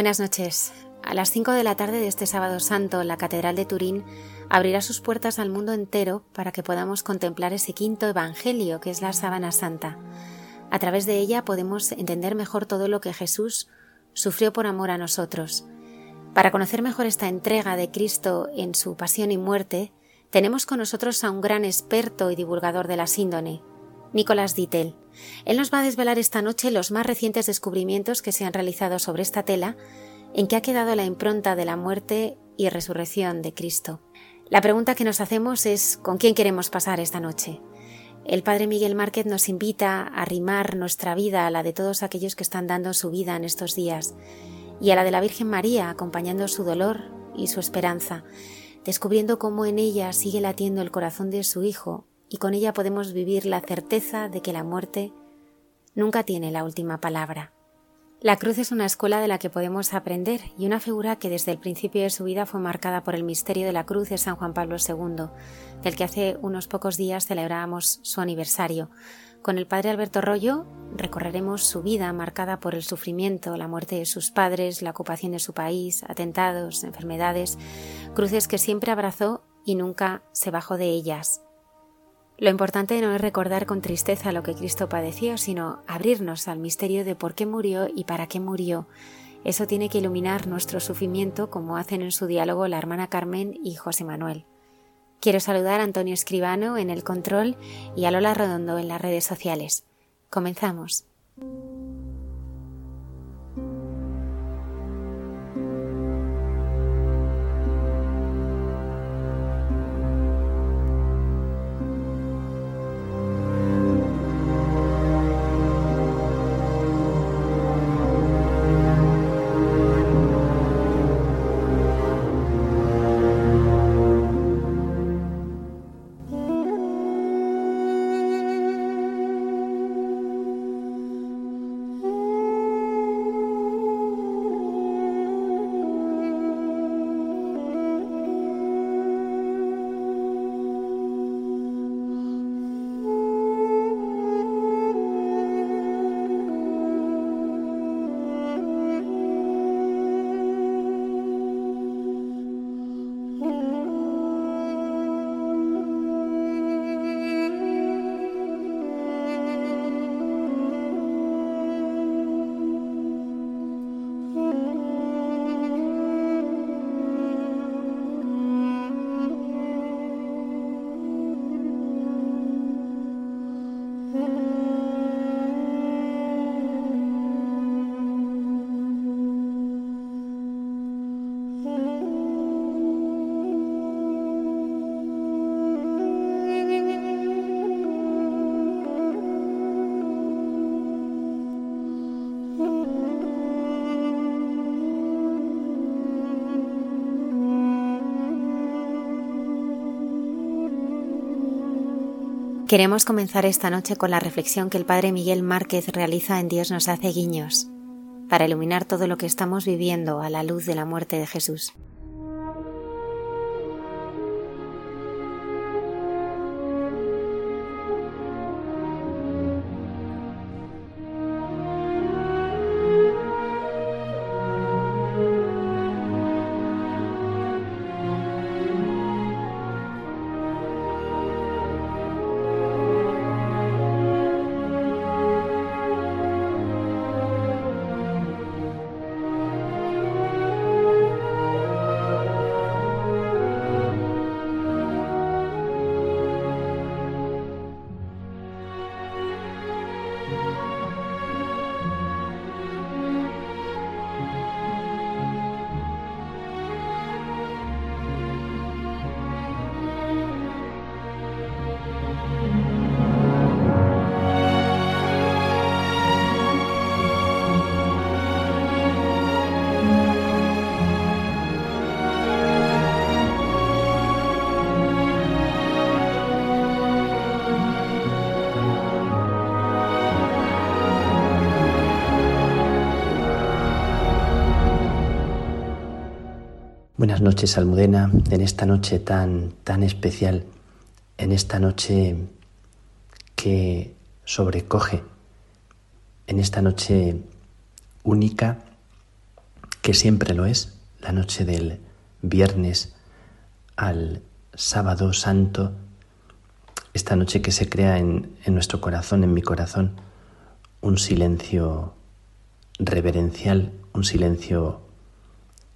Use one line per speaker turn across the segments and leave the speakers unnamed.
Buenas noches. A las 5 de la tarde de este sábado santo, la Catedral de Turín abrirá sus puertas al mundo entero para que podamos contemplar ese quinto Evangelio que es la Sábana Santa. A través de ella podemos entender mejor todo lo que Jesús sufrió por amor a nosotros. Para conocer mejor esta entrega de Cristo en su pasión y muerte, tenemos con nosotros a un gran experto y divulgador de la síndone, Nicolás Dittel. Él nos va a desvelar esta noche los más recientes descubrimientos que se han realizado sobre esta tela en que ha quedado la impronta de la muerte y resurrección de Cristo. La pregunta que nos hacemos es ¿con quién queremos pasar esta noche? El Padre Miguel Márquez nos invita a arrimar nuestra vida a la de todos aquellos que están dando su vida en estos días y a la de la Virgen María acompañando su dolor y su esperanza, descubriendo cómo en ella sigue latiendo el corazón de su Hijo y con ella podemos vivir la certeza de que la muerte nunca tiene la última palabra. La cruz es una escuela de la que podemos aprender y una figura que desde el principio de su vida fue marcada por el misterio de la cruz de San Juan Pablo II, del que hace unos pocos días celebrábamos su aniversario. Con el padre Alberto Rollo recorreremos su vida marcada por el sufrimiento, la muerte de sus padres, la ocupación de su país, atentados, enfermedades, cruces que siempre abrazó y nunca se bajó de ellas. Lo importante no es recordar con tristeza lo que Cristo padeció, sino abrirnos al misterio de por qué murió y para qué murió. Eso tiene que iluminar nuestro sufrimiento como hacen en su diálogo la hermana Carmen y José Manuel. Quiero saludar a Antonio Escribano en el control y a Lola Redondo en las redes sociales. Comenzamos. Queremos comenzar esta noche con la reflexión que el Padre Miguel Márquez realiza en Dios nos hace guiños, para iluminar todo lo que estamos viviendo a la luz de la muerte de Jesús.
Buenas noches, Almudena, en esta noche tan, tan especial, en esta noche que sobrecoge, en esta noche única, que siempre lo es, la noche del viernes al sábado santo, esta noche que se crea en, en nuestro corazón, en mi corazón, un silencio reverencial, un silencio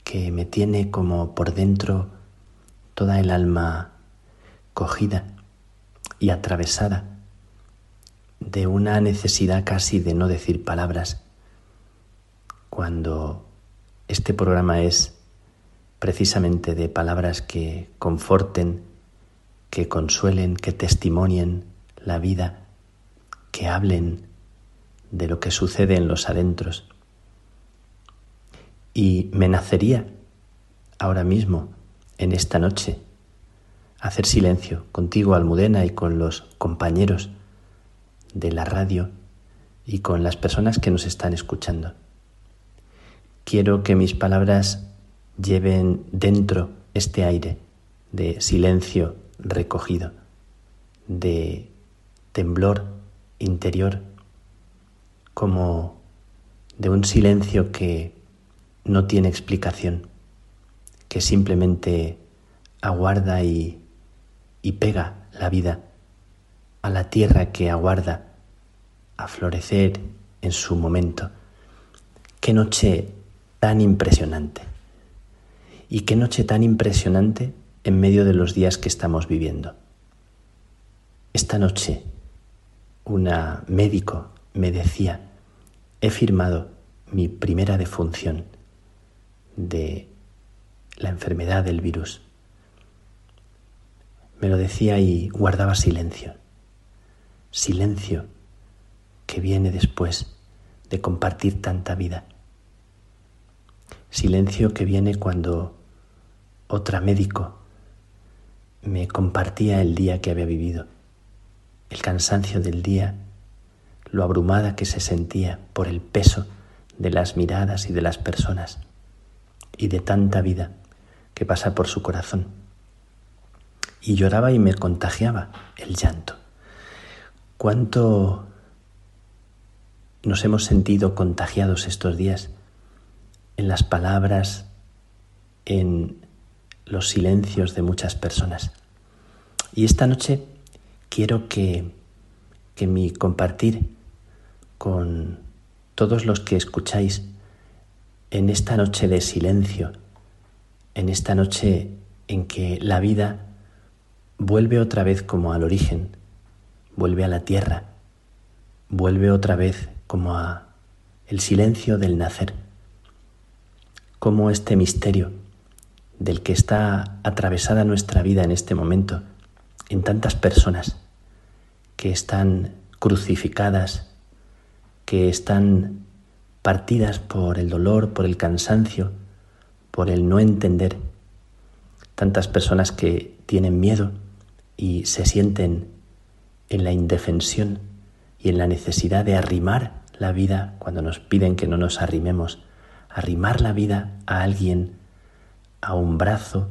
que me tiene como por dentro toda el alma cogida y atravesada de una necesidad casi de no decir palabras cuando este programa es precisamente de palabras que conforten, que consuelen, que testimonien la vida, que hablen de lo que sucede en los adentros. Y me nacería ahora mismo, en esta noche, hacer silencio contigo, Almudena, y con los compañeros de la radio y con las personas que nos están escuchando. Quiero que mis palabras lleven dentro este aire de silencio recogido, de temblor interior, como de un silencio que no tiene explicación, que simplemente aguarda y, y pega la vida a la tierra que aguarda a florecer en su momento. Qué noche tan impresionante. Y qué noche tan impresionante en medio de los días que estamos viviendo. Esta noche una médico me decía, he firmado mi primera defunción de la enfermedad del virus. Me lo decía y guardaba silencio. Silencio que viene después de compartir tanta vida. Silencio que viene cuando otra médico me compartía el día que había vivido, el cansancio del día, lo abrumada que se sentía por el peso de las miradas y de las personas y de tanta vida que pasa por su corazón. Y lloraba y me contagiaba el llanto. ¿Cuánto nos hemos sentido contagiados estos días en las palabras, en los silencios de muchas personas? Y esta noche quiero que, que mi compartir con todos los que escucháis en esta noche de silencio, en esta noche en que la vida vuelve otra vez como al origen, vuelve a la tierra, vuelve otra vez como a el silencio del nacer, como este misterio del que está atravesada nuestra vida en este momento, en tantas personas que están crucificadas, que están partidas por el dolor, por el cansancio, por el no entender. Tantas personas que tienen miedo y se sienten en la indefensión y en la necesidad de arrimar la vida cuando nos piden que no nos arrimemos, arrimar la vida a alguien, a un brazo,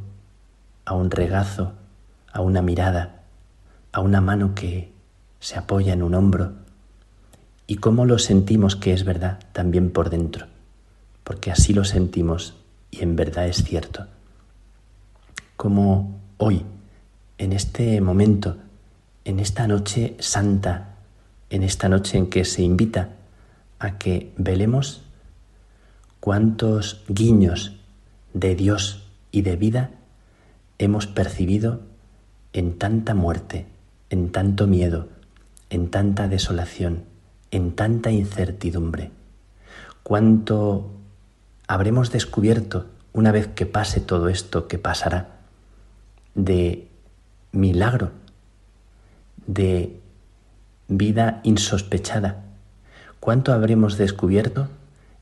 a un regazo, a una mirada, a una mano que se apoya en un hombro, y cómo lo sentimos que es verdad también por dentro, porque así lo sentimos y en verdad es cierto. Como hoy, en este momento, en esta noche santa, en esta noche en que se invita a que velemos cuántos guiños de Dios y de vida hemos percibido en tanta muerte, en tanto miedo, en tanta desolación, en tanta incertidumbre? ¿Cuánto habremos descubierto una vez que pase todo esto que pasará de milagro, de vida insospechada? ¿Cuánto habremos descubierto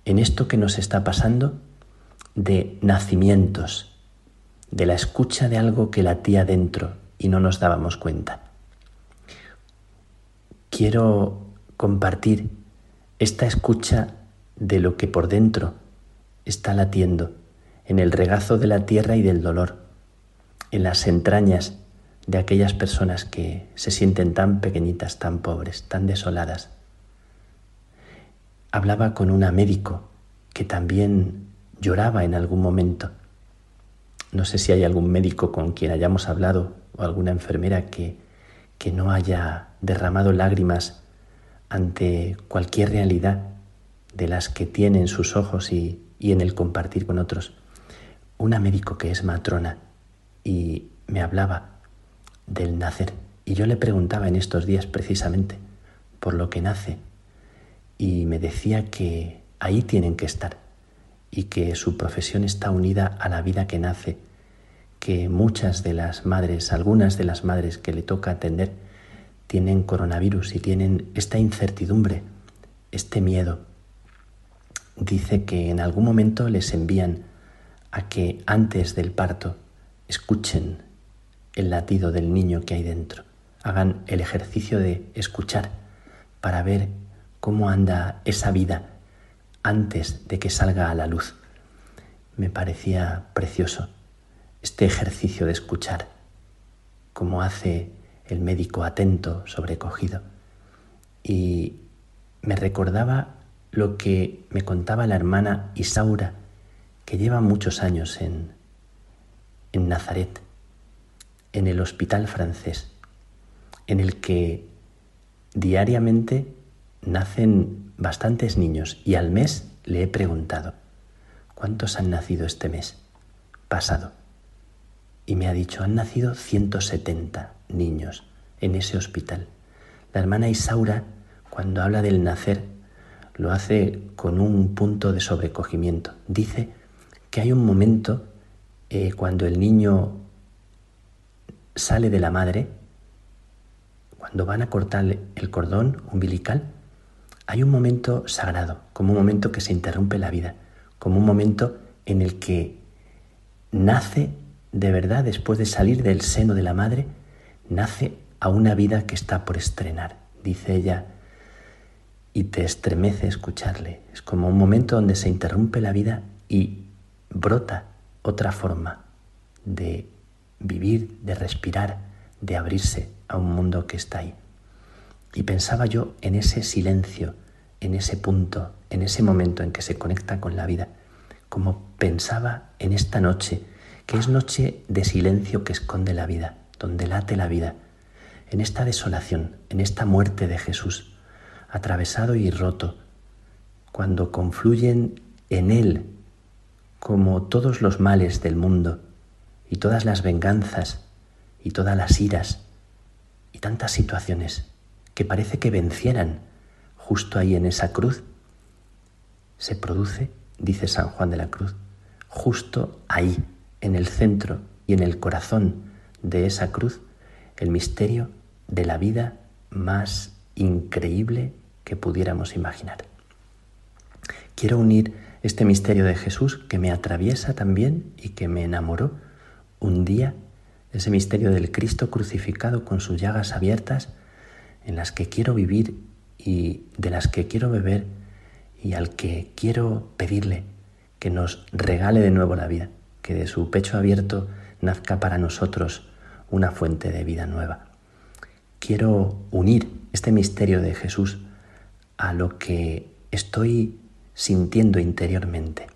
en esto que nos está pasando de nacimientos, de la escucha de algo que latía dentro y no nos dábamos cuenta? Quiero compartir esta escucha de lo que por dentro está latiendo en el regazo de la tierra y del dolor, en las entrañas de aquellas personas que se sienten tan pequeñitas, tan pobres, tan desoladas. Hablaba con una médico que también lloraba en algún momento. No sé si hay algún médico con quien hayamos hablado o alguna enfermera que, que no haya derramado lágrimas ante cualquier realidad de las que tiene en sus ojos y, y en el compartir con otros. Una médico que es matrona y me hablaba del nacer. Y yo le preguntaba en estos días precisamente por lo que nace y me decía que ahí tienen que estar y que su profesión está unida a la vida que nace, que muchas de las madres, algunas de las madres que le toca atender, tienen coronavirus y tienen esta incertidumbre, este miedo. Dice que en algún momento les envían a que antes del parto escuchen el latido del niño que hay dentro. Hagan el ejercicio de escuchar para ver cómo anda esa vida antes de que salga a la luz. Me parecía precioso este ejercicio de escuchar, como hace el médico atento, sobrecogido. Y me recordaba lo que me contaba la hermana Isaura, que lleva muchos años en, en Nazaret en el hospital francés, en el que diariamente nacen bastantes niños y al mes le he preguntado, ¿cuántos han nacido este mes pasado? Y me ha dicho, han nacido 170 niños en ese hospital. La hermana Isaura, cuando habla del nacer, lo hace con un punto de sobrecogimiento. Dice que hay un momento eh, cuando el niño sale de la madre, cuando van a cortar el cordón umbilical, hay un momento sagrado, como un momento que se interrumpe la vida, como un momento en el que nace de verdad después de salir del seno de la madre, nace a una vida que está por estrenar, dice ella, y te estremece escucharle. Es como un momento donde se interrumpe la vida y brota otra forma de vivir, de respirar, de abrirse a un mundo que está ahí. Y pensaba yo en ese silencio, en ese punto, en ese momento en que se conecta con la vida, como pensaba en esta noche, que es noche de silencio que esconde la vida, donde late la vida, en esta desolación, en esta muerte de Jesús, atravesado y roto, cuando confluyen en Él como todos los males del mundo, y todas las venganzas y todas las iras y tantas situaciones que parece que vencieran justo ahí en esa cruz, se produce, dice San Juan de la Cruz, justo ahí, en el centro y en el corazón de esa cruz, el misterio de la vida más increíble que pudiéramos imaginar. Quiero unir este misterio de Jesús que me atraviesa también y que me enamoró un día ese misterio del Cristo crucificado con sus llagas abiertas en las que quiero vivir y de las que quiero beber y al que quiero pedirle que nos regale de nuevo la vida, que de su pecho abierto nazca para nosotros una fuente de vida nueva. Quiero unir este misterio de Jesús a lo que estoy sintiendo interiormente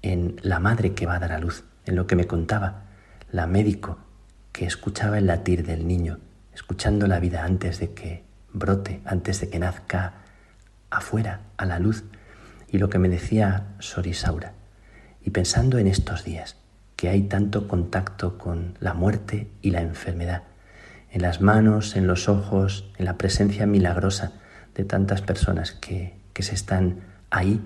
en la madre que va a dar a luz, en lo que me contaba la médico que escuchaba el latir del niño, escuchando la vida antes de que brote, antes de que nazca afuera, a la luz, y lo que me decía Sorisaura. Y pensando en estos días, que hay tanto contacto con la muerte y la enfermedad, en las manos, en los ojos, en la presencia milagrosa de tantas personas que, que se están ahí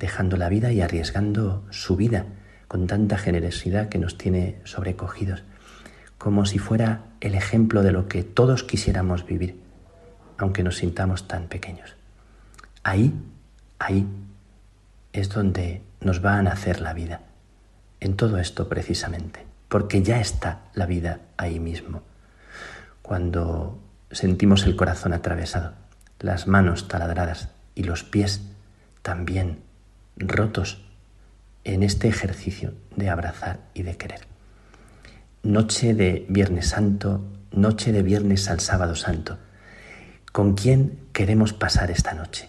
dejando la vida y arriesgando su vida con tanta generosidad que nos tiene sobrecogidos, como si fuera el ejemplo de lo que todos quisiéramos vivir, aunque nos sintamos tan pequeños. Ahí, ahí es donde nos va a nacer la vida, en todo esto precisamente, porque ya está la vida ahí mismo. Cuando sentimos el corazón atravesado, las manos taladradas y los pies también rotos en este ejercicio de abrazar y de querer. Noche de Viernes Santo, noche de Viernes al Sábado Santo. ¿Con quién queremos pasar esta noche?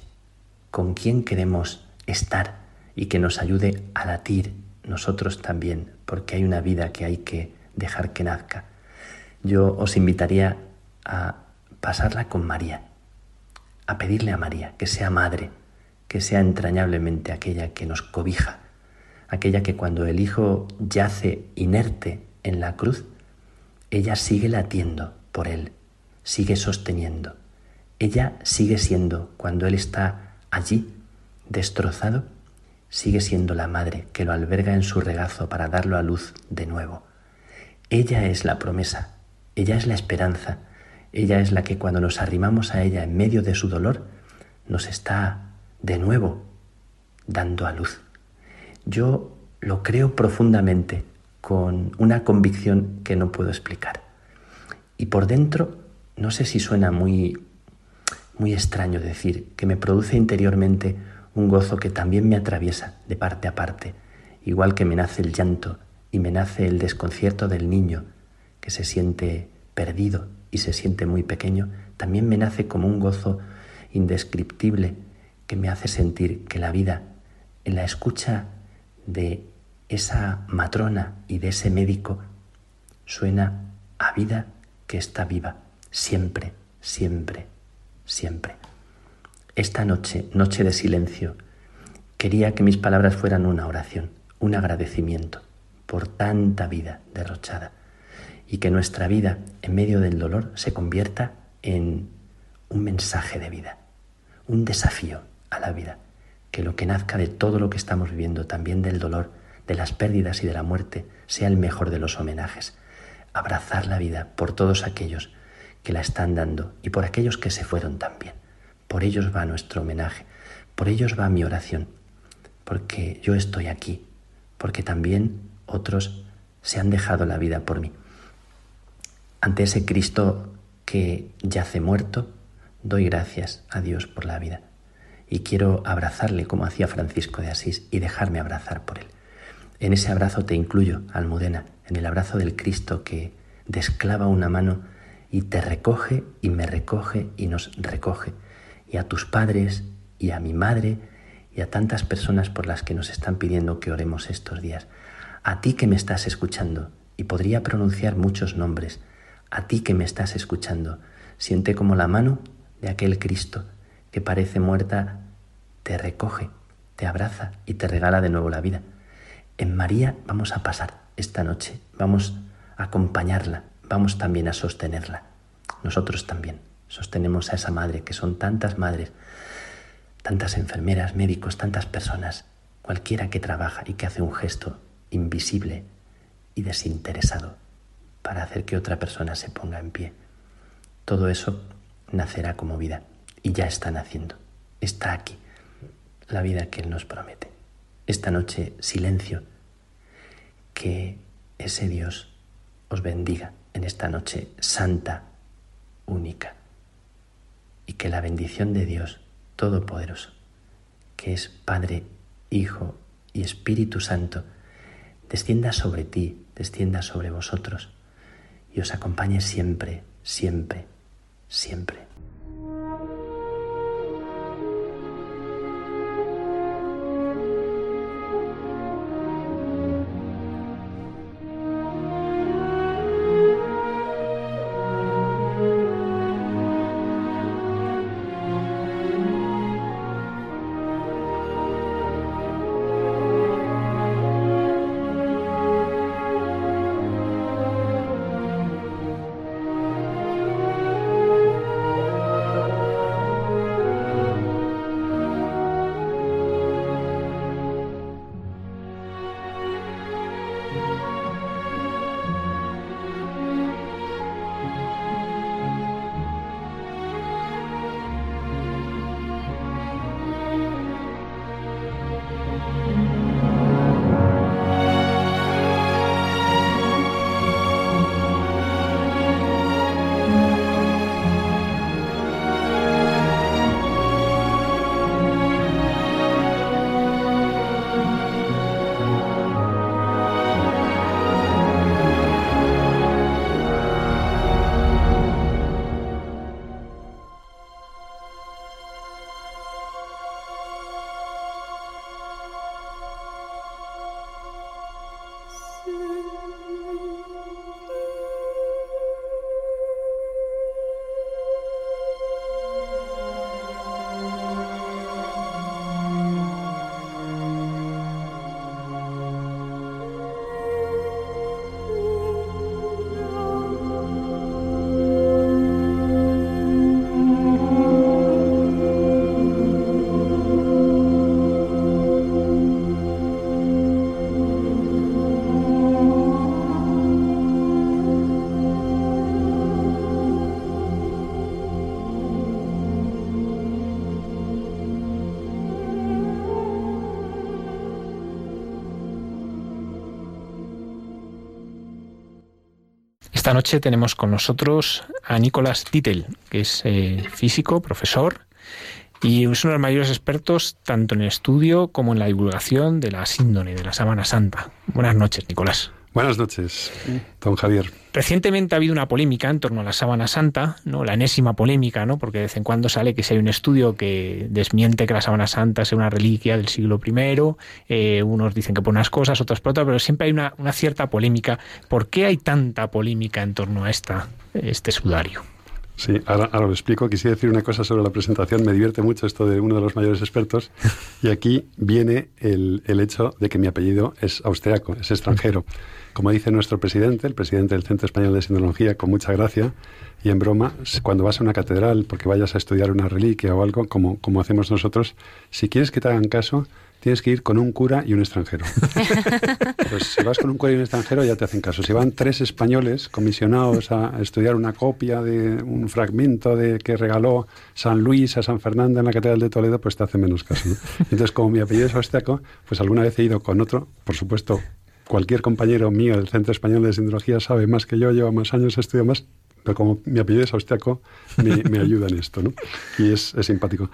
¿Con quién queremos estar y que nos ayude a latir nosotros también? Porque hay una vida que hay que dejar que nazca. Yo os invitaría a pasarla con María, a pedirle a María que sea madre, que sea entrañablemente aquella que nos cobija, aquella que cuando el Hijo yace inerte en la cruz, ella sigue latiendo por Él, sigue sosteniendo. Ella sigue siendo, cuando Él está allí, destrozado, sigue siendo la madre que lo alberga en su regazo para darlo a luz de nuevo. Ella es la promesa, ella es la esperanza, ella es la que cuando nos arrimamos a ella en medio de su dolor, nos está de nuevo dando a luz. Yo lo creo profundamente, con una convicción que no puedo explicar. Y por dentro, no sé si suena muy, muy extraño decir, que me produce interiormente un gozo que también me atraviesa de parte a parte, igual que me nace el llanto y me nace el desconcierto del niño que se siente perdido y se siente muy pequeño, también me nace como un gozo indescriptible que me hace sentir que la vida, en la escucha de esa matrona y de ese médico, suena a vida que está viva, siempre, siempre, siempre. Esta noche, noche de silencio, quería que mis palabras fueran una oración, un agradecimiento por tanta vida derrochada y que nuestra vida en medio del dolor se convierta en un mensaje de vida, un desafío a la vida, que lo que nazca de todo lo que estamos viviendo, también del dolor, de las pérdidas y de la muerte, sea el mejor de los homenajes. Abrazar la vida por todos aquellos que la están dando y por aquellos que se fueron también. Por ellos va nuestro homenaje, por ellos va mi oración, porque yo estoy aquí, porque también otros se han dejado la vida por mí ante ese Cristo que yace muerto, doy gracias a Dios por la vida. Y quiero abrazarle como hacía Francisco de Asís y dejarme abrazar por él. En ese abrazo te incluyo, Almudena, en el abrazo del Cristo que desclava una mano y te recoge y me recoge y nos recoge. Y a tus padres y a mi madre y a tantas personas por las que nos están pidiendo que oremos estos días. A ti que me estás escuchando y podría pronunciar muchos nombres, a ti que me estás escuchando, siente como la mano de aquel Cristo que parece muerta te recoge, te abraza y te regala de nuevo la vida. En María vamos a pasar esta noche, vamos a acompañarla, vamos también a sostenerla. Nosotros también sostenemos a esa madre, que son tantas madres, tantas enfermeras, médicos, tantas personas, cualquiera que trabaja y que hace un gesto invisible y desinteresado para hacer que otra persona se ponga en pie. Todo eso nacerá como vida y ya está naciendo. Está aquí la vida que Él nos promete. Esta noche, silencio, que ese Dios os bendiga en esta noche santa, única, y que la bendición de Dios Todopoderoso, que es Padre, Hijo y Espíritu Santo, descienda sobre ti, descienda sobre vosotros y os acompañe siempre, siempre, siempre.
Esta noche tenemos con nosotros a Nicolás Tittel, que es eh, físico, profesor, y es uno de los mayores expertos tanto en el estudio como en la divulgación de la síndone, de la Sábana Santa. Buenas noches, Nicolás.
Buenas noches, don Javier.
Recientemente ha habido una polémica en torno a la sábana santa, ¿no? La enésima polémica, ¿no? Porque de vez en cuando sale que si hay un estudio que desmiente que la sábana santa sea una reliquia del siglo I, eh, unos dicen que por unas cosas, otros por otras, pero siempre hay una, cierta polémica. ¿Por qué hay tanta polémica en torno a esta, este sudario?
Sí, ahora, lo explico. Quisiera decir una cosa sobre la presentación. Me divierte mucho esto de uno de los mayores expertos. Y aquí viene el, el hecho de que mi apellido es austriaco, es extranjero. Como dice nuestro presidente, el presidente del Centro Español de Sindología, con mucha gracia y en broma, cuando vas a una catedral porque vayas a estudiar una reliquia o algo, como, como hacemos nosotros, si quieres que te hagan caso, tienes que ir con un cura y un extranjero. pues si vas con un cura y un extranjero ya te hacen caso. Si van tres españoles comisionados a estudiar una copia de un fragmento de que regaló San Luis a San Fernando en la Catedral de Toledo, pues te hacen menos caso. Entonces, como mi apellido es austriaco, pues alguna vez he ido con otro, por supuesto, cualquier compañero mío del Centro Español de Sindología sabe más que yo, lleva más años, estudio más, pero como mi apellido es austriaco, me, me ayuda en esto, ¿no? Y es, es simpático.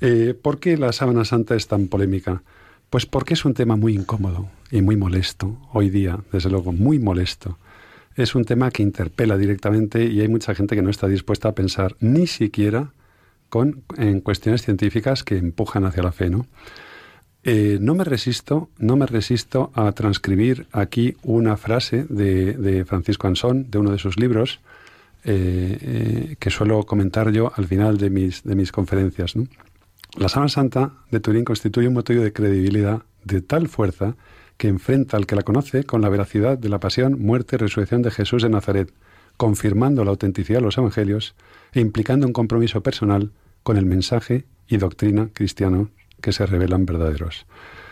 Eh, ¿Por qué la sábana santa es tan polémica? Pues porque es un tema muy incómodo y muy molesto hoy día, desde luego, muy molesto. Es un tema que interpela directamente y hay mucha gente que no está dispuesta a pensar ni siquiera con, en cuestiones científicas que empujan hacia la fe, ¿no? Eh, no me resisto, no me resisto a transcribir aquí una frase de, Francisco Ansón, de uno de sus libros, eh, que suelo comentar yo al final de mis, de mis conferencias. La Sábana Santa de Turín constituye un motivo de credibilidad de tal fuerza que enfrenta al que la conoce con la veracidad de la pasión, muerte y resurrección de Jesús de Nazaret, confirmando la autenticidad de los evangelios e implicando un compromiso personal con el mensaje y doctrina cristiano que se revelan verdaderos.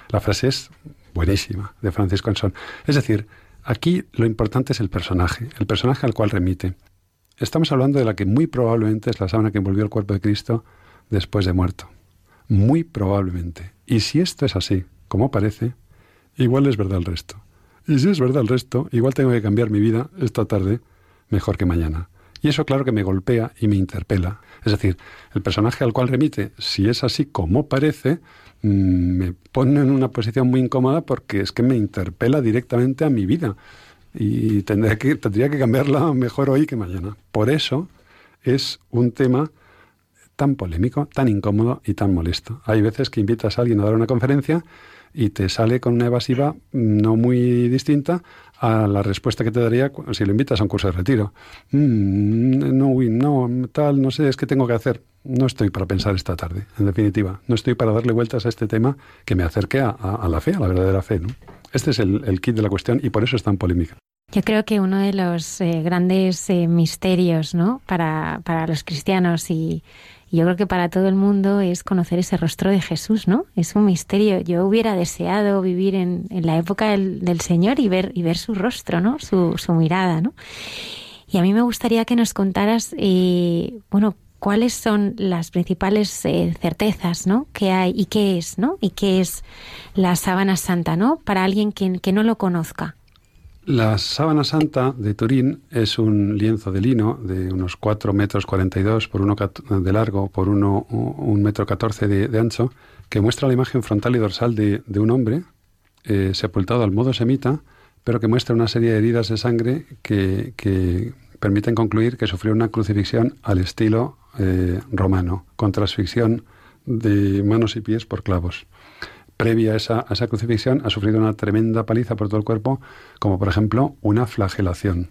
La frase es buenísima de Francisco Ansón. Es decir, aquí lo importante es el personaje, el personaje al cual remite. Estamos hablando de la que muy probablemente es la sábana que envolvió el cuerpo de Cristo después de muerto. Muy probablemente. Y si esto es así, como parece, igual es verdad el resto. Y si es verdad el resto, igual tengo que cambiar mi vida esta tarde mejor que mañana. Y eso claro que me golpea y me interpela. Es decir, el personaje al cual remite, si es así como parece, mm, me pone en una posición muy incómoda porque es que me interpela directamente a mi vida. Y tendría que, tendría que cambiarla mejor hoy que mañana. Por eso es un tema tan polémico, tan incómodo y tan molesto. Hay veces que invitas a alguien a dar una conferencia y te sale con una evasiva no muy distinta a la respuesta que te daría si lo invitas a un curso de retiro. Mm, no, no, tal, no sé, es que tengo que hacer. No estoy para pensar esta tarde, en definitiva. No estoy para darle vueltas a este tema que me acerque a, la fe, a la verdadera fe. ¿no? Este es el, kit de la cuestión y por eso es tan polémica.
Yo creo que uno de los eh, grandes eh, misterios ¿no? para, para los cristianos y yo creo que para todo el mundo es conocer ese rostro de Jesús, ¿no? Es un misterio. Yo hubiera deseado vivir en, la época del, Señor y ver, y ver su rostro, ¿no? Su, mirada, ¿no? Y a mí me gustaría que nos contaras, eh, bueno, cuáles son las principales eh, certezas, ¿no? Que hay y qué es, ¿no? Y qué es la sábana santa, ¿no? Para alguien que, que no lo conozca.
La sábana santa de Turín es un lienzo de lino de unos 4 metros 42 por uno de largo por uno, un metro 14 de, ancho que muestra la imagen frontal y dorsal de, un hombre eh, sepultado al modo semita, pero que muestra una serie de heridas de sangre que, permiten concluir que sufrió una crucifixión al estilo eh, romano, con transfixión de manos y pies por clavos previa a esa, crucifixión ha sufrido una tremenda paliza por todo el cuerpo, como por ejemplo una flagelación.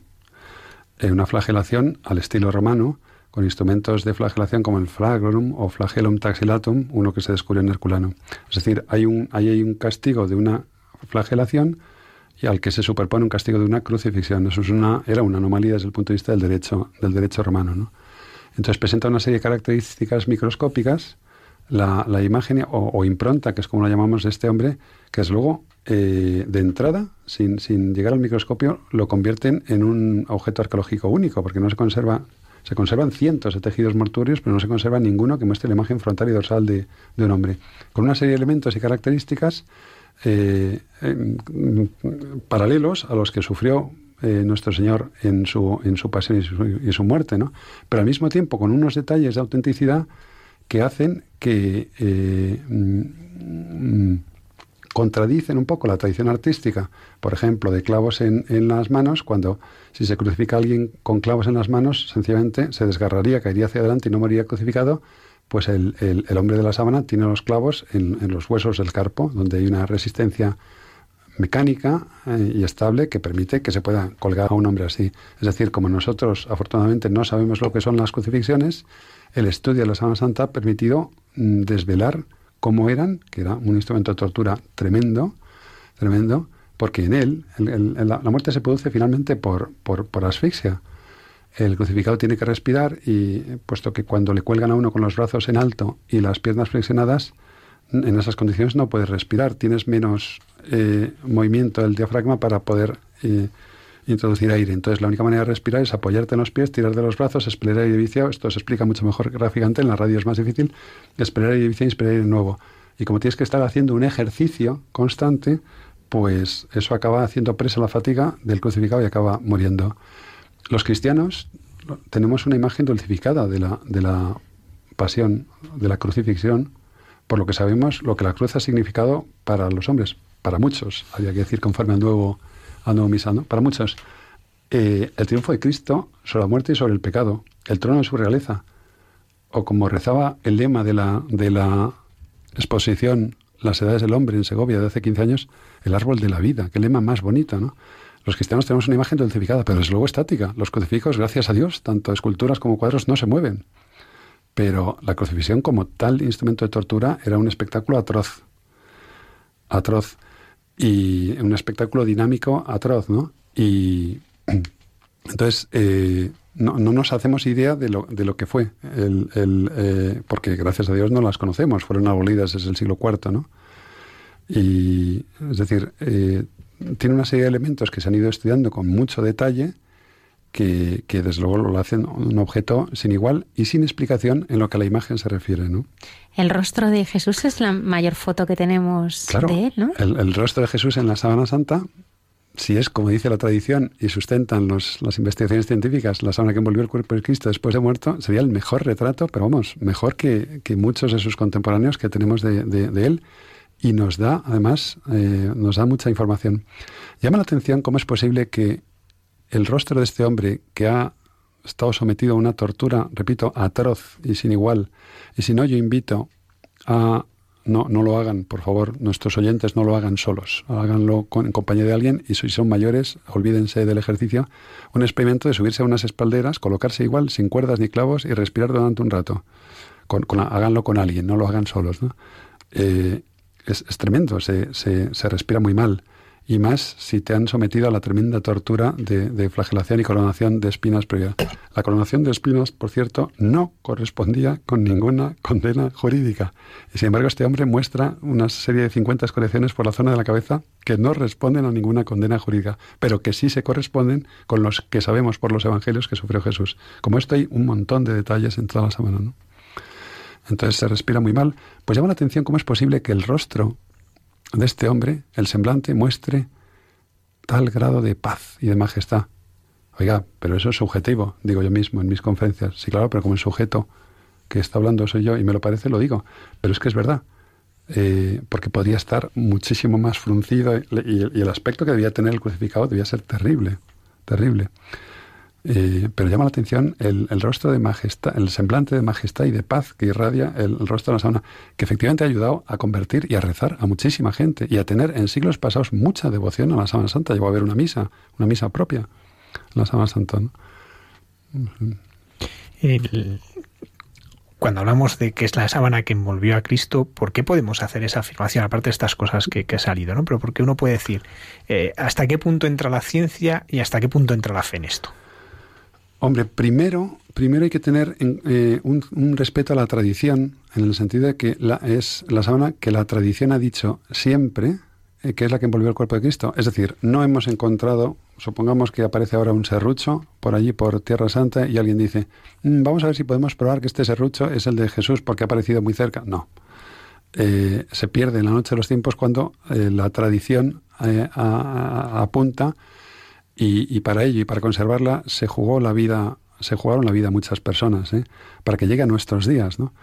Eh, una flagelación al estilo romano, con instrumentos de flagelación como el flagrum o flagellum taxilatum, uno que se descubrió en Herculano. Es decir, hay un, hay un castigo de una flagelación y al que se superpone un castigo de una crucifixión. Eso es una, era una anomalía desde el punto de vista del derecho, del derecho romano. ¿no? Entonces presenta una serie de características microscópicas la, imagen o, impronta, que es como la llamamos de este hombre, que es luego, eh, de entrada, sin, sin llegar al microscopio, lo convierten en un objeto arqueológico único, porque no se conserva se conservan cientos de tejidos mortuorios, pero no se conserva ninguno que muestre la imagen frontal y dorsal de, de un hombre. Con una serie de elementos y características eh, paralelos a los que sufrió eh, nuestro Señor en su, en su pasión y su, muerte, ¿no? Pero al mismo tiempo con unos detalles de autenticidad que hacen que eh, mm, contradicen un poco la tradición artística, por ejemplo, de clavos en, en, las manos, cuando si se crucifica a alguien con clavos en las manos, sencillamente se desgarraría, caería hacia adelante y no moriría crucificado, pues el, el, hombre de la sábana tiene los clavos en, en, los huesos del carpo, donde hay una resistencia mecánica eh, y estable que permite que se pueda colgar a un hombre así. Es decir, como nosotros afortunadamente no sabemos lo que son las crucifixiones, el estudio de la Sábana Santa ha permitido mm, desvelar cómo eran, que era un instrumento de tortura tremendo, tremendo, porque en él la, muerte se produce finalmente por, por, por asfixia. El crucificado tiene que respirar y puesto que cuando le cuelgan a uno con los brazos en alto y las piernas flexionadas, en esas condiciones no puedes respirar, tienes menos eh, movimiento del diafragma para poder eh, introducir aire. Entonces la única manera de respirar es apoyarte en los pies, tirar de los brazos, esperar aire viciado. Esto se explica mucho mejor gráficamente, en la radio es más difícil, esperar aire viciado y esperar aire nuevo. Y como tienes que estar haciendo un ejercicio constante, pues eso acaba haciendo presa la fatiga del crucificado y acaba muriendo. Los cristianos tenemos una imagen dulcificada de la, de la pasión, de la crucifixión, por lo que sabemos lo que la cruz ha significado para los hombres, para muchos, había que decir conforme al nuevo, misa, para muchos. Eh, el triunfo de Cristo sobre la muerte y sobre el pecado, el trono de su realeza, o como rezaba el lema de la, exposición Las edades del hombre en Segovia de hace 15 años, el árbol de la vida, qué lema más bonito, ¿no? Los cristianos tenemos una imagen dulcificada, pero desde luego estática. Los crucifijos, gracias a Dios, tanto esculturas como cuadros no se mueven. Pero la crucifixión como tal instrumento de tortura era un espectáculo atroz. Atroz. Y un espectáculo dinámico atroz, ¿no? Y entonces eh, no, nos hacemos idea de lo, de lo que fue, el, eh, porque gracias a Dios no las conocemos, fueron abolidas desde el siglo IV, ¿no? Y es decir, eh, tiene una serie de elementos que se han ido estudiando con mucho detalle, que, desde luego lo hacen un objeto sin igual y sin explicación en lo que a la imagen se refiere. ¿no?
El rostro de Jesús es la mayor foto que tenemos de él, ¿no?
El, rostro de Jesús en la sábana santa, si es como dice la tradición y sustentan los, las investigaciones científicas, la sábana que envolvió el cuerpo de Cristo después de muerto, sería el mejor retrato, pero vamos, mejor que, muchos de sus contemporáneos que tenemos de, de él y nos da, además, eh, nos da mucha información. Llama la atención cómo es posible que el rostro de este hombre que ha estado sometido a una tortura, repito, atroz y sin igual, y si no, yo invito a... No, no lo hagan, por favor, nuestros oyentes no lo hagan solos, háganlo en compañía de alguien y si son mayores, olvídense del ejercicio, un experimento de subirse a unas espalderas, colocarse igual, sin cuerdas ni clavos y respirar durante un rato. Con, háganlo con alguien, no lo hagan solos. Eh, es, tremendo, se, se, se, respira muy mal. Y más si te han sometido a la tremenda tortura de, flagelación y coronación de espinas previa. La coronación de espinas, por cierto, no correspondía con ninguna condena jurídica. Y sin embargo, este hombre muestra una serie de 50 escoreciones por la zona de la cabeza que no responden a ninguna condena jurídica, pero que sí se corresponden con los que sabemos por los evangelios que sufrió Jesús. Como esto hay un montón de detalles en toda la semana. ¿no? entonces se respira muy mal, pues llama la atención cómo es posible que el rostro de este hombre, el semblante, muestre tal grado de paz y de majestad. Oiga, pero eso es subjetivo, digo yo mismo en mis conferencias. Sí, claro, pero como el sujeto que está hablando soy yo y me lo parece, lo digo. Pero es que es verdad. Eh, porque podría estar muchísimo más fruncido y, el aspecto que debía tener el crucificado debía ser terrible, terrible. Eh, pero llama la atención el, rostro de majestad, el semblante de majestad y de paz que irradia el, rostro de la sábana, que efectivamente ha ayudado a convertir y a rezar a muchísima gente y a tener en siglos pasados mucha devoción a la sábana santa. Llegó a haber una misa, una misa propia, la sábana santa.
cuando hablamos de que es la sábana que envolvió a Cristo, ¿por qué podemos hacer esa afirmación? Aparte de estas cosas que, que ha salido, ¿no? Pero porque uno puede decir, eh, ¿hasta qué punto entra la ciencia y hasta qué punto entra la fe en esto?
Hombre, primero, primero hay que tener eh, un, respeto a la tradición, en el sentido de que la, es la sábana que la tradición ha dicho siempre eh, que es la que envolvió el cuerpo de Cristo. Es decir, no hemos encontrado, supongamos que aparece ahora un serrucho por allí, por Tierra Santa, y alguien dice, mm, vamos a ver si podemos probar que este serrucho es el de Jesús porque ha aparecido muy cerca. No. Eh, se pierde en la noche de los tiempos cuando la tradición apunta Y, para ello y para conservarla se jugó la vida, se jugaron la vida muchas personas, ¿eh? para que llegue a nuestros días, ¿no?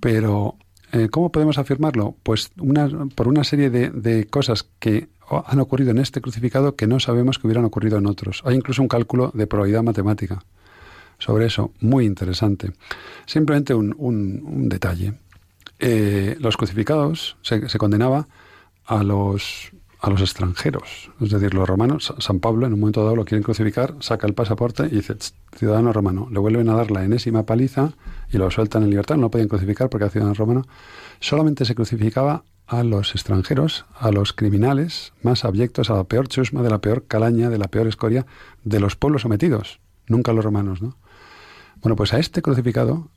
Pero eh, ¿cómo podemos afirmarlo? Pues una, por una serie de, de, cosas que han ocurrido en este crucificado que no sabemos que hubieran ocurrido en otros. Hay incluso un cálculo de probabilidad matemática sobre eso, muy interesante. Simplemente un, un, detalle. Eh, los crucificados se, se, condenaba a los, a los extranjeros, es decir, los romanos. San Pablo en un momento dado lo quieren crucificar, saca el pasaporte y dice, ciudadano romano. Le vuelven a dar la enésima paliza y lo sueltan en libertad. No lo podían crucificar porque era ciudadano romano. Solamente se crucificaba a los extranjeros, a los criminales más abyectos, a la peor chusma, de la peor calaña, de la peor escoria de los pueblos sometidos, nunca a los romanos, ¿no? Bueno, pues a este crucificado,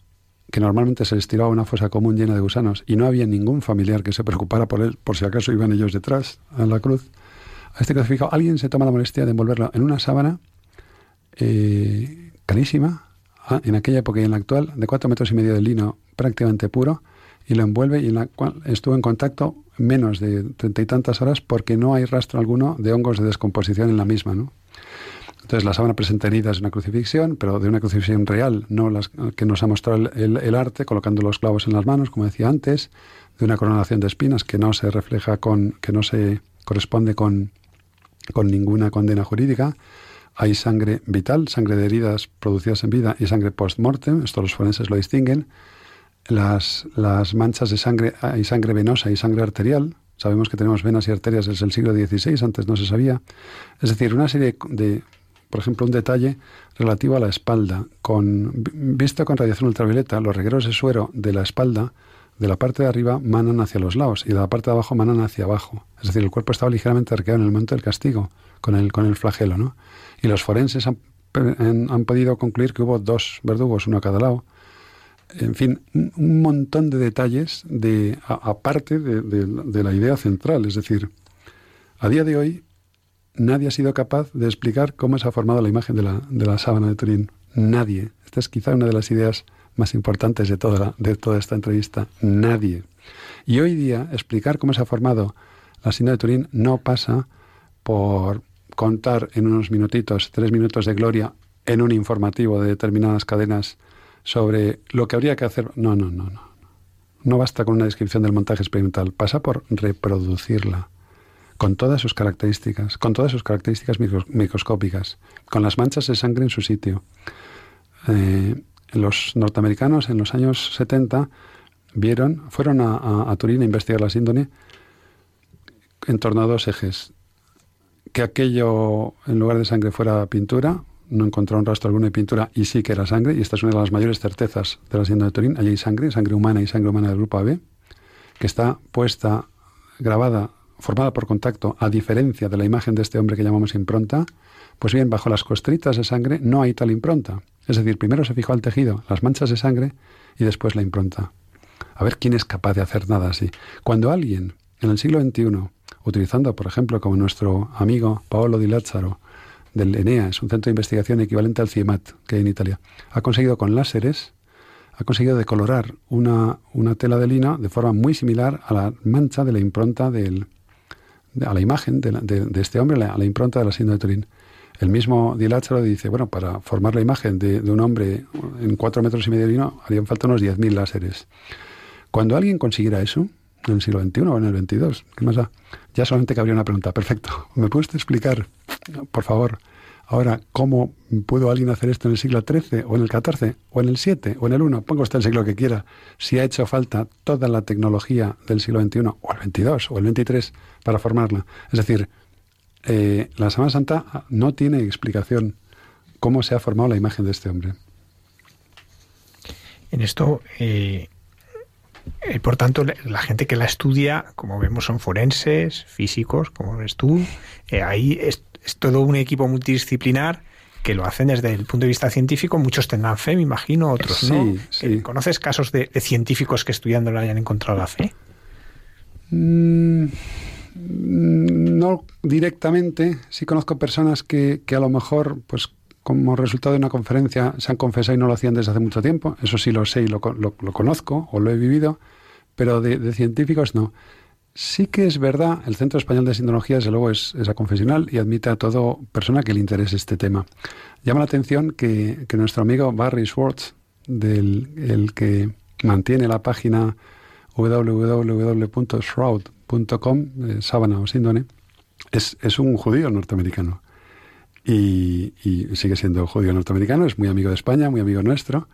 que normalmente se les tiraba una fosa común llena de gusanos y no había ningún familiar que se preocupara por él, por si acaso iban ellos detrás a la cruz, a este crucificado alguien se toma la molestia de envolverlo en una sábana eh, carísima, ah, en aquella época y en la actual, de cuatro metros y medio de lino prácticamente puro, y lo envuelve y en la cual estuvo en contacto menos de treinta y tantas horas porque no hay rastro alguno de hongos de descomposición en la misma, ¿no? Entonces la sábana presenta heridas de una crucifixión, pero de una crucifixión real, no las que nos ha mostrado el, arte, colocando los clavos en las manos, como decía antes, de una coronación de espinas que no se refleja con, que no se corresponde con, con ninguna condena jurídica. Hay sangre vital, sangre de heridas producidas en vida y sangre post-mortem, esto los forenses lo distinguen. Las, las manchas de sangre, hay sangre venosa y sangre arterial, Sabemos que tenemos venas y arterias desde el siglo XVI, antes no se sabía. Es decir, una serie de por ejemplo, un detalle relativo a la espalda. Con, visto con radiación ultravioleta, los regueros de suero de la espalda, de la parte de arriba, manan hacia los lados y de la parte de abajo manan hacia abajo. Es decir, el cuerpo estaba ligeramente arqueado en el momento del castigo, con el, con el flagelo. ¿no? Y los forenses han, han podido concluir que hubo dos verdugos, uno a cada lado. En fin, un montón de detalles de, aparte de, de la idea central. Es decir, a día de hoy nadie ha sido capaz de explicar cómo se ha formado la imagen de la, de la sábana de Turín. Nadie. Esta es quizá una de las ideas más importantes de toda, de toda esta entrevista. Nadie. Y hoy día explicar cómo se ha formado la sábana de Turín no pasa por contar en unos minutitos, tres minutos de gloria, en un informativo de determinadas cadenas sobre lo que habría que hacer. No, no, no, no. No basta con una descripción del montaje experimental. Pasa por reproducirla con todas sus características, con todas sus características microscópicas, con las manchas de sangre en su sitio. Eh, los norteamericanos en los años 70 vieron, fueron a, Turín a investigar la síndrome en torno a dos ejes. Que aquello, en lugar de sangre, fuera pintura, no encontraron rastro alguno de pintura y sí que era sangre, y esta es una de las mayores certezas de la síndrome de Turín. Allí hay sangre, sangre humana y sangre humana del grupo AB, que está puesta, grabada formada por contacto, a diferencia de la imagen de este hombre que llamamos impronta, pues bien, bajo las costritas de sangre no hay tal impronta. Es decir, primero se fijó al tejido, las manchas de sangre y después la impronta. A ver quién es capaz de hacer nada así. Cuando alguien en el siglo XXI, utilizando, por ejemplo, como nuestro amigo Paolo Di Lazzaro, del ENEA, es un centro de investigación equivalente al CIEMAT que hay en Italia, ha conseguido con láseres, ha conseguido decolorar una, una tela de lino de forma muy similar a la mancha de la impronta del, a la imagen de, este hombre, a la impronta de la síndrome de Turín. El mismo Dilacharo dice, bueno, para formar la imagen de, un hombre en cuatro metros y medio de vino harían falta unos 10.000 láseres. Cuando alguien consiguiera eso, en el siglo XXI o en el XXII, ¿qué más da? Ya solamente cabría una pregunta. Perfecto. ¿Me puedes explicar, por favor, Ahora, ¿cómo pudo alguien hacer esto en el siglo XIII o en el XIV o en el VII o en el I? Ponga usted el siglo que quiera. Si ha hecho falta toda la tecnología del siglo XXI o el XXII o el XXIII para formarla. Es decir, eh, la Semana Santa no tiene explicación cómo se ha formado la imagen de este hombre.
En esto, eh, eh, por tanto, la gente que la estudia, como vemos, son forenses, físicos, como ves tú. ahí es, es todo un equipo multidisciplinar que lo hacen desde el punto de vista científico. Muchos tendrán fe, me imagino, otros no. ¿Conoces casos de, científicos que estudiando lo hayan encontrado la fe?
Mm, no directamente. Sí conozco personas que, a lo mejor, pues como resultado de una conferencia, se han confesado y no lo hacían desde hace mucho tiempo. Eso sí lo sé y lo, conozco o lo he vivido, pero de científicos no Sí que es verdad, el Centro Español de Sindonología, desde luego, es, es confesional y admite a toda persona que le interese este tema. Llama la atención que, nuestro amigo Barry Schwartz, del, el que mantiene la página www.shroud.com, eh, sábana o síndone, es, es un judío norteamericano. Y, y, sigue siendo judío norteamericano, es muy amigo de España, muy amigo nuestro,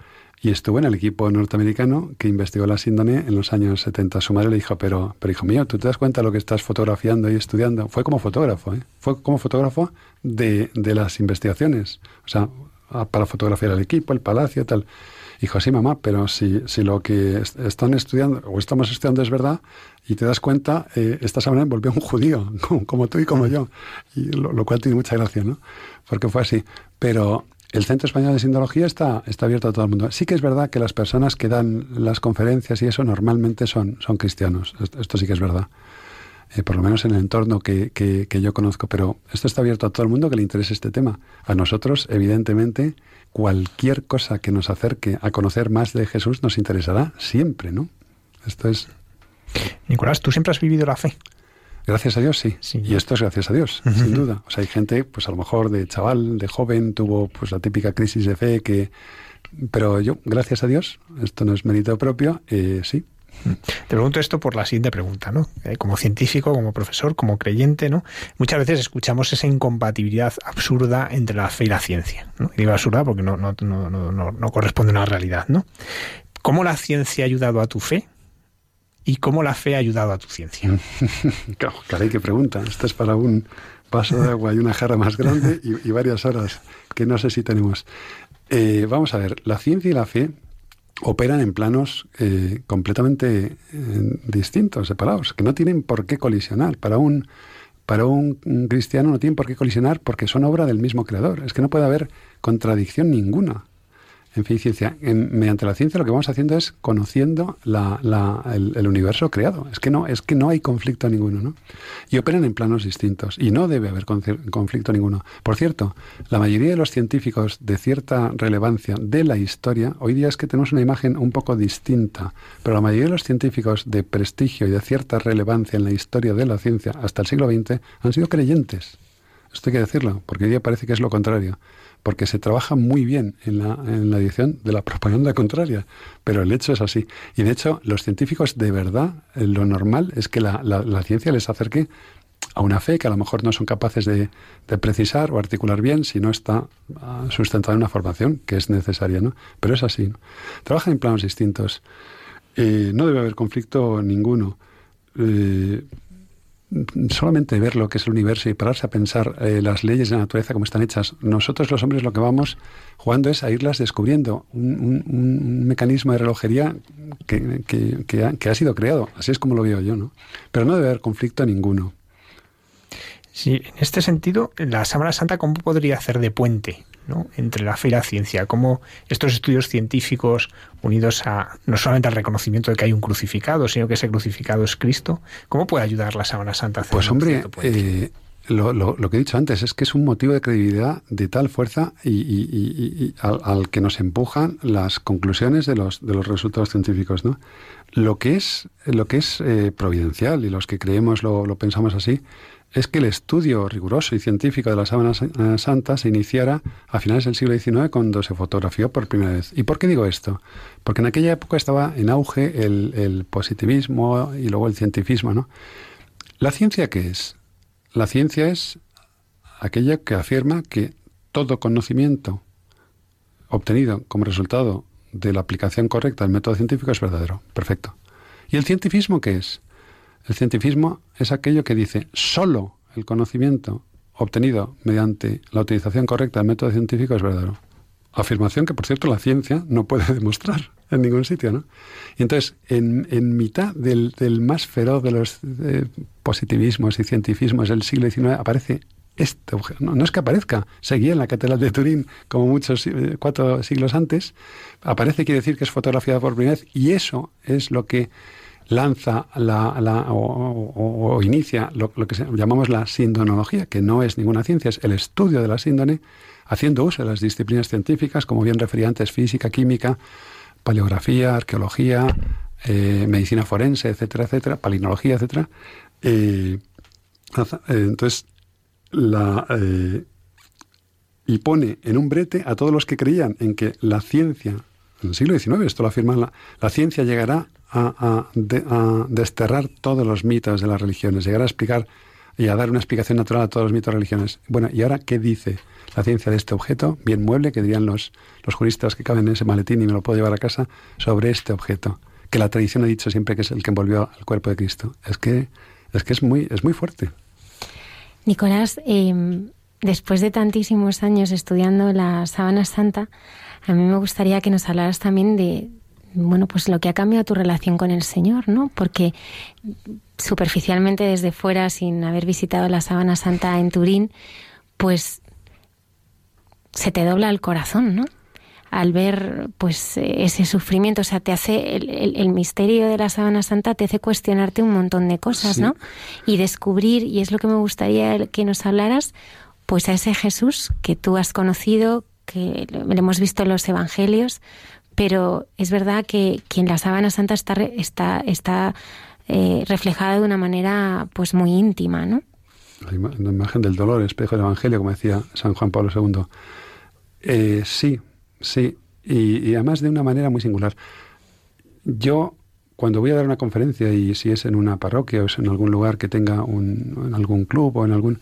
y estuvo en el equipo norteamericano que investigó la síndrome en los años 70. Su madre le dijo, pero, pero hijo mío, ¿tú te das cuenta de lo que estás fotografiando y estudiando? Fue como fotógrafo, ¿eh? Fue como fotógrafo de, de las investigaciones. O sea, para fotografiar el equipo, el palacio, tal. Dijo, sí, mamá, pero si, si lo que están estudiando o estamos estudiando es verdad y te das cuenta, eh, esta semana volvió un judío, como, tú y como yo. Y lo, lo, cual tiene mucha gracia, ¿no? Porque fue así. Pero el Centro Español de Sindología está, está abierto a todo el mundo. Sí que es verdad que las personas que dan las conferencias y eso normalmente son, son cristianos. Esto, sí que es verdad. Eh, por lo menos en el entorno que, que, yo conozco. Pero esto está abierto a todo el mundo que le interese este tema. A nosotros, evidentemente, cualquier cosa que nos acerque a conocer más de Jesús nos interesará siempre, ¿no? Esto es...
Nicolás, ¿tú siempre has vivido la fe?
Gracias a Dios, sí. Y esto es gracias a Dios, sin duda. O sea, hay gente, pues a lo mejor de chaval, de joven, tuvo pues la típica crisis de fe que... Pero yo, gracias a Dios, esto no es mérito propio, eh, sí,
te pregunto esto por la siguiente pregunta, ¿no? Eh, como científico, como profesor, como creyente, ¿no? Muchas veces escuchamos esa incompatibilidad absurda entre la fe y la ciencia. ¿no? Y digo absurda porque no, no, no, no, corresponde a una realidad, ¿no? ¿Cómo la ciencia ha ayudado a tu fe? ¿Y cómo la fe ha ayudado a tu ciencia?
caray, qué pregunta. Esto es para un vaso de agua y una jarra más grande y, varias horas que no sé si tenemos. Eh, vamos a ver, la ciencia y la fe operan en planos eh, completamente eh, distintos, separados, que no tienen por qué colisionar. Para un, para un cristiano no tienen por qué colisionar porque son obra del mismo creador. Es que no puede haber contradicción ninguna en fin, ciencia. mediante la ciencia lo que vamos haciendo es conociendo el, universo creado. Es que no, es que no hay conflicto ninguno, ¿no? Y operan en planos distintos. Y no debe haber conflicto ninguno. Por cierto, la mayoría de los científicos de cierta relevancia de la historia, hoy día es que tenemos una imagen un poco distinta, pero la mayoría de los científicos de prestigio y de cierta relevancia en la historia de la ciencia hasta el siglo XX han sido creyentes. Esto hay que decirlo, porque hoy día parece que es lo contrario porque se trabaja muy bien en la, en la edición de la propaganda contraria, pero el hecho es así. Y de hecho, los científicos de verdad, eh, lo normal es que la, ciencia les acerque a una fe que a lo mejor no son capaces de, de precisar o articular bien si no está ah, sustentada en una formación que es necesaria, ¿no? Pero es así. Trabajan en planos distintos. Eh, no debe haber conflicto ninguno. Eh, solamente ver lo que es el universo y pararse a pensar eh, las leyes de la naturaleza como están hechas, nosotros los hombres lo que vamos jugando es a irlas descubriendo. Un, mecanismo de relojería que, que, ha, que, ha, sido creado. Así es como lo veo yo, ¿no? Pero no debe haber conflicto ninguno.
Sí, en este sentido, la Sábana Santa, ¿cómo podría hacer de puente entre la fe y la ciencia, cómo estos estudios científicos unidos a no solamente al reconocimiento de que hay un crucificado, sino que ese crucificado es Cristo, ¿cómo puede ayudar la Sábana Santa a hacer
Pues hombre, eh, lo, que he dicho antes es que es un motivo de credibilidad de tal fuerza y, al, que nos empujan las conclusiones de los, de los resultados científicos. ¿no? Lo que es, lo que es eh, providencial y los que creemos lo, lo pensamos así, es que el estudio riguroso y científico de la sábana eh, santa se iniciara a finales del siglo XIX cuando se fotografió por primera vez. ¿Y por qué digo esto? Porque en aquella época estaba en auge el, positivismo y luego el cientifismo. ¿no? ¿La ciencia qué es? La ciencia es aquella que afirma que todo conocimiento obtenido como resultado de la aplicación correcta del método científico es verdadero. Perfecto. ¿Y el cientifismo qué es? El cientifismo es aquello que dice solo el conocimiento obtenido mediante la utilización correcta del método científico es verdadero. Afirmación que, por cierto, la ciencia no puede demostrar en ningún sitio, ¿no? Y entonces, en, mitad del, más feroz de los positivismos y cientifismos del siglo XIX aparece este no, no, es que aparezca, seguía en la Catedral de Turín como muchos eh, cuatro siglos antes, aparece quiere decir que es fotografiada por primera vez y eso es lo que lanza la, o, inicia lo, que llamamos la sindonología, que no es ninguna ciencia, es el estudio de la síndone, haciendo uso de las disciplinas científicas, como bien refería antes, física, química, paleografía, arqueología, eh, medicina forense, etcétera, etcétera, palinología, etcétera. Eh, entonces, la, y pone en un brete a todos los que creían en que la ciencia, en el siglo XIX, esto lo afirma, la, la ciencia llegará a, desterrar todos los mitos de las religiones, llegará a explicar y a dar una explicación natural a todos los mitos de religiones. Bueno, ¿y ahora qué dice la ciencia de este objeto? Bien mueble, que dirían los, los juristas que caben en ese maletín y me lo puedo llevar a casa, sobre este objeto, que la tradición ha dicho siempre que es el que envolvió al cuerpo de Cristo. Es que es, que es, muy, es muy fuerte.
Nicolás, em, después de tantísimos años estudiando la sábana santa, a mí me gustaría que nos hablaras también de, bueno, pues lo que ha cambiado tu relación con el Señor, ¿no? Porque superficialmente desde fuera, sin haber visitado la sábana santa en Turín, pues se te dobla el corazón, ¿no? Al ver pues ese sufrimiento, o sea, te hace el, misterio de la sábana santa te hace cuestionarte un montón de cosas, ¿no? Y descubrir, y es lo que me gustaría que nos hablaras, pues a ese Jesús que tú has conocido, que lo hemos visto en los evangelios, pero es verdad que, quien en la sábana santa está, está, está eh, reflejada de una manera pues muy íntima, ¿no?
La, imagen del dolor, el espejo del Evangelio, como decía San Juan Pablo II. Eh, sí, sí, y, además de una manera muy singular. Yo, cuando voy a dar una conferencia, y si es en una parroquia o es en algún lugar que tenga un, en algún club o en alguna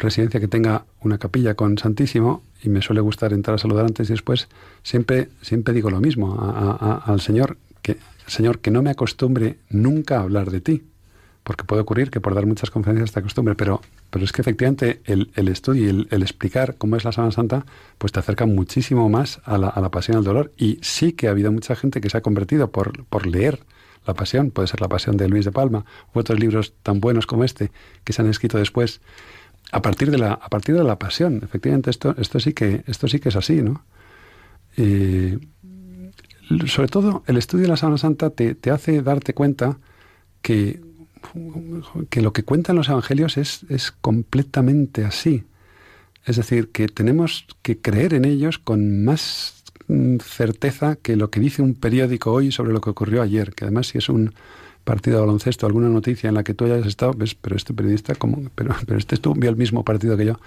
residencia que tenga una capilla con Santísimo, y me suele gustar entrar a saludar antes y después, siempre, siempre digo lo mismo al Señor, que Señor, que no me acostumbre nunca a hablar de ti, porque puede ocurrir que por dar muchas conferencias te acostumbre, pero, pero es que efectivamente el, estudio y el, explicar cómo es la Sábana Santa, pues te acerca muchísimo más a la, a la pasión al dolor. Y sí que ha habido mucha gente que se ha convertido por, por leer la pasión, puede ser la pasión de Luis de Palma, u otros libros tan buenos como este, que se han escrito después, a partir de la, a partir de la pasión. Efectivamente, esto, esto, sí, que, esto sí que es así, ¿no? sobre todo, el estudio de la Sábana Santa te, te, hace darte cuenta que, que lo que cuentan los evangelios es, es completamente así. Es decir, que tenemos que creer en ellos con más certeza que lo que dice un periódico hoy sobre lo que ocurrió ayer, que además si es un, partido de baloncesto, alguna noticia en la que tú hayas estado, ves, pero este periodista, como, pero, pero este tú vio el mismo partido que yo.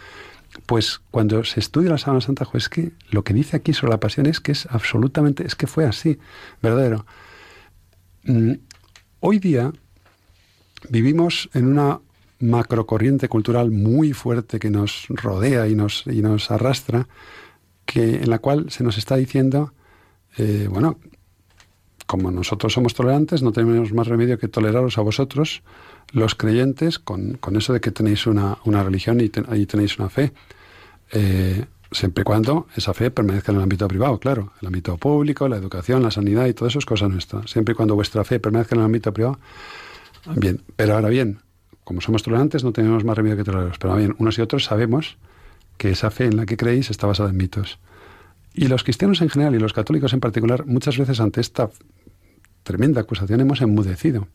Pues cuando se estudia la Sábana Santa, es que lo que dice aquí sobre la pasión es que es absolutamente, es que fue así, verdadero. Mm, hoy día vivimos en una macrocorriente cultural muy fuerte que nos rodea y nos, y nos arrastra, que, en la cual se nos está diciendo, eh, bueno, como nosotros somos tolerantes, no tenemos más remedio que toleraros a vosotros, los creyentes, con, eso de que tenéis una, religión y, tenéis una fe. Eh, siempre y cuando esa fe permanezca en el ámbito privado, claro, el ámbito público, la educación, la sanidad y todo eso es cosa nuestra. Siempre y cuando vuestra fe permanezca en el ámbito privado, bien. Pero ahora bien, como somos tolerantes, no tenemos más remedio que toleraros. Pero bien, unos y otros sabemos que esa fe en la que creéis está basada en mitos. Y los cristianos en general y los católicos en particular, muchas veces ante esta tremenda acusación hemos enmudecido.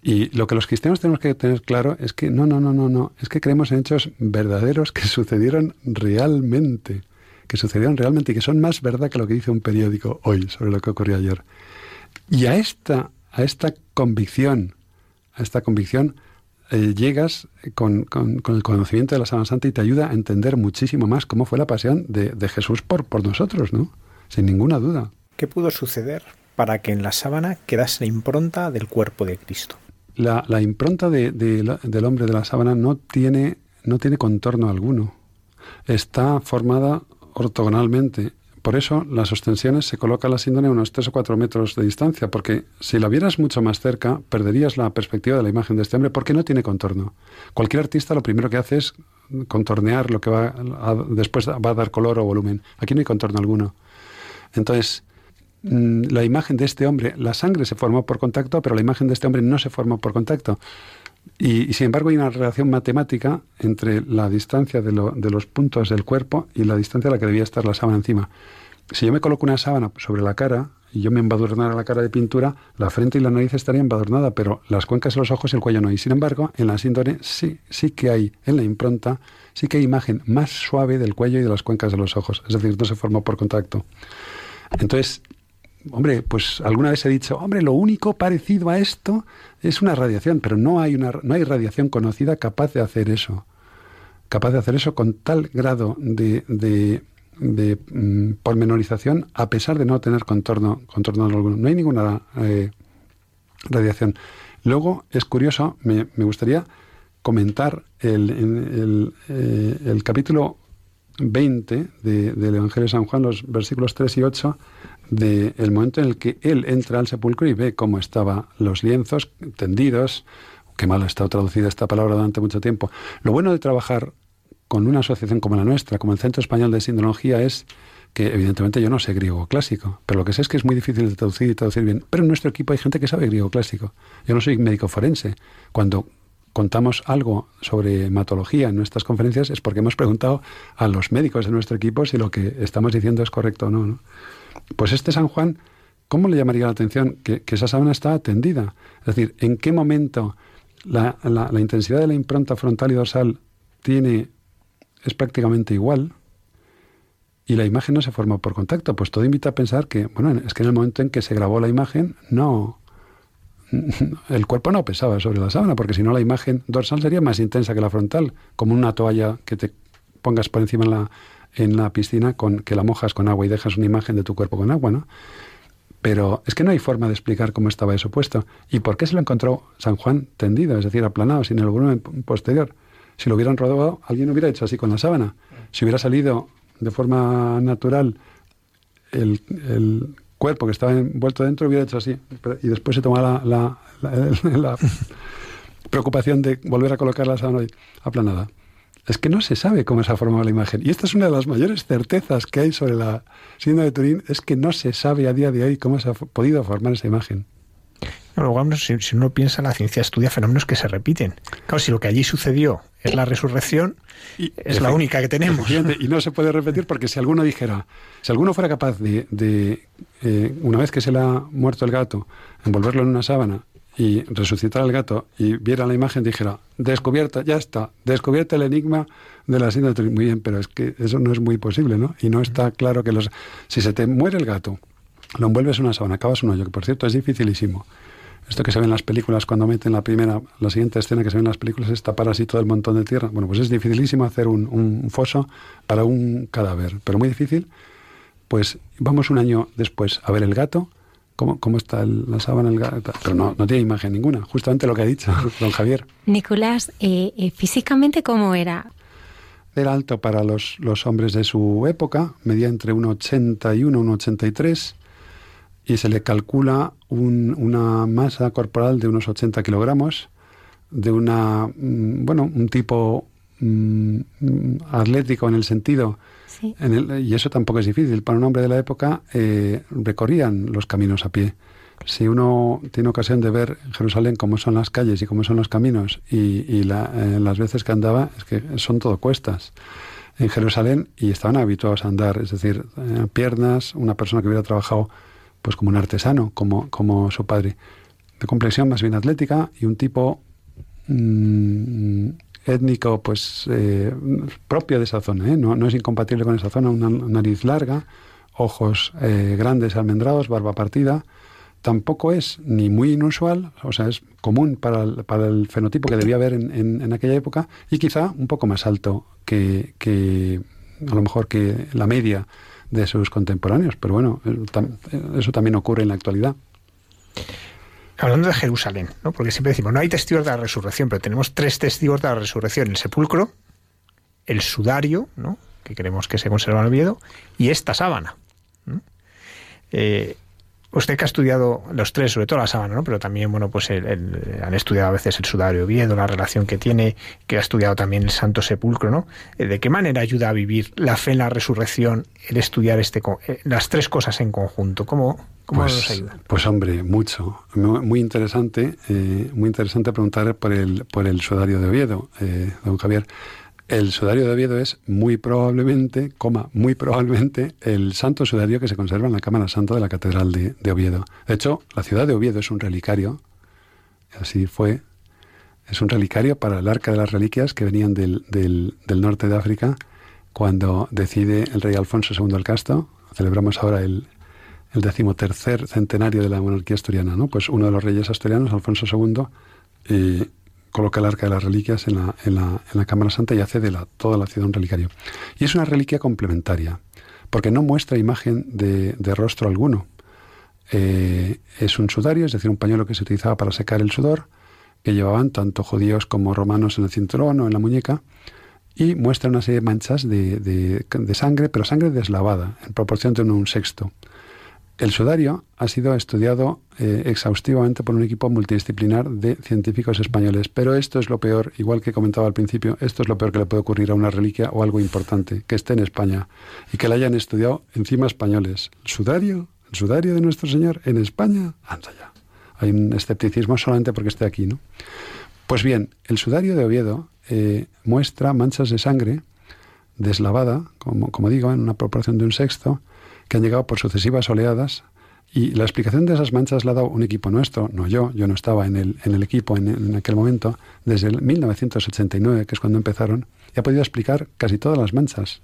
Y lo que los cristianos tenemos que tener claro es que no, no, no, no, no, es que creemos en hechos verdaderos que sucedieron realmente, que sucedieron realmente y que son más verdad que lo que dice un periódico hoy sobre lo que ocurrió ayer. Y a esta, a esta convicción, a esta convicción, eh, llegas con, el conocimiento de la Sábana Santa y te ayuda a entender muchísimo más cómo fue la pasión de, Jesús por, por nosotros, ¿no? Sin ninguna duda.
¿Qué pudo suceder para que en la sábana quedase la impronta del cuerpo de Cristo?
La, impronta del hombre de la sábana no tiene, no tiene contorno alguno. Está formada ortogonalmente por eso las ostensiones se coloca la síndrome a unos 3 o 4 metros de distancia, porque si la vieras mucho más cerca, perderías la perspectiva de la imagen de este hombre, porque no tiene contorno. Cualquier artista lo primero que hace es contornear lo que va después va a dar color o volumen. Aquí no hay contorno alguno. Entonces, mm, la imagen de este hombre, la sangre se formó por contacto, pero la imagen de este hombre no se formó por contacto. Y, sin embargo hay una relación matemática entre la distancia de, los puntos del cuerpo y la distancia a la que debía estar la sábana encima. Si yo me coloco una sábana sobre la cara y yo me embadurnara la cara de pintura, la frente y la nariz estarían embadurnadas, pero las cuencas de los ojos y el cuello no. Y sin embargo, en la síndrome sí, sí que hay, en la impronta, sí que hay imagen más suave del cuello y de las cuencas de los ojos. Es decir, no se formó por contacto. Entonces, hombre, pues alguna vez he dicho, hombre, lo único parecido a esto es una radiación, pero no hay, una, no hay radiación conocida capaz de hacer eso. Capaz de hacer eso con tal grado de, de, de mm, pormenorización, a pesar de no tener contorno, contorno alguno. No hay ninguna eh, radiación. Luego, es curioso, me, me gustaría comentar el, el, eh, el capítulo 20 del Evangelio de San Juan, los versículos 3 y 8, del momento en el que él entra al sepulcro y ve cómo estaban los lienzos tendidos. Qué mal ha estado traducida esta palabra durante mucho tiempo. Lo bueno de trabajar con una asociación como la nuestra, como el Centro Español de Sindología, es que evidentemente yo no sé griego clásico, pero lo que sé es que es muy difícil de traducir y traducir bien. Pero en nuestro equipo hay gente que sabe griego clásico. Yo no soy médico forense. Cuando contamos algo sobre hematología en nuestras conferencias es porque hemos preguntado a los médicos de nuestro equipo si lo que estamos diciendo es correcto o no. Pues este San Juan, ¿cómo le llamaría la atención que, esa sábana está tendida? Es decir, ¿en qué momento la, intensidad de la impronta frontal y dorsal tiene, es prácticamente igual? y la imagen no se forma por contacto. Pues todo invita a pensar que, bueno, es que en el momento en que se grabó la imagen, no, el cuerpo no pesaba sobre la sábana, porque si no la imagen dorsal sería más intensa que la frontal, como una toalla que te pongas por encima en la, en la piscina, con, que la mojas con agua y dejas una imagen de tu cuerpo con agua, ¿no? Pero es que no hay forma de explicar cómo estaba eso puesto. ¿Y por qué se lo encontró San Juan tendido, es decir, aplanado, sin el volumen posterior? Si lo hubieran rodado, alguien hubiera hecho así con la sábana. Si hubiera salido de forma natural el, el cuerpo que estaba envuelto dentro hubiera hecho así. Y después se tomaba la, la, preocupación de volver a colocar la sábana aplanada. Es que no se sabe cómo se ha formado la imagen. Y esta es una de las mayores certezas que hay sobre la síndrome de Turín, es que no se sabe a día de hoy cómo se ha podido formar esa imagen.
Luego, si, uno piensa, la ciencia estudia fenómenos que se repiten. Claro, si lo que allí sucedió es la resurrección, y, es la única que tenemos.
Y no se puede repetir porque si alguno dijera, si alguno fuera capaz de, eh, una vez que se le ha muerto el gato, envolverlo en una sábana y resucitar al gato y viera la imagen, dijera, descubierta, ya está, descubierta el enigma de la de Muy bien, pero es que eso no es muy posible, ¿no? Y no está claro que los... Si se te muere el gato, lo envuelves en una sábana, acabas un hoyo, que por cierto es dificilísimo esto que se ve en las películas cuando meten la primera, la siguiente escena que se ve en las películas es tapar así todo el montón de tierra. Bueno, pues es dificilísimo hacer un, foso para un cadáver, pero muy difícil. Pues vamos un año después a ver el gato, cómo, cómo está la sábana, el gato, pero no, no tiene imagen ninguna, justamente lo que ha dicho don Javier.
Nicolás, eh, eh, físicamente, ¿cómo era?
Era alto para los, los hombres de su época, medía entre 1,81 y 1,83 y se le calcula una masa corporal de unos 80 kilogramos, de una, mm, bueno, un tipo mm, atlético en el sentido, y eso tampoco es difícil. Para un hombre de la época eh, recorrían los caminos a pie. Si uno tiene ocasión de ver en Jerusalén cómo son las calles y cómo son los caminos, y, eh, las veces que andaba, es que son todo cuestas en Jerusalén y estaban habituados a andar, es decir, eh, piernas, una persona que hubiera trabajado pues como un artesano, como, como su padre, de complexión más bien atlética y un tipo mm, étnico pues eh, propio de esa zona, ¿eh? no, no, es incompatible con esa zona, una nariz larga, ojos eh, grandes almendrados, barba partida, tampoco es ni muy inusual, o sea, es común para el, para el fenotipo que debía haber en, en, en, aquella época y quizá un poco más alto que, que a lo mejor que la media de sus contemporáneos. Pero bueno, eso también ocurre en la actualidad.
Hablando de Jerusalén, ¿no? porque siempre decimos, no hay testigos de la resurrección, pero tenemos tres testigos de la resurrección, el sepulcro, el sudario, ¿no? que creemos que se conserva en Oviedo, y esta sábana. Eh, Usted que ha estudiado los tres, sobre todo la sábana, ¿no? pero también, bueno, pues han estudiado a veces el sudario Oviedo, la relación que tiene, que ha estudiado también el Santo Sepulcro, ¿no? Eh, ¿De qué manera ayuda a vivir la fe en la resurrección el estudiar este, eh, las tres cosas en conjunto? ¿Cómo, cómo
pues,
nos ayuda?
Pues hombre, mucho. Muy interesante, eh, muy interesante preguntar por el, por el sudario de Oviedo, don Javier. El sudario de Oviedo es muy probablemente, coma, muy probablemente el santo sudario que se conserva en la Cámara Santa de la Catedral de, Oviedo. De hecho, la ciudad de Oviedo es un relicario, así fue, es un relicario para el arca de las reliquias que venían del, norte de África cuando decide el rey Alfonso II el Casto, celebramos ahora el, decimotercer centenario de la monarquía asturiana, ¿no? Pues uno de los reyes asturianos, Alfonso II, coloca el arca de las reliquias en la, en la, en la Cámara Santa y hace de la, toda la ciudad un relicario. Y es una reliquia complementaria, porque no muestra imagen de, de rostro alguno. Eh, es un sudario, es decir, un pañuelo que se utilizaba para secar el sudor, que llevaban tanto judíos como romanos en el cinturón o en la muñeca, y muestra una serie de manchas de, de, de sangre, pero sangre deslavada, en proporción de un sexto. El sudario ha sido estudiado eh, exhaustivamente por un equipo multidisciplinar de científicos españoles, pero esto es lo peor, igual que comentaba al principio, esto es lo peor que le puede ocurrir a una reliquia o algo importante, que esté en España y que la hayan estudiado encima españoles. ¿El sudario? ¿El sudario de nuestro Señor en España? Anda ya. Hay un escepticismo solamente porque esté aquí, ¿no? Pues bien, el sudario de Oviedo eh, muestra manchas de sangre deslavada, como, como digo, en una proporción de un sexto, que han llegado por sucesivas oleadas. Y la explicación de esas manchas la ha dado un equipo nuestro, no yo, yo no estaba en el, en el equipo en, aquel momento, desde el 1989, que es cuando empezaron, y ha podido explicar casi todas las manchas.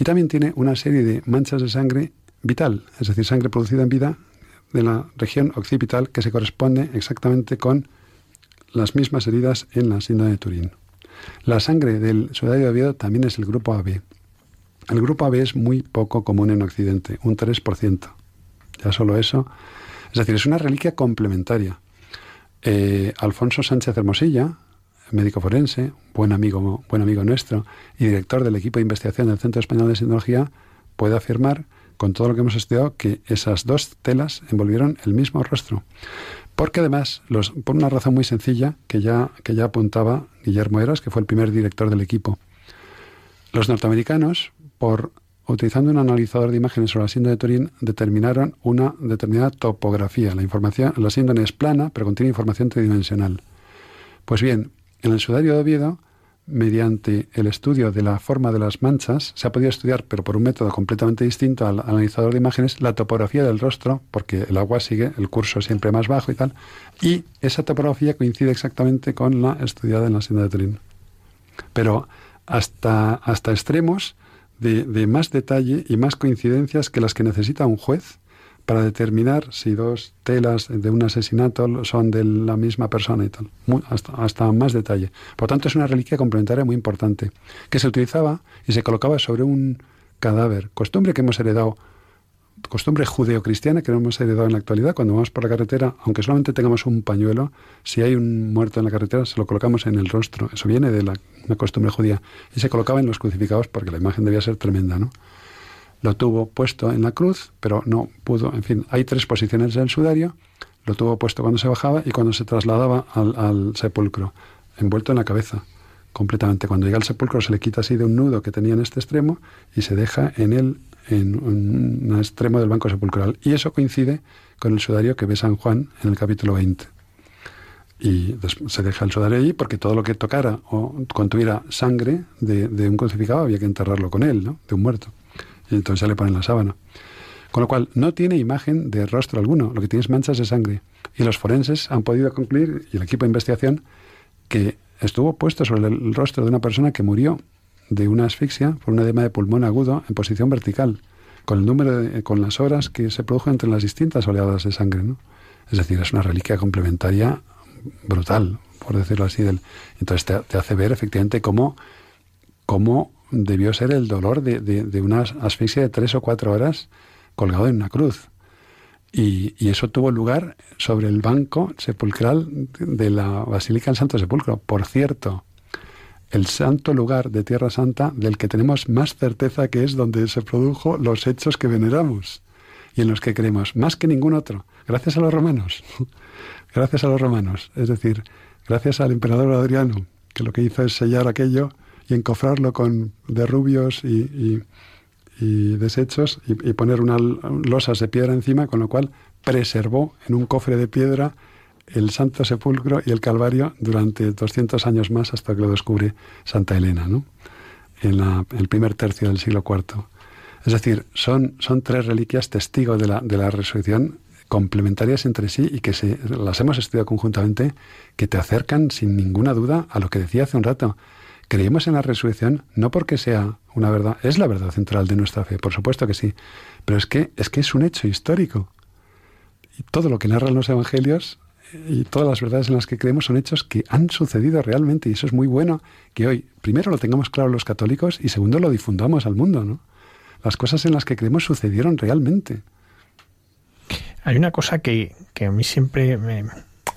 Y también tiene una serie de manchas de sangre vital, es decir, sangre producida en vida de la región occipital que se corresponde exactamente con las mismas heridas en la síndrome de Turín. La sangre del sudario de Oviedo también es el grupo AB. El grupo AB es muy poco común en Occidente, un 3%. Ya solo eso. Es decir, es una reliquia complementaria. Eh, Alfonso Sánchez Hermosilla, médico forense, buen amigo, buen amigo nuestro y director del equipo de investigación del Centro Español de Sindología, puede afirmar, con todo lo que hemos estudiado, que esas dos telas envolvieron el mismo rostro. Porque además, por una razón muy sencilla que ya, que ya apuntaba Guillermo Eras, que fue el primer director del equipo, los norteamericanos por utilizando un analizador de imágenes sobre la síndrome de Turín, determinaron una determinada topografía. La, información, la síndrome es plana, pero contiene información tridimensional. Pues bien, en el sudario de Oviedo, mediante el estudio de la forma de las manchas, se ha podido estudiar, pero por un método completamente distinto al analizador de imágenes, la topografía del rostro, porque el agua sigue el curso siempre más bajo y tal, y esa topografía coincide exactamente con la estudiada en la síndrome de Turín. Pero hasta, hasta extremos de, más detalle y más coincidencias que las que necesita un juez para determinar si dos telas de un asesinato son de la misma persona y tal. Hasta, hasta más detalle. Por tanto, es una reliquia complementaria muy importante, que se utilizaba y se colocaba sobre un cadáver, costumbre que hemos heredado costumbre judeocristiana que no hemos heredado en la actualidad. Cuando vamos por la carretera, aunque solamente tengamos un pañuelo, si hay un muerto en la carretera, se lo colocamos en el rostro. Eso viene de la, una costumbre judía. Y se colocaba en los crucificados porque la imagen debía ser tremenda, ¿no? Lo tuvo puesto en la cruz, pero no pudo. En fin, hay tres posiciones del sudario. Lo tuvo puesto cuando se bajaba y cuando se trasladaba al, al sepulcro, envuelto en la cabeza completamente. Cuando llega al sepulcro se le quita así de un nudo que tenía en este extremo y se deja en el en un extremo del banco sepulcral. Y eso coincide con el sudario que ve San Juan en el capítulo 20. Y se deja el sudario allí porque todo lo que tocara o contuviera sangre de, un crucificado había que enterrarlo con él, ¿no? de un muerto. Y entonces ya le ponen la sábana. Con lo cual, no tiene imagen de rostro alguno, lo que tiene es manchas de sangre. Y los forenses han podido concluir, y el equipo de investigación, que estuvo puesto sobre el rostro de una persona que murió de una asfixia por un edema de pulmón agudo en posición vertical, con el número de, con las horas que se produjo entre las distintas oleadas de sangre, ¿no? Es decir, es una reliquia complementaria brutal, por decirlo así. Del, entonces te, hace ver efectivamente cómo, cómo debió ser el dolor de, de, de, una asfixia de tres o cuatro horas colgado en una cruz. Y, y, eso tuvo lugar sobre el banco sepulcral de la Basílica del Santo Sepulcro. Por cierto, el santo lugar de Tierra Santa del que tenemos más certeza que es donde se produjo los hechos que veneramos y en los que creemos, más que ningún otro, gracias a los romanos, gracias a los romanos, es decir, gracias al emperador Adriano, que lo que hizo es sellar aquello y encofrarlo con derrubios y, y, desechos y, y poner unas losas de piedra encima, con lo cual preservó en un cofre de piedra el Santo Sepulcro y el Calvario durante 200 años más hasta que lo descubre Santa Elena, ¿no? en el primer tercio del siglo IV. Es decir, son, son tres reliquias testigos de la, de la resurrección complementarias entre sí y que se, las hemos estudiado conjuntamente, que te acercan sin ninguna duda a lo que decía hace un rato, Creemos en la resurrección no porque sea una verdad, es la verdad central de nuestra fe, por supuesto que sí, pero es que es que es un hecho histórico. Y todo lo que narran los evangelios y todas las verdades en las que creemos son hechos que han sucedido realmente y eso es muy bueno que hoy primero lo tengamos claro los católicos y segundo lo difundamos al mundo, ¿no? Las cosas en las que creemos sucedieron realmente.
Hay una cosa que, que a mí siempre me,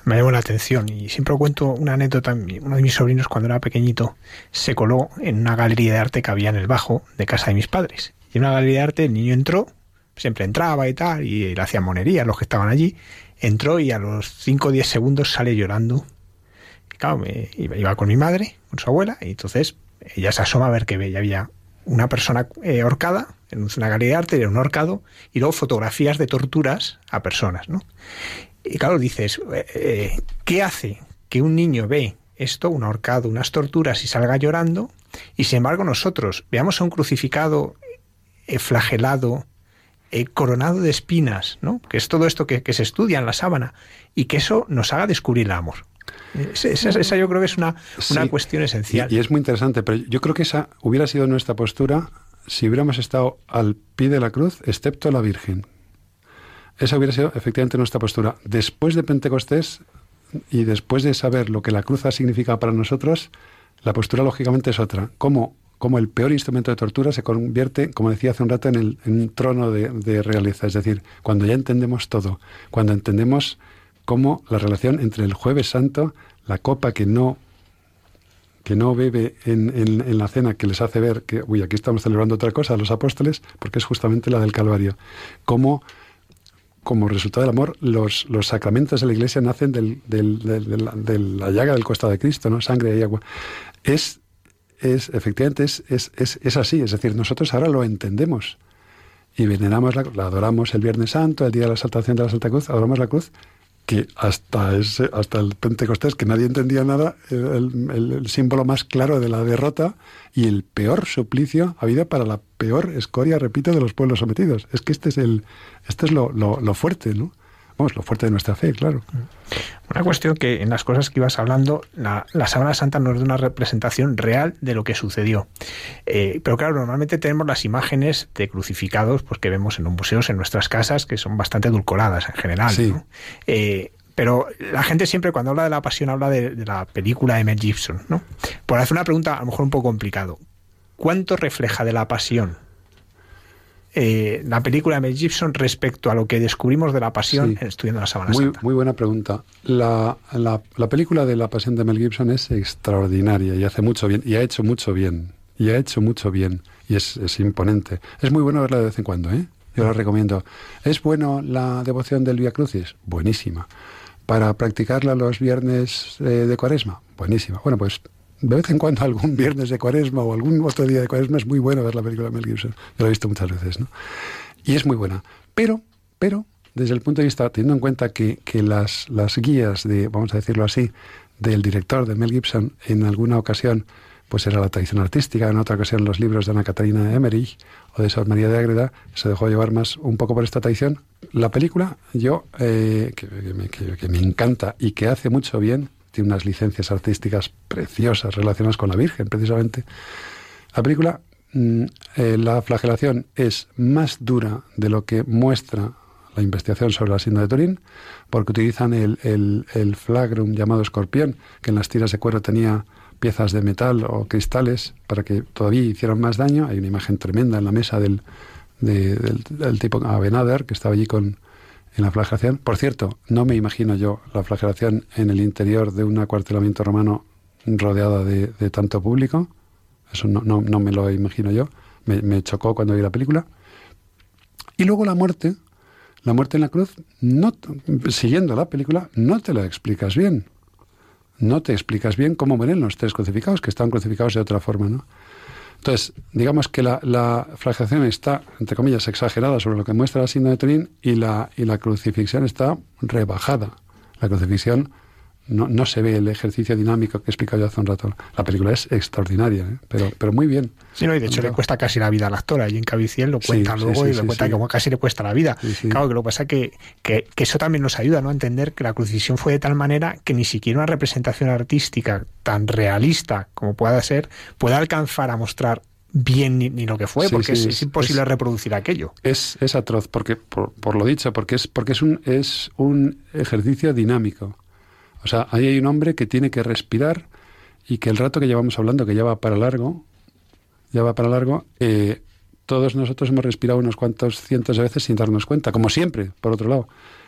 me llamó la atención y siempre cuento una anécdota. Uno de mis sobrinos cuando era pequeñito se coló en una galería de arte que había en el bajo de casa de mis padres. Y en una galería de arte el niño entró, siempre entraba y tal, y le hacía monería los que estaban allí. Entró y a los 5 o 10 segundos sale llorando. Claro, iba, con mi madre, con su abuela, y entonces ella se asoma a ver que ve, había una persona eh, en una galería de arte, era un ahorcado, y luego fotografías de torturas a personas, ¿no? Y claro, dices, eh, eh, ¿qué hace que un niño ve esto, un ahorcado, unas torturas y salga llorando? Y sin embargo nosotros veamos a un crucificado eh, coronado de espinas, ¿no? que es todo esto que, se estudia en la sábana, y que eso nos haga descubrir el amor. Esa, yo creo que es una, una cuestión esencial.
y, es muy interesante, pero yo creo que esa hubiera sido nuestra postura si hubiéramos estado al pie de la cruz, excepto la Virgen, esa hubiera sido efectivamente nuestra postura. Después de Pentecostés y después de saber lo que la cruz ha significado para nosotros, la postura lógicamente es otra. ¿Cómo, cómo el peor instrumento de tortura se convierte, como decía hace un rato, en, un trono de, de, realeza? Es decir, cuando ya entendemos todo, cuando entendemos cómo la relación entre el jueves santo, la copa que no que no bebe en, la cena, que les hace ver que, uy, aquí estamos celebrando otra cosa los apóstoles, porque es justamente la del Calvario. Cómo como resultado del amor, los, los sacramentos de la Iglesia nacen del, de la llaga del costado de Cristo, ¿no? Sangre y agua. Es, es efectivamente, es, es, es, así. Es decir, nosotros ahora lo entendemos y veneramos, la, la, adoramos el Viernes Santo, el día de la exaltación de la Santa Cruz, adoramos la cruz, que hasta, ese, hasta el Pentecostés, que nadie entendía nada, el, el, símbolo más claro de la derrota y el peor suplicio ha habido para la peor escoria, repito, de los pueblos sometidos. Es que este es, el, este es lo, lo, lo fuerte, ¿no? Vamos, lo fuerte de nuestra fe, claro.
Una cuestión que en las cosas que ibas hablando, la, la Sábana Santa nos da una representación real de lo que sucedió. Eh, pero claro, normalmente tenemos las imágenes de crucificados pues, que vemos en los museos, en nuestras casas, que son bastante edulcoradas en general.
Sí.
Eh, pero la gente siempre cuando habla de la pasión habla de, de, la película de Mel Gibson, ¿no? Por hacer una pregunta a lo mejor un poco complicado. ¿Cuánto refleja de la pasión eh, la película de Mel Gibson respecto a lo que descubrimos de la pasión estudiando la Sábana
muy,
Santa?
Muy buena pregunta. La, la, la, película de la pasión de Mel Gibson es extraordinaria y hace mucho bien, y ha hecho mucho bien, y ha hecho mucho bien, y es, es imponente. Es muy bueno verla de vez en cuando, ¿eh? Yo la recomiendo. ¿Es bueno la devoción del Via Crucis? Buenísima. ¿Para practicarla los viernes eh, de cuaresma? Buenísima. Bueno, pues de vez en cuando algún viernes de cuaresma o algún otro día de cuaresma es muy bueno ver la película de Mel Gibson. Yo la he visto muchas veces, ¿no? Y es muy buena. Pero, pero, desde el punto de vista, teniendo en cuenta que, que las, las guías de, vamos a decirlo así, del director de Mel Gibson en alguna ocasión pues era la tradición artística, en otra ocasión los libros de Ana Catarina Emmerich o de Sor María de Ágreda, se dejó llevar más un poco por esta tradición. La película, yo, eh, que, que, me, que, que, me, encanta y que hace mucho bien, tiene unas licencias artísticas preciosas relacionadas con la Virgen, precisamente. La película, mm, eh, la flagelación es más dura de lo que muestra la investigación sobre la síndrome de Turín, porque utilizan el, flagrum llamado escorpión, que en las tiras de cuero tenía piezas de metal o cristales para que todavía hicieran más daño. Hay una imagen tremenda en la mesa del, de, del, tipo Abenader, que estaba allí con, en la flagelación. Por cierto, no me imagino yo la flagelación en el interior de un acuartelamiento romano rodeada de, tanto público. Eso no, no, no, me lo imagino yo. Me, me, chocó cuando vi la película. Y luego la muerte, la muerte en la cruz, no, siguiendo la película, no te la explicas bien. No te explicas bien cómo mueren los tres crucificados, que están crucificados de otra forma, ¿no? Entonces, digamos que la, la, flagelación está, entre comillas, exagerada sobre lo que muestra la síndrome de Turín y la, y la crucifixión está rebajada. La crucifixión no, no se ve el ejercicio dinámico que he explicado yo hace un rato. La película es extraordinaria, ¿eh? pero, pero muy bien.
Sí, no, y de hecho le cuesta casi la vida al actor. Allí en Cabiciel lo cuenta luego y lo cuenta como casi le cuesta la vida. Claro, que lo que pasa es que, que, que, eso también nos ayuda ¿no? a entender que la crucifixión fue de tal manera que ni siquiera una representación artística tan realista como pueda ser puede alcanzar a mostrar bien ni, lo que fue, porque es, imposible reproducir aquello.
Es, es atroz, porque, por, por, lo dicho, porque es, porque es un, es un ejercicio dinámico. O sea, ahí hay un hombre que tiene que respirar y que el rato que llevamos hablando, que ya va para largo, ya va para largo, eh, todos nosotros hemos respirado unos cuantos cientos de veces sin darnos cuenta, como siempre, por otro lado.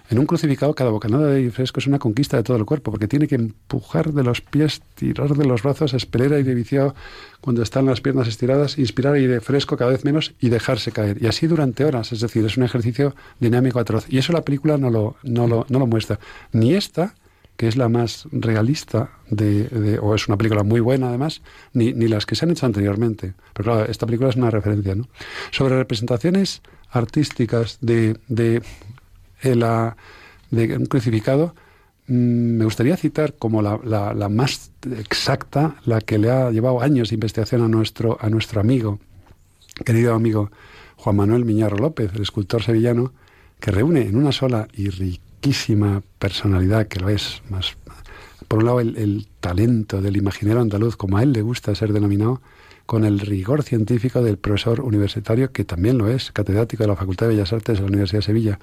En un crucificado cada bocanada de fresco es una conquista de todo el cuerpo, porque tiene que empujar de los pies, tirar de los brazos, esperar aire viciado cuando están las piernas estiradas, inspirar aire fresco cada vez menos y dejarse caer. Y así durante horas, es decir, es un ejercicio dinámico atroz. Y eso la película no lo, no lo, no lo muestra. Ni esta, que es la más realista, de, o es una película muy buena además, ni, ni las que se han hecho anteriormente. Pero claro, esta película es una referencia. ¿no? Sobre representaciones artísticas de, de un crucificado, mm, me gustaría citar como la, la, más exacta, la que le ha llevado años de investigación a nuestro, a nuestro amigo, querido amigo Juan Manuel Miñarro López, el escultor sevillano, que reúne en una sola y riquísima personalidad, que lo es más. Por un lado, el, el talento del imaginero andaluz, como a él le gusta ser denominado, con el rigor científico del profesor universitario, que también lo es, catedrático de la Facultad de Bellas Artes de la Universidad de Sevilla,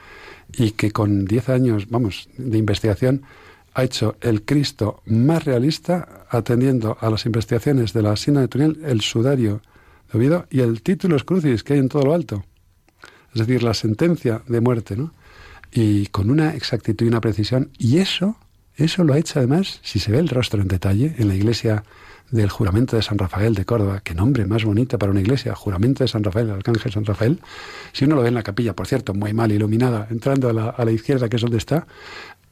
y que con 10 años, vamos, de investigación, ha hecho el Cristo más realista, atendiendo a las investigaciones de la Sina de Tuniel, el sudario de Oviedo y el título crucis que hay en todo lo alto. Es decir, la sentencia de muerte, ¿no? Y con una exactitud y una precisión. Y eso, eso lo ha hecho además, si se ve el rostro en detalle, en la iglesia del juramento de San Rafael de Córdoba. Qué nombre más bonito para una iglesia, juramento de San Rafael, el arcángel San Rafael. Si uno lo ve en la capilla, por cierto, muy mal iluminada, entrando a la, a la izquierda, que es donde está,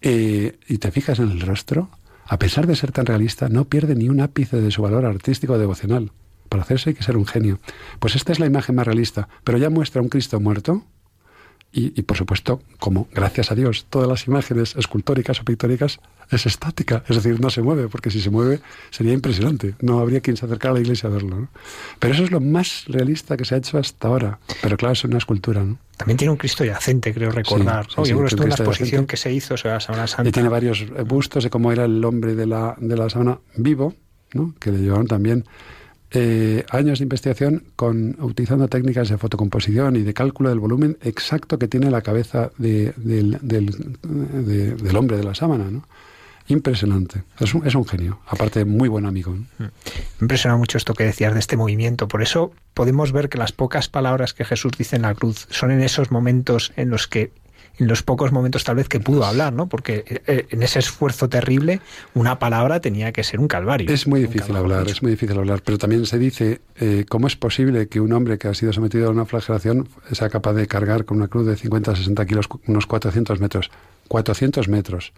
eh, y te fijas en el rostro, a pesar de ser tan realista, no pierde ni un ápice de su valor artístico o devocional. Para hacerse hay que ser un genio. Pues esta es la imagen más realista, pero ya muestra un Cristo muerto, y, por supuesto, como gracias a Dios, todas las imágenes escultóricas o pictóricas es estática, es decir, no se mueve, porque si se mueve sería impresionante, no habría quien se acercara a la iglesia a verlo. Pero eso es lo más realista que se ha hecho hasta ahora. Pero claro, es una escultura. ¿no?
También tiene un Cristo yacente, creo recordar. Sí, Yo creo que la exposición que se hizo sobre la Sábana Santa.
Y tiene varios bustos de cómo era el hombre de la, de la sábana vivo, ¿no? que le llevaron también eh, años de investigación con, utilizando técnicas de fotocomposición y de cálculo del volumen exacto que tiene la cabeza de, del, hombre de la sábana. ¿no? Impresionante. Es un, genio. Aparte, muy buen amigo. Mm.
Me impresiona mucho esto que decías de este movimiento. Por eso podemos ver que las pocas palabras que Jesús dice en la cruz son en esos momentos en los que en los pocos momentos tal vez que pudo hablar, ¿no? Porque eh, en ese esfuerzo terrible una palabra tenía que ser un calvario.
Es muy difícil hablar, es muy difícil hablar, pero también se dice eh, cómo es posible que un hombre que ha sido sometido a una flagelación sea capaz de cargar con una cruz de 50 60 kilos unos 400 metros. 400 metros,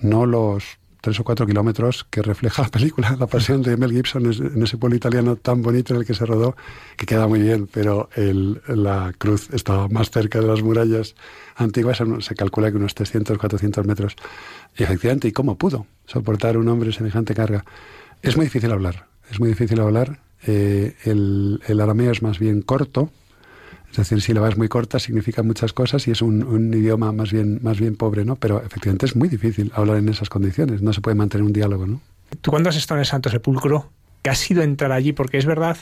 no los tres o cuatro kilómetros que refleja la película, la pasión de Mel Gibson en ese pueblo italiano tan bonito en el que se rodó, que queda muy bien, pero la cruz estaba más cerca de las murallas antiguas, se calcula que unos 300, 400 metros. Y efectivamente, ¿y cómo pudo soportar un hombre semejante carga? Es muy difícil hablar, es muy difícil hablar. Eh, el arameo es más bien corto, es decir, sílabas muy cortas significa muchas cosas y es un, idioma más bien, más bien pobre, ¿no? Pero efectivamente es muy difícil hablar en esas condiciones, no se puede mantener un diálogo, ¿no?
Tú cuando has estado en el Santo Sepulcro, ¿qué ha sido entrar allí? Porque es verdad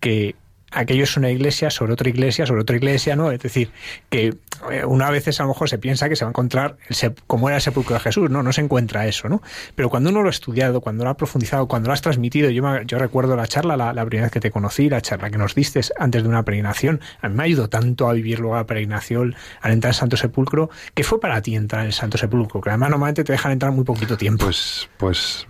que aquello es una iglesia sobre otra iglesia, sobre otra iglesia, ¿no? Es decir, que eh, una vez a lo mejor se piensa que se va a encontrar el como era el sepulcro de Jesús, ¿no? No se encuentra eso, ¿no? Pero cuando uno lo ha estudiado, cuando lo ha profundizado, cuando lo has transmitido, yo, yo recuerdo la charla, la, primera vez que te conocí, la charla que nos diste antes de una peregrinación, a mí me ayudó tanto a vivir luego la peregrinación, al entrar al Santo Sepulcro. ¿Qué fue para ti entrar en el Santo Sepulcro? Que además normalmente te dejan entrar muy poquito tiempo.
Pues, pues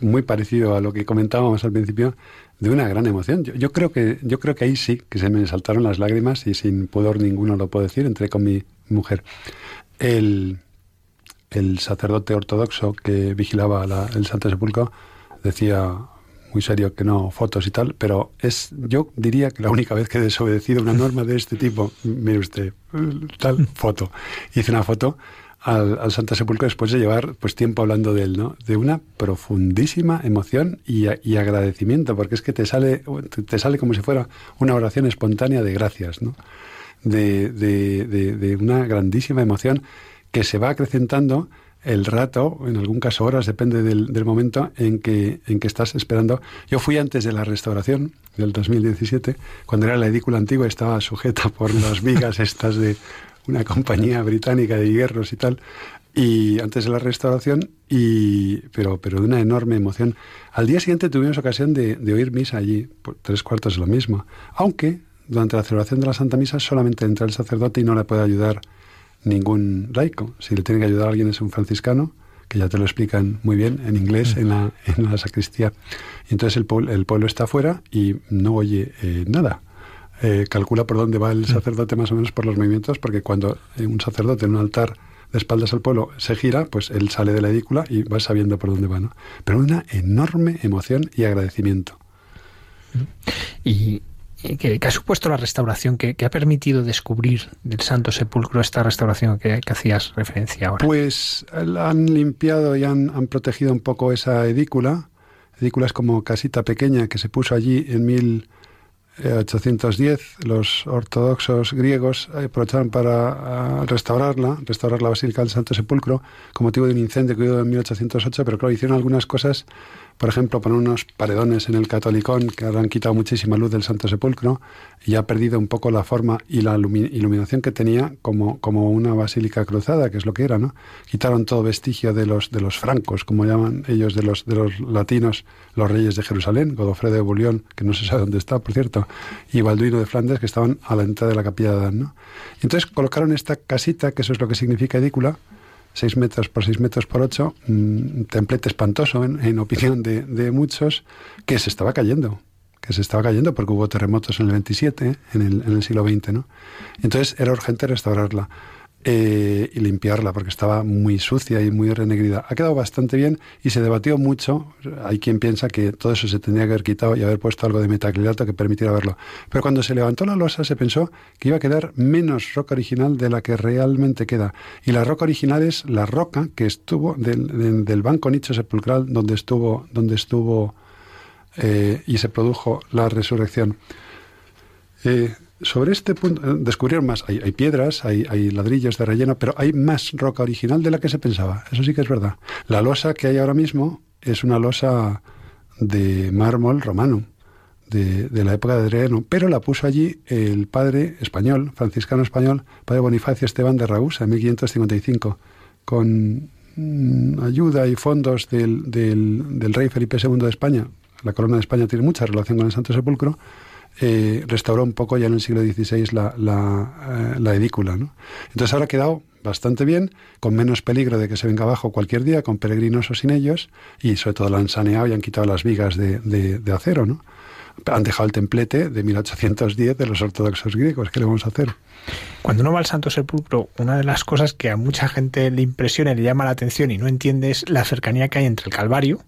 muy parecido a lo que comentábamos al principio de una gran emoción. Yo, creo que, yo creo que ahí sí, que se me saltaron las lágrimas y sin pudor ninguno lo puedo decir, entré con mi mujer. El, el sacerdote ortodoxo que vigilaba el Santo Sepulcro decía muy serio que no fotos y tal, pero es yo diría que la única vez que he desobedecido una norma de este tipo, mire usted, tal foto. Hice una foto al, Santo Sepulcro después de llevar pues tiempo hablando de él, ¿no? De una profundísima emoción y, agradecimiento, porque es que te sale, te sale como si fuera una oración espontánea de gracias, ¿no? De, de, una grandísima emoción que se va acrecentando el rato, en algún caso horas, depende del, del, momento en que, en que estás esperando. Yo fui antes de la restauración del 2017, cuando era la edícula antigua, estaba sujeta por las vigas estas de una compañía británica de hierros y tal, y antes de la restauración, y, pero, pero de una enorme emoción. Al día siguiente tuvimos ocasión de, oír misa allí, por tres cuartos de lo mismo, aunque durante la celebración de la Santa Misa solamente entra el sacerdote y no le puede ayudar ningún laico. Si le tiene que ayudar a alguien es un franciscano, que ya te lo explican muy bien en inglés en la, en la sacristía. Y entonces el pueblo, el pueblo está afuera y no oye eh, nada. Eh, calcula por dónde va el sacerdote más o menos por los movimientos, porque cuando un sacerdote en un altar de espaldas al pueblo se gira, pues él sale de la edícula y va sabiendo por dónde va, ¿no? Pero una enorme emoción y agradecimiento.
Y ¿Qué, ha supuesto la restauración? ¿Qué, ha permitido descubrir del Santo Sepulcro esta restauración que, hacías referencia ahora?
Pues han limpiado y han, han, protegido un poco esa edícula. Edícula es como casita pequeña que se puso allí en mil 810 eh, los ortodoxos griegos aprovecharon para ah, restaurarla, restaurar la Basílica del Santo Sepulcro con motivo de un incendio que hubo en 1808, pero claro, hicieron algunas cosas por ejemplo, poner unos paredones en el catolicón que han quitado muchísima luz del Santo Sepulcro y ha perdido un poco la forma y la iluminación que tenía como, como una basílica cruzada, que es lo que era, ¿no? Quitaron todo vestigio de los, de los francos, como llaman ellos, de los, de los latinos, los reyes de Jerusalén, Godofredo de Bouillon, que no se sabe dónde está, por cierto, y Balduino de Flandes, que estaban a la entrada de la capilla de Adán, ¿no? entonces colocaron esta casita, que eso es lo que significa edícula, 6 metros por 6 metros por 8, un templete espantoso en, opinión de, muchos, que se estaba cayendo, que se estaba cayendo porque hubo terremotos en el 27, en el, en el siglo XX, ¿no? Entonces era urgente restaurarla. Eh, y limpiarla porque estaba muy sucia y muy renegrida. Ha quedado bastante bien y se debatió mucho. Hay quien piensa que todo eso se tendría que haber quitado y haber puesto algo de metacrilato que permitiera verlo. Pero cuando se levantó la losa se pensó que iba a quedar menos roca original de la que realmente queda. Y la roca original es la roca que estuvo del, banco nicho sepulcral donde estuvo, donde estuvo eh, y se produjo la resurrección. Eh, sobre este punto eh, descubrieron más. Hay, piedras, hay, ladrillos de relleno, pero hay más roca original de la que se pensaba. Eso sí que es verdad. La losa que hay ahora mismo es una losa de mármol romano, de, la época de Adriano, pero la puso allí el padre español, franciscano español, padre Bonifacio Esteban de Ragusa, en 1555, con mm, ayuda y fondos del, del rey Felipe II de España. La corona de España tiene mucha relación con el Santo Sepulcro eh, restauró un poco ya en el siglo XVI eh, la edícula. ¿no? Entonces ahora ha quedado bastante bien, con menos peligro de que se venga abajo cualquier día, con peregrinos o sin ellos, y sobre todo la han saneado y han quitado las vigas de, de, acero. ¿no? Han dejado el templete de 1810 de los ortodoxos griegos. ¿Qué le vamos a hacer?
Cuando uno va al Santo Sepulcro, una de las cosas que a mucha gente le impresiona y le llama la atención y no entiende es la cercanía que hay entre el Calvario,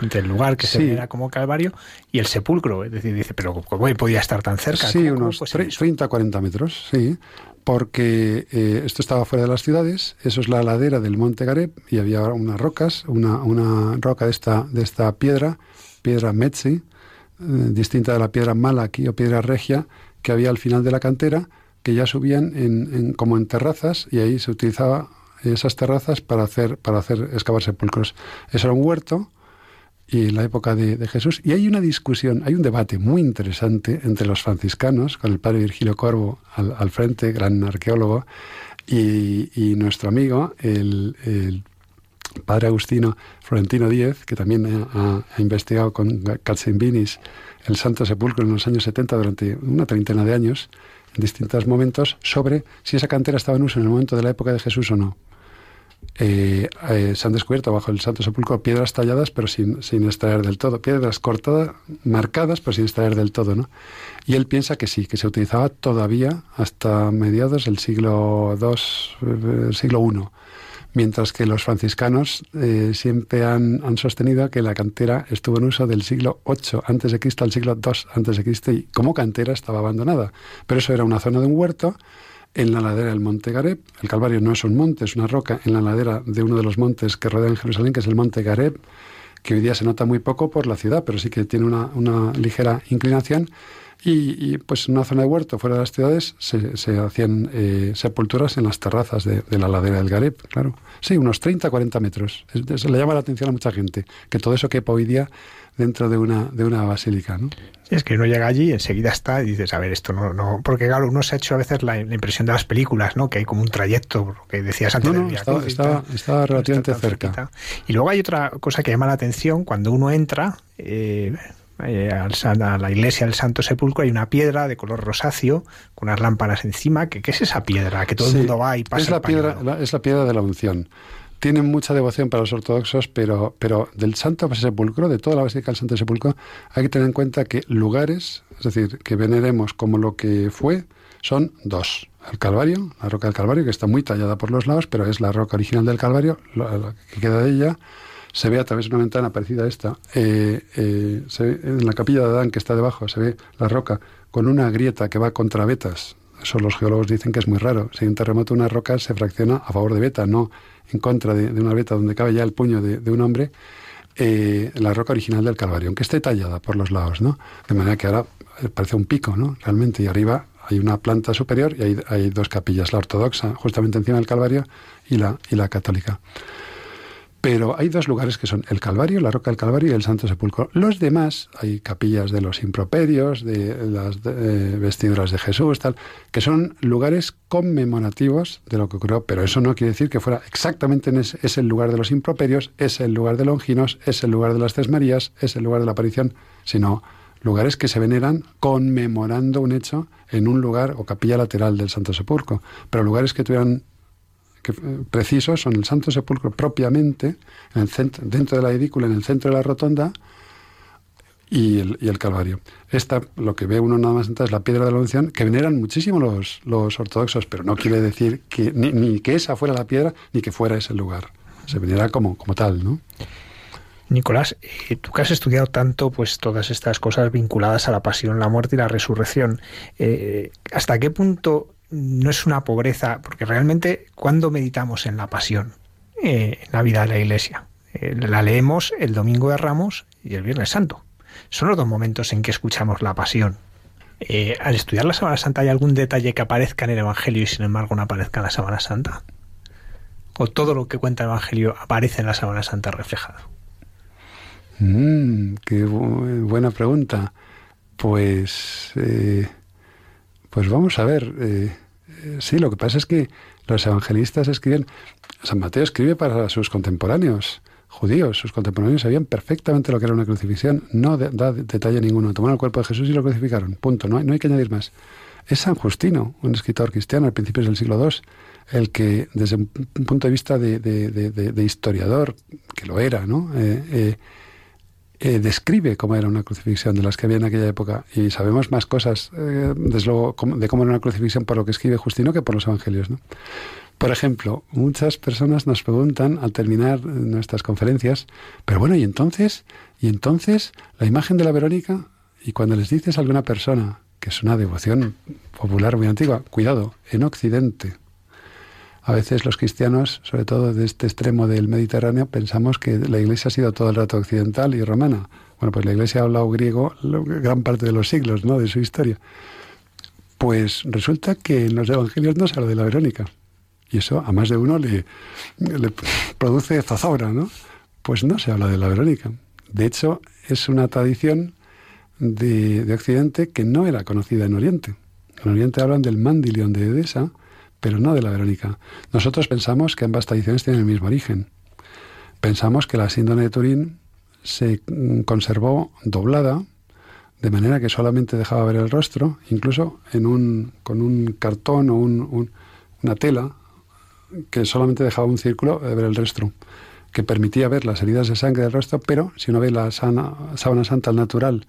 entre el lugar que se ve como Calvario y el sepulcro. Es decir, dice, pero ¿cómo podía estar tan cerca?
Sí, unos 30, 40 metros, sí. Porque eh, esto estaba fuera de las ciudades, eso es la ladera del Monte Gareb y había unas rocas, una, una roca de esta, de esta piedra, piedra Metzi, eh, distinta de la piedra Malaki o piedra Regia, que había al final de la cantera, que ya subían en, como en terrazas y ahí se utilizaba esas terrazas para hacer, para hacer excavar sepulcros. Eso era un huerto y la época de, Jesús. Y hay una discusión, hay un debate muy interesante entre los franciscanos, con el padre Virgilio Corvo al, frente, gran arqueólogo, y, nuestro amigo, el, padre Agustino Florentino Díez, que también ha, investigado con Katzenbinis el Santo Sepulcro en los años 70 durante una treintena de años, en distintos momentos, sobre si esa cantera estaba en uso en el momento de la época de Jesús o no. Eh, eh, se han descubierto bajo el Santo Sepulcro piedras talladas pero sin, sin extraer del todo, piedras cortadas, marcadas pero sin extraer del todo, ¿no? Y él piensa que sí, que se utilizaba todavía hasta mediados del siglo II, eh, siglo I, mientras que los franciscanos siempre han, han, sostenido que la cantera estuvo en uso del siglo VIII antes de Cristo al siglo II antes de Cristo y como cantera estaba abandonada. Pero eso era una zona de un huerto en la ladera del monte Gareb. El Calvario no es un monte, es una roca en la ladera de uno de los montes que rodean Jerusalén, que es el monte Gareb, que hoy día se nota muy poco por la ciudad, pero sí que tiene una, ligera inclinación. Y, pues en una zona de huerto fuera de las ciudades se, se hacían eh, sepulturas en las terrazas de, de, la ladera del Gareb, claro. Sí, unos 30, 40 metros. Se le llama la atención a mucha gente, que todo eso quepa hoy día dentro de una, de una basílica. ¿no?
Es que uno llega allí y enseguida está y dices, a ver, esto no, no, porque claro, uno se ha hecho a veces la, la impresión de las películas, ¿no? Que hay como un trayecto, que decías antes.
No, no, estaba, estaba, estaba, relativamente cerca. Cerquita.
Y luego hay otra cosa que llama la atención, cuando uno entra, eh, eh, a la iglesia del Santo Sepulcro hay una piedra de color rosáceo con unas lámparas encima. ¿Qué, qué es esa piedra? Que todo sí, el mundo va y pasa.
Es la, piedra, la, es la piedra de la unción tienen mucha devoción para los ortodoxos, pero, pero del Santo Sepulcro, de toda la Basílica del Santo Sepulcro, hay que tener en cuenta que lugares, es decir, que veneremos como lo que fue, son dos. El Calvario, la roca del Calvario, que está muy tallada por los lados, pero es la roca original del Calvario, la, que queda de ella, se ve a través de una ventana parecida a esta. Eh, eh, en la capilla de Adán, que está debajo, se ve la roca con una grieta que va contra vetas. Eso los geólogos dicen que es muy raro. Si hay un terremoto, una roca se fracciona a favor de beta, no en contra de, una veta donde cabe ya el puño de, un hombre, eh, la roca original del Calvario, aunque esté tallada por los lados, ¿no? De manera que ahora parece un pico, ¿no? Realmente, y arriba hay una planta superior y hay, hay dos capillas, la ortodoxa justamente encima del Calvario y la, y la católica. Pero hay dos lugares que son el Calvario, la Roca del Calvario y el Santo Sepulcro. Los demás, hay capillas de los improperios, de las eh, vestiduras de Jesús, tal, que son lugares conmemorativos de lo que ocurrió. Pero eso no quiere decir que fuera exactamente en ese, es el lugar de los improperios, es el lugar de Longinos, es el lugar de las Tres Marías, es el lugar de la aparición, sino lugares que se veneran conmemorando un hecho en un lugar o capilla lateral del Santo Sepulcro. Pero lugares que tuvieran que, eh, precisos son el Santo Sepulcro propiamente, en el centro, dentro de la edícula, en el centro de la rotonda, y el, y el, Calvario. Esta, lo que ve uno nada más entrar es la piedra de la unción, que veneran muchísimo los, los ortodoxos, pero no quiere decir que ni, ni, que esa fuera la piedra, ni que fuera ese lugar. Se venera como, como tal, ¿no?
Nicolás, eh, tú que has estudiado tanto pues todas estas cosas vinculadas a la pasión, la muerte y la resurrección, eh, ¿hasta qué punto no es una pobreza, porque realmente cuando meditamos en la pasión, eh, en la vida de la Iglesia, eh, la leemos el Domingo de Ramos y el Viernes Santo. Son los dos momentos en que escuchamos la pasión. Eh, al estudiar la Sábana Santa, ¿hay algún detalle que aparezca en el Evangelio y sin embargo no aparezca en la Sábana Santa? ¿O todo lo que cuenta el Evangelio aparece en la Sábana Santa reflejado?
Mm, qué bu buena pregunta. Pues pues vamos a ver. Eh, sí, lo que pasa es que los evangelistas escriben. San Mateo escribe para sus contemporáneos judíos. Sus contemporáneos sabían perfectamente lo que era una crucifixión. No da detalle ninguno. Tomaron el cuerpo de Jesús y lo crucificaron. Punto. No hay, no hay que añadir más. Es San Justino, un escritor cristiano a principios del siglo II, el que, desde un punto de vista de, de, de, historiador, que lo era, ¿no? Eh, eh, describe cómo era una crucifixión de las que había en aquella época y sabemos más cosas eh, desde luego, de cómo era una crucifixión por lo que escribe Justino que por los evangelios. ¿no? Por ejemplo, muchas personas nos preguntan al terminar nuestras conferencias, pero bueno, ¿y entonces? ¿Y entonces la imagen de la Verónica? Y cuando les dices a alguna persona que es una devoción popular muy antigua, cuidado, en Occidente, a veces los cristianos, sobre todo de este extremo del Mediterráneo, pensamos que la Iglesia ha sido todo el rato occidental y romana. Bueno, pues la Iglesia ha hablado griego gran parte de los siglos, ¿no? De su historia. Pues resulta que en los evangelios no se habla de la Verónica. Y eso a más de uno le, produce zozobra, ¿no? Pues no se habla de la Verónica. De hecho, es una tradición de, de Occidente que no era conocida en Oriente. En Oriente hablan del Mandilion de Edesa, pero no de la Verónica. Nosotros pensamos que ambas tradiciones tienen el mismo origen. Pensamos que la síndrome de Turín se conservó doblada, de manera que solamente dejaba ver el rostro, incluso en un, con un cartón o un, un, una tela que solamente dejaba un círculo de ver el rostro, que permitía ver las heridas de sangre del rostro, pero si uno ve la sana, sábana santa al natural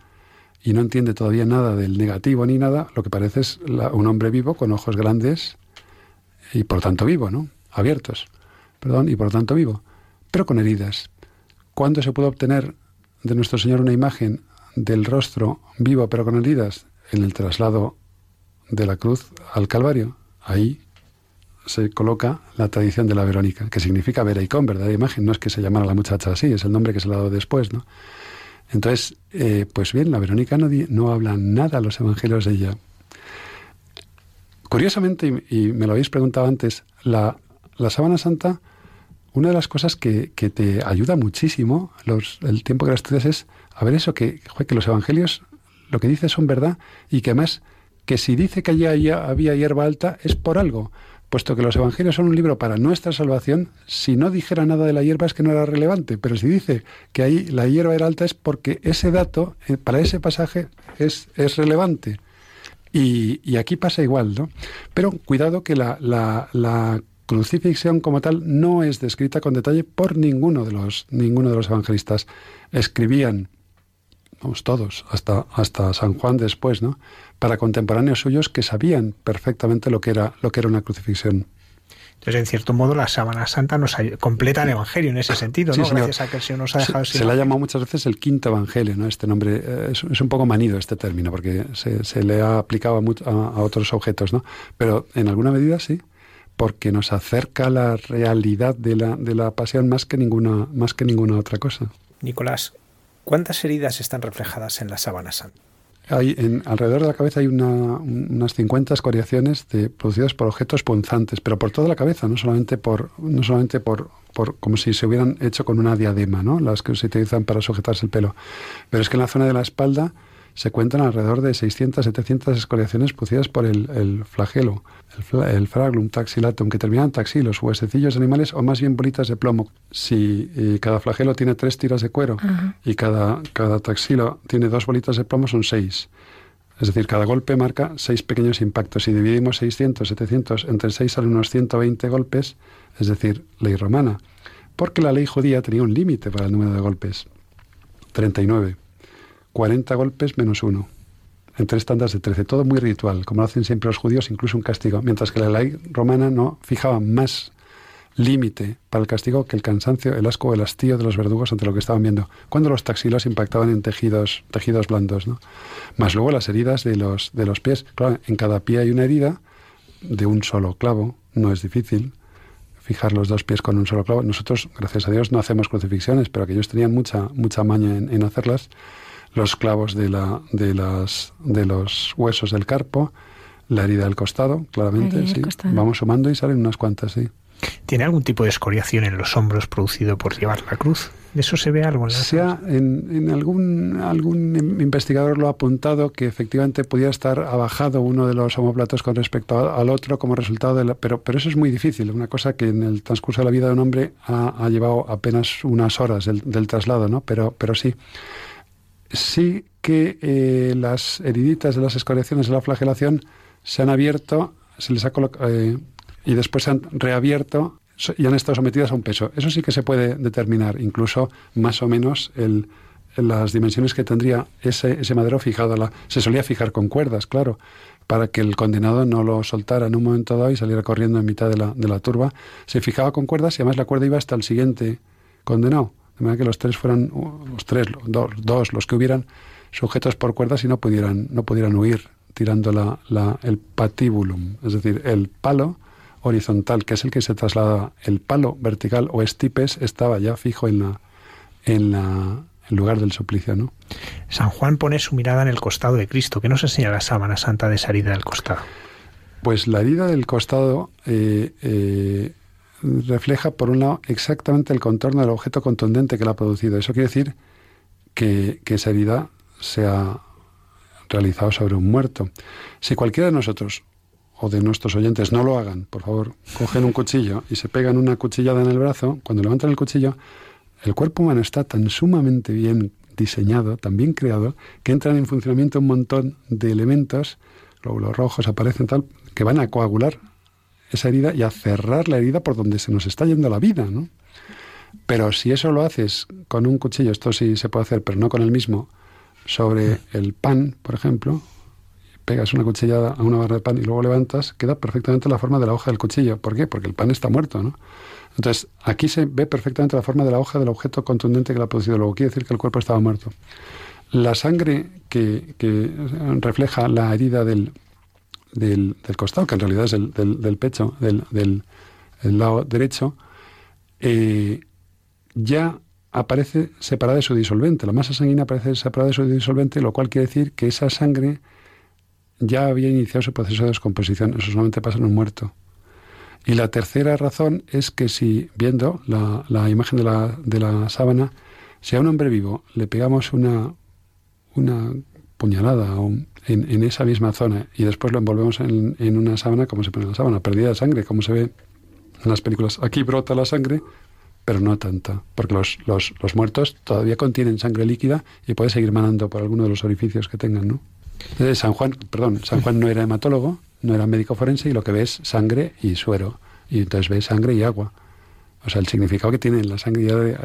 y no entiende todavía nada del negativo ni nada, lo que parece es un hombre vivo con ojos grandes y por tanto vivo, ¿no? Abiertos, perdón, y por tanto vivo, pero con heridas. ¿Cuándo se puede obtener de nuestro Señor una imagen del rostro vivo pero con heridas? En el traslado de la cruz al Calvario. ahí se coloca la tradición de la Verónica, que significa vera y con, verdadera imagen. No es que se llamara la muchacha así, es el nombre que se le ha dado después, ¿no? Entonces, eh, pues bien, la Verónica no, no habla nada a los evangelios de ella. Curiosamente, y, me lo habéis preguntado antes, la, la sábana santa, una de las cosas que, que te ayuda muchísimo los, el tiempo que la estudias es a ver eso, que, que los evangelios lo que dice son verdad y que además que si dice que allí había hierba alta es por algo puesto que los Evangelios son un libro para nuestra salvación, si no dijera nada de la hierba es que no era relevante, pero si dice que ahí la hierba era alta es porque ese dato eh, para ese pasaje es, es relevante. Y, aquí pasa igual, ¿no? Pero cuidado que la, la, crucifixión como tal no es descrita con detalle por ninguno de los, ninguno de los evangelistas. Escribían, vamos todos, hasta, hasta San Juan después, ¿no? para contemporáneos suyos que sabían perfectamente lo que era, lo que era una crucifixión.
Entonces, en cierto modo, la sábana santa nos completa el Evangelio en ese sentido, ¿no? Gracias a que el Señor nos ha dejado...
Se, se le ha llamado muchas veces el quinto Evangelio, ¿no? Este nombre eh, es, un poco manido este término, porque se, le ha aplicado a, a, otros objetos, ¿no? Pero en alguna medida sí, porque nos acerca a la realidad de la, de la pasión más que, ninguna, más que ninguna otra cosa.
Nicolás, ¿cuántas heridas están reflejadas en la sábana santa?
Hay en, alrededor de la cabeza hay unas 50 escoriaciones de, producidas por objetos punzantes, pero por toda la cabeza, no solamente por, no solamente por, por como si se hubieran hecho con una diadema, ¿no? las que se utilizan para sujetarse el pelo. Pero es que en la zona de la espalda se cuentan alrededor de 600, 700 escoriaciones producidas por el, flagelo, el, fraglum taxilatum, que terminan taxilos, huesecillos animales o más bien bolitas de plomo. Si eh, cada flagelo tiene tres tiras de cuero y cada, cada taxilo tiene dos bolitas de plomo, son seis. Es decir, cada golpe marca seis pequeños impactos. Si dividimos 600, 700 entre seis salen unos 120 golpes, es decir, ley romana. Porque la ley judía tenía un límite para el número de golpes, 39. 40 golpes menos uno, en tres tandas de 13. Todo muy ritual, como lo hacen siempre los judíos, incluso un castigo. Mientras que la ley romana no fijaba más límite para el castigo que el cansancio, el asco o el hastío de los verdugos ante lo que estaban viendo, cuando los taxilos impactaban en tejidos, tejidos blandos. ¿no? Más luego las heridas de los, de los pies. Claro, en cada pie hay una herida de un solo clavo, no es difícil fijar los dos pies con un solo clavo. Nosotros, gracias a Dios, no hacemos crucifixiones, pero aquellos tenían mucha, mucha maña en hacerlas los clavos de, la, de, las, de los huesos del carpo, la herida del costado, claramente, sí. Vamos sumando y salen unas cuantas, sí.
¿Tiene algún tipo de escoriación en los hombros producido por llevar la cruz? ¿De eso se ve algo en
la en, en, algún, algún investigador lo ha apuntado que efectivamente podía estar abajado uno de los homóplatos con respecto al otro como resultado de la... Pero, pero eso es muy difícil, una cosa que en el transcurso de la vida de un hombre ha, llevado apenas unas horas del, del traslado, ¿no? Pero, pero sí sí que eh, las heriditas de las escoriaciones de la flagelación se han abierto, se les ha eh, y después se han reabierto y han estado sometidas a un peso. Eso sí que se puede determinar, incluso más o menos el, las dimensiones que tendría ese, ese madero fijado. La, se solía fijar con cuerdas, claro, para que el condenado no lo soltara en un momento dado y saliera corriendo en mitad de la, de la turba. Se fijaba con cuerdas y además la cuerda iba hasta el siguiente condenado de manera que los tres fueran, los tres, dos, dos, los que hubieran sujetos por cuerdas y no pudieran, no pudieran huir tirando la, la, el patibulum, es decir, el palo horizontal, que es el que se traslada, el palo vertical o estipes estaba ya fijo en la, en la el lugar del suplicio, ¿no?
San Juan pone su mirada en el costado de Cristo. ¿Qué nos enseña la sábana santa de esa herida del costado?
Pues la herida del costado eh, eh, refleja, por un lado, exactamente el contorno del objeto contundente que la ha producido. Eso quiere decir que, esa herida se ha realizado sobre un muerto. Si cualquiera de nosotros o de nuestros oyentes no lo hagan, por favor, cogen un cuchillo y se pegan una cuchillada en el brazo, cuando levantan el cuchillo, el cuerpo humano está tan sumamente bien diseñado, tan bien creado, que entran en funcionamiento un montón de elementos, glóbulos rojos aparecen tal, que van a coagular esa herida y a cerrar la herida por donde se nos está yendo la vida, ¿no? Pero si eso lo haces con un cuchillo, esto sí se puede hacer, pero no con el mismo, sobre el pan, por ejemplo, pegas una cuchillada a una barra de pan y luego levantas, queda perfectamente la forma de la hoja del cuchillo. ¿Por qué? Porque el pan está muerto, ¿no? Entonces, aquí se ve perfectamente la forma de la hoja del objeto contundente que la ha producido. Luego quiere decir que el cuerpo estaba muerto. La sangre que, que refleja la herida del, del, costado, que en realidad es el, del, pecho, del, lado derecho, eh, ya aparece separada de su disolvente. La masa sanguínea aparece separada de su disolvente, lo cual quiere decir que esa sangre ya había iniciado su proceso de descomposición. Eso solamente pasa en un muerto. Y la tercera razón es que si, viendo la, imagen de la, de la, sábana, si a un hombre vivo le pegamos una, una puñalada en, esa misma zona y después lo envolvemos en, una sábana, como se pone en la sábana, perdida de sangre, como se ve en las películas. Aquí brota la sangre, pero no tanta, porque los, los, los, muertos todavía contienen sangre líquida y puede seguir manando por alguno de los orificios que tengan, ¿no? Entonces, San Juan, perdón, San Juan no era hematólogo, no era médico forense y lo que ve es sangre y suero. Y entonces ve sangre y agua. O sea, el significado que tiene la sangre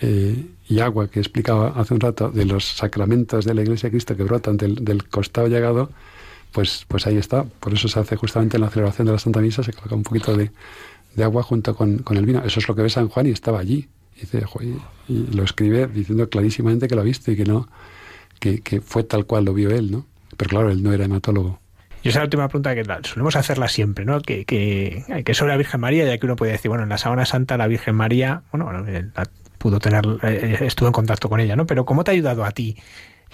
eh, y agua que explicaba hace un rato de los sacramentos de la Iglesia de Cristo que brotan del, del costado llegado, pues, pues ahí está. Por eso se hace justamente en la celebración de la Santa Misa, se coloca un poquito de, de agua junto con, con, el vino. Eso es lo que ve San Juan y estaba allí. Y, dice, y, lo escribe diciendo clarísimamente que lo ha visto y que no, que, que, fue tal cual lo vio él, ¿no? Pero claro, él no era hematólogo.
Y esa es la última pregunta que solemos hacerla siempre, ¿no? Que, que, que sobre la Virgen María, ya que uno puede decir, bueno, en la Sábana Santa la Virgen María, bueno, pudo tener, eh, estuvo en contacto con ella, ¿no? Pero ¿cómo te ha ayudado a ti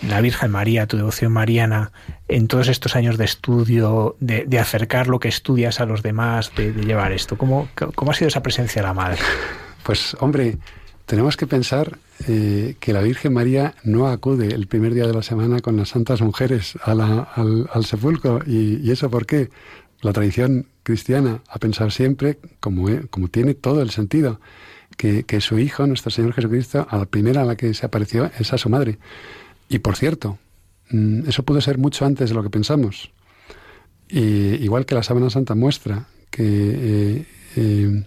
la Virgen María, tu devoción mariana, en todos estos años de estudio, de, acercar lo que estudias a los demás, de, llevar esto? ¿Cómo, ¿Cómo, ha sido esa presencia de la Madre?
Pues hombre, tenemos que pensar eh, que la Virgen María no acude el primer día de la semana con las santas mujeres al, sepulcro. ¿Y, eso por qué? La tradición cristiana ha pensado siempre, como, como tiene todo el sentido, que, que su Hijo, nuestro Señor Jesucristo, a la primera a la que se apareció es a su madre. Y por cierto, mm, eso pudo ser mucho antes de lo que pensamos. igual que la sábana santa muestra que, eh, eh,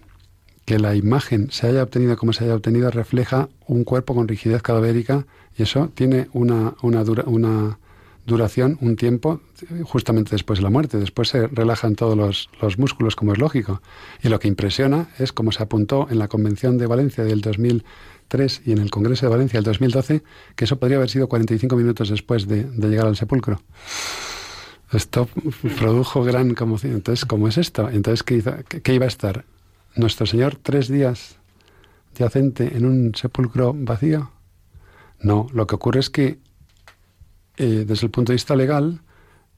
que la imagen se haya obtenido como se haya obtenido refleja un cuerpo con rigidez cadavérica y eso tiene una, una, una duración, un tiempo, justamente después de la muerte. Después se relajan todos los, los, músculos, como es lógico. Y lo que impresiona es como se apuntó en la Convención de Valencia del 2000 y en el Congreso de Valencia el 2012, que eso podría haber sido 45 minutos después de, llegar al sepulcro. Esto produjo gran conmoción. Entonces, ¿cómo es esto? Entonces, ¿qué, iba a estar? ¿Nuestro Señor tres días yacente en un sepulcro vacío? No, lo que ocurre es que eh, desde el punto de vista legal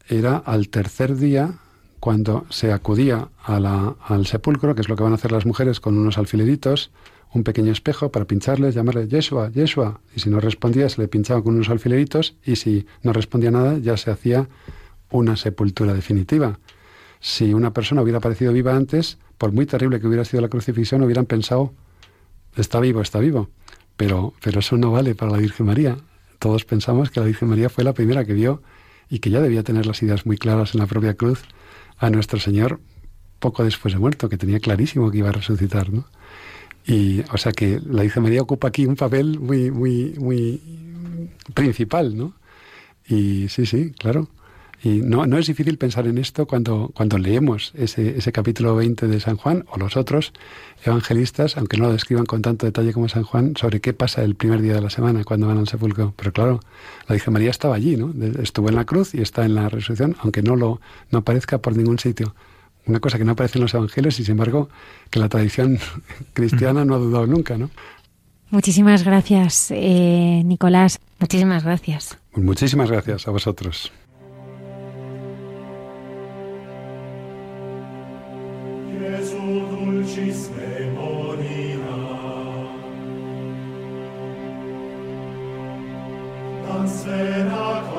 era al tercer día cuando se acudía al sepulcro, que es lo que van a hacer las mujeres con unos alfileritos, un pequeño espejo para pincharles, llamarle Yeshua, Yeshua. Y si no respondía, se le pinchaba con unos alfileritos y si no respondía nada, ya se hacía una sepultura definitiva. Si una persona hubiera aparecido viva antes, por muy terrible que hubiera sido la crucifixión, hubieran pensado, está vivo, está vivo. Pero, pero eso no vale para la Virgen María. Todos pensamos que la Virgen María fue la primera que vio y que ya debía tener las ideas muy claras en la propia cruz a nuestro Señor poco después de muerto, que tenía clarísimo que iba a resucitar, ¿no? Y, o sea que la Virgen María ocupa aquí un papel muy, muy, muy principal, ¿no? Y sí, sí, claro. Y no, no es difícil pensar en esto cuando, cuando leemos ese, ese capítulo 20 de San Juan o los otros evangelistas, aunque no lo describan con tanto detalle como San Juan, sobre qué pasa el primer día de la semana cuando van al sepulcro. Pero claro, la Virgen María estaba allí, ¿no? Estuvo en la cruz y está en la resurrección, aunque no lo no aparezca por ningún sitio una cosa que no aparece en los evangelios y sin embargo que la tradición cristiana no ha dudado nunca, ¿no?
Muchísimas gracias, eh, Nicolás. Muchísimas gracias.
Muchísimas gracias a vosotros.
dulcis memoria. Transfera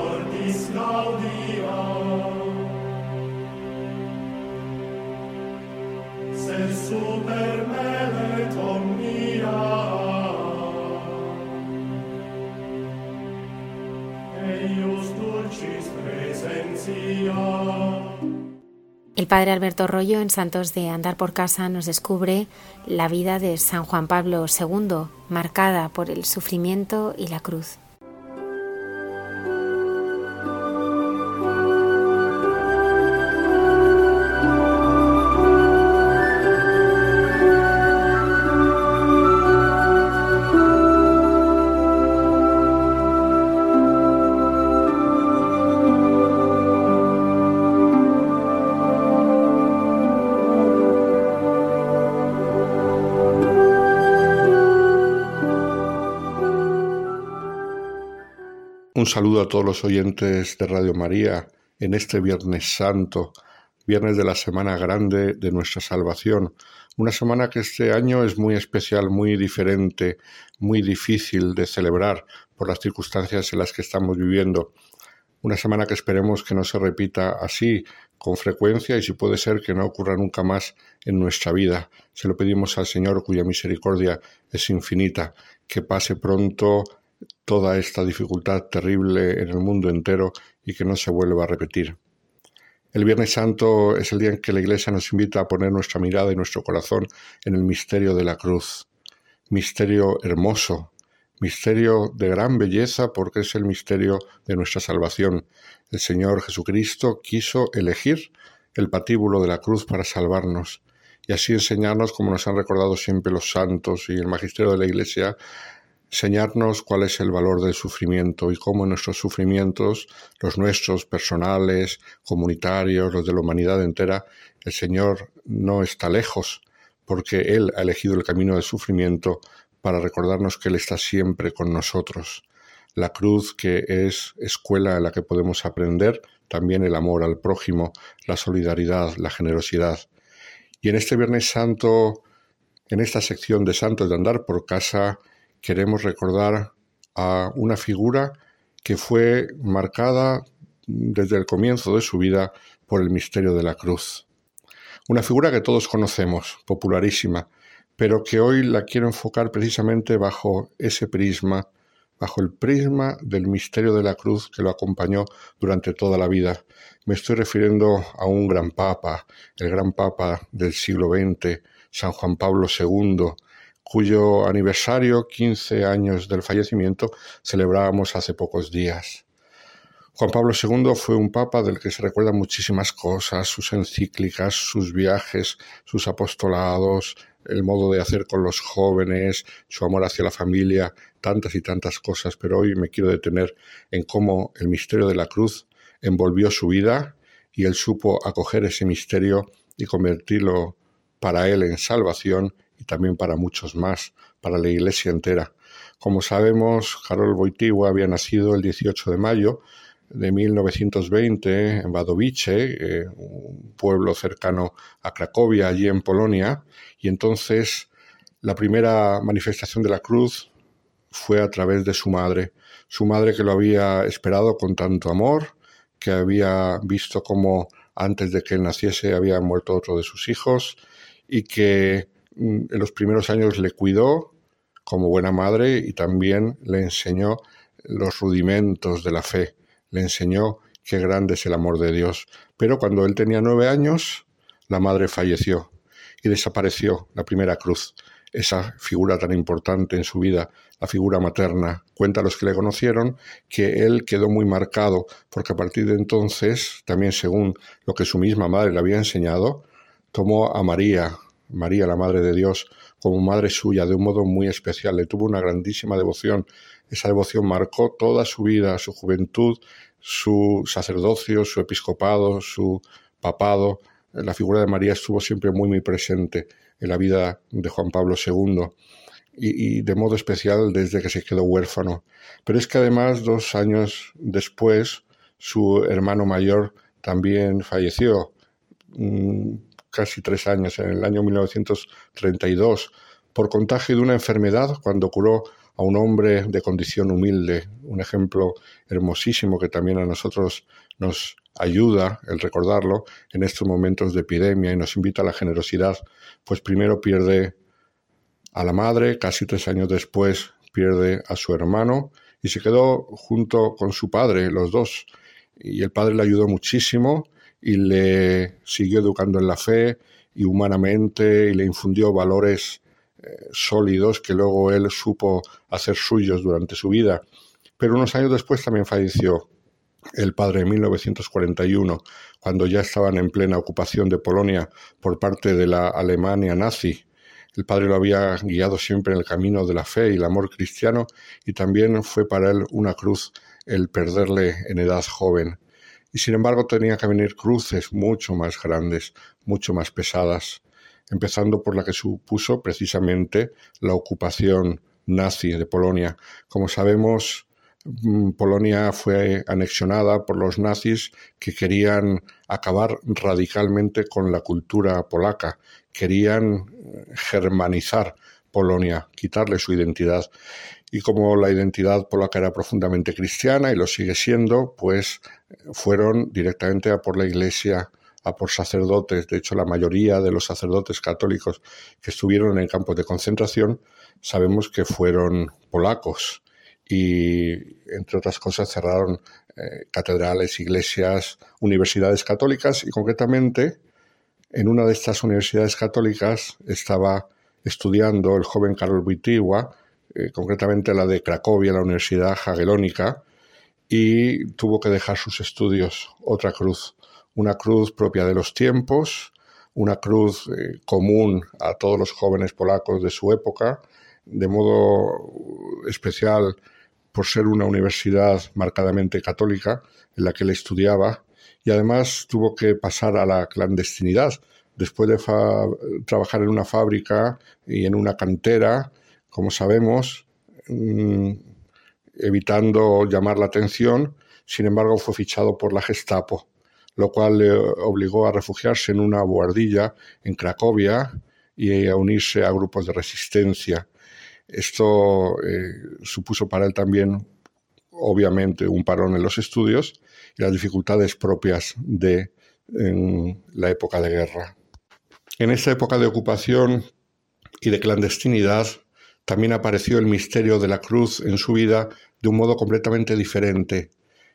padre Alberto Rollo en Santos de Andar por Casa nos descubre la vida de San Juan Pablo II, marcada por el sufrimiento y la cruz.
Saludo a todos los oyentes de Radio María en este Viernes Santo, viernes de la Semana Grande de nuestra Salvación. Una semana que este año es muy especial, muy diferente, muy difícil de celebrar por las circunstancias en las que estamos viviendo. Una semana que esperemos que no se repita así con frecuencia y si puede ser que no ocurra nunca más en nuestra vida. Se lo pedimos al Señor cuya misericordia es infinita, que pase pronto toda esta dificultad terrible en el mundo entero y que no se vuelva a repetir. El Viernes Santo es el día en que la Iglesia nos invita a poner nuestra mirada y nuestro corazón en el misterio de la cruz. Misterio hermoso, misterio de gran belleza porque es el misterio de nuestra salvación. El Señor Jesucristo quiso elegir el patíbulo de la cruz para salvarnos y así enseñarnos, como nos han recordado siempre los santos y el magisterio de la Iglesia, enseñarnos cuál es el valor del sufrimiento y cómo nuestros sufrimientos, los nuestros personales, comunitarios, los de la humanidad entera, el Señor no está lejos, porque Él ha elegido el camino del sufrimiento para recordarnos que Él está siempre con nosotros. La cruz que es escuela en la que podemos aprender también el amor al prójimo, la solidaridad, la generosidad. Y en este Viernes Santo, en esta sección de Santos de Andar por Casa, queremos recordar a una figura que fue marcada desde el comienzo de su vida por el misterio de la cruz. Una figura que todos conocemos, popularísima, pero que hoy la quiero enfocar precisamente bajo ese prisma, bajo el prisma del misterio de la cruz que lo acompañó durante toda la vida. Me estoy refiriendo a un gran papa, el gran papa del siglo XX, San Juan Pablo II, cuyo aniversario, 15 años del fallecimiento, celebrábamos hace pocos días. Juan Pablo II fue un papa del que se recuerdan muchísimas cosas, sus encíclicas, sus viajes, sus apostolados, el modo de hacer con los jóvenes, su amor hacia la familia, tantas y tantas cosas, pero hoy me quiero detener en cómo el misterio de la cruz envolvió su vida y él supo acoger ese misterio y convertirlo para él en salvación y también para muchos más, para la iglesia entera. Como sabemos, Karol Wojtyła había nacido el 18 de mayo de 1920 en Wadowice, eh, un pueblo cercano a Cracovia, allí en Polonia, y entonces la primera manifestación de la cruz fue a través de su madre, su madre que lo había esperado con tanto amor, que había visto cómo antes de que él naciese había muerto otro de sus hijos y que en los primeros años le cuidó como buena madre y también le enseñó los rudimentos de la fe, le enseñó qué grande es el amor de Dios. Pero cuando él tenía nueve años, la madre falleció y desapareció la primera cruz, esa figura tan importante en su vida, la figura materna. Cuenta a los que le conocieron que él quedó muy marcado, porque a partir de entonces, también según lo que su misma madre le había enseñado, tomó a María, María, la Madre de Dios, como madre suya de un modo muy especial. Le tuvo una grandísima devoción. Esa devoción marcó toda su vida, su juventud, su sacerdocio, su episcopado, su papado. La figura de María estuvo siempre muy, muy presente en la vida de Juan Pablo II y, de modo especial desde que se quedó huérfano. Pero es que además, dos años después, su hermano mayor también falleció mm, casi tres años, en el año 1932, por contagio de una enfermedad cuando curó a un hombre de condición humilde, un ejemplo hermosísimo que también a nosotros nos ayuda el recordarlo en estos momentos de epidemia y nos invita a la generosidad, pues primero pierde a la madre, casi tres años después pierde a su hermano y se quedó junto con su padre, los dos. Y el padre le ayudó muchísimo y le siguió educando en la fe y humanamente y le infundió valores eh, sólidos que luego él supo hacer suyos durante su vida. Pero unos años después también falleció el padre en 1941, cuando ya estaban en plena ocupación de Polonia por parte de la Alemania nazi. El padre lo había guiado siempre en el camino de la fe y el amor cristiano y también fue para él una cruz el perderle en edad joven y sin embargo tenía que venir cruces mucho más grandes, mucho más pesadas, empezando por la que supuso precisamente la ocupación nazi de Polonia. Como sabemos, mm, Polonia fue anexionada por los nazis que querían acabar radicalmente con la cultura polaca, querían germanizar Polonia, quitarle su identidad. Y como la identidad polaca era profundamente cristiana y lo sigue siendo, pues fueron directamente a por la iglesia, a por sacerdotes. De hecho, la mayoría de los sacerdotes católicos que estuvieron en campos de concentración sabemos que fueron polacos y, entre otras cosas, cerraron eh, catedrales, iglesias, universidades católicas y concretamente en una de estas universidades católicas estaba estudiando el joven Karol Wojtyła, eh, concretamente la de Cracovia, la Universidad Jagellónica, y tuvo que dejar sus estudios, otra cruz, una cruz propia de los tiempos, una cruz eh, común a todos los jóvenes polacos de su época, de modo especial por ser una universidad marcadamente católica en la que él estudiaba, y además tuvo que pasar a la clandestinidad, después de trabajar en una fábrica y en una cantera, como sabemos, mm, evitando llamar la atención, sin embargo fue fichado por la Gestapo, lo cual le obligó a refugiarse en una buhardilla en Cracovia y a unirse a grupos de resistencia. Esto eh, supuso para él también, obviamente, un parón en los estudios y las dificultades propias de la época de guerra. En esta época de ocupación y de clandestinidad, también apareció el misterio de la cruz en su vida de un modo completamente diferente,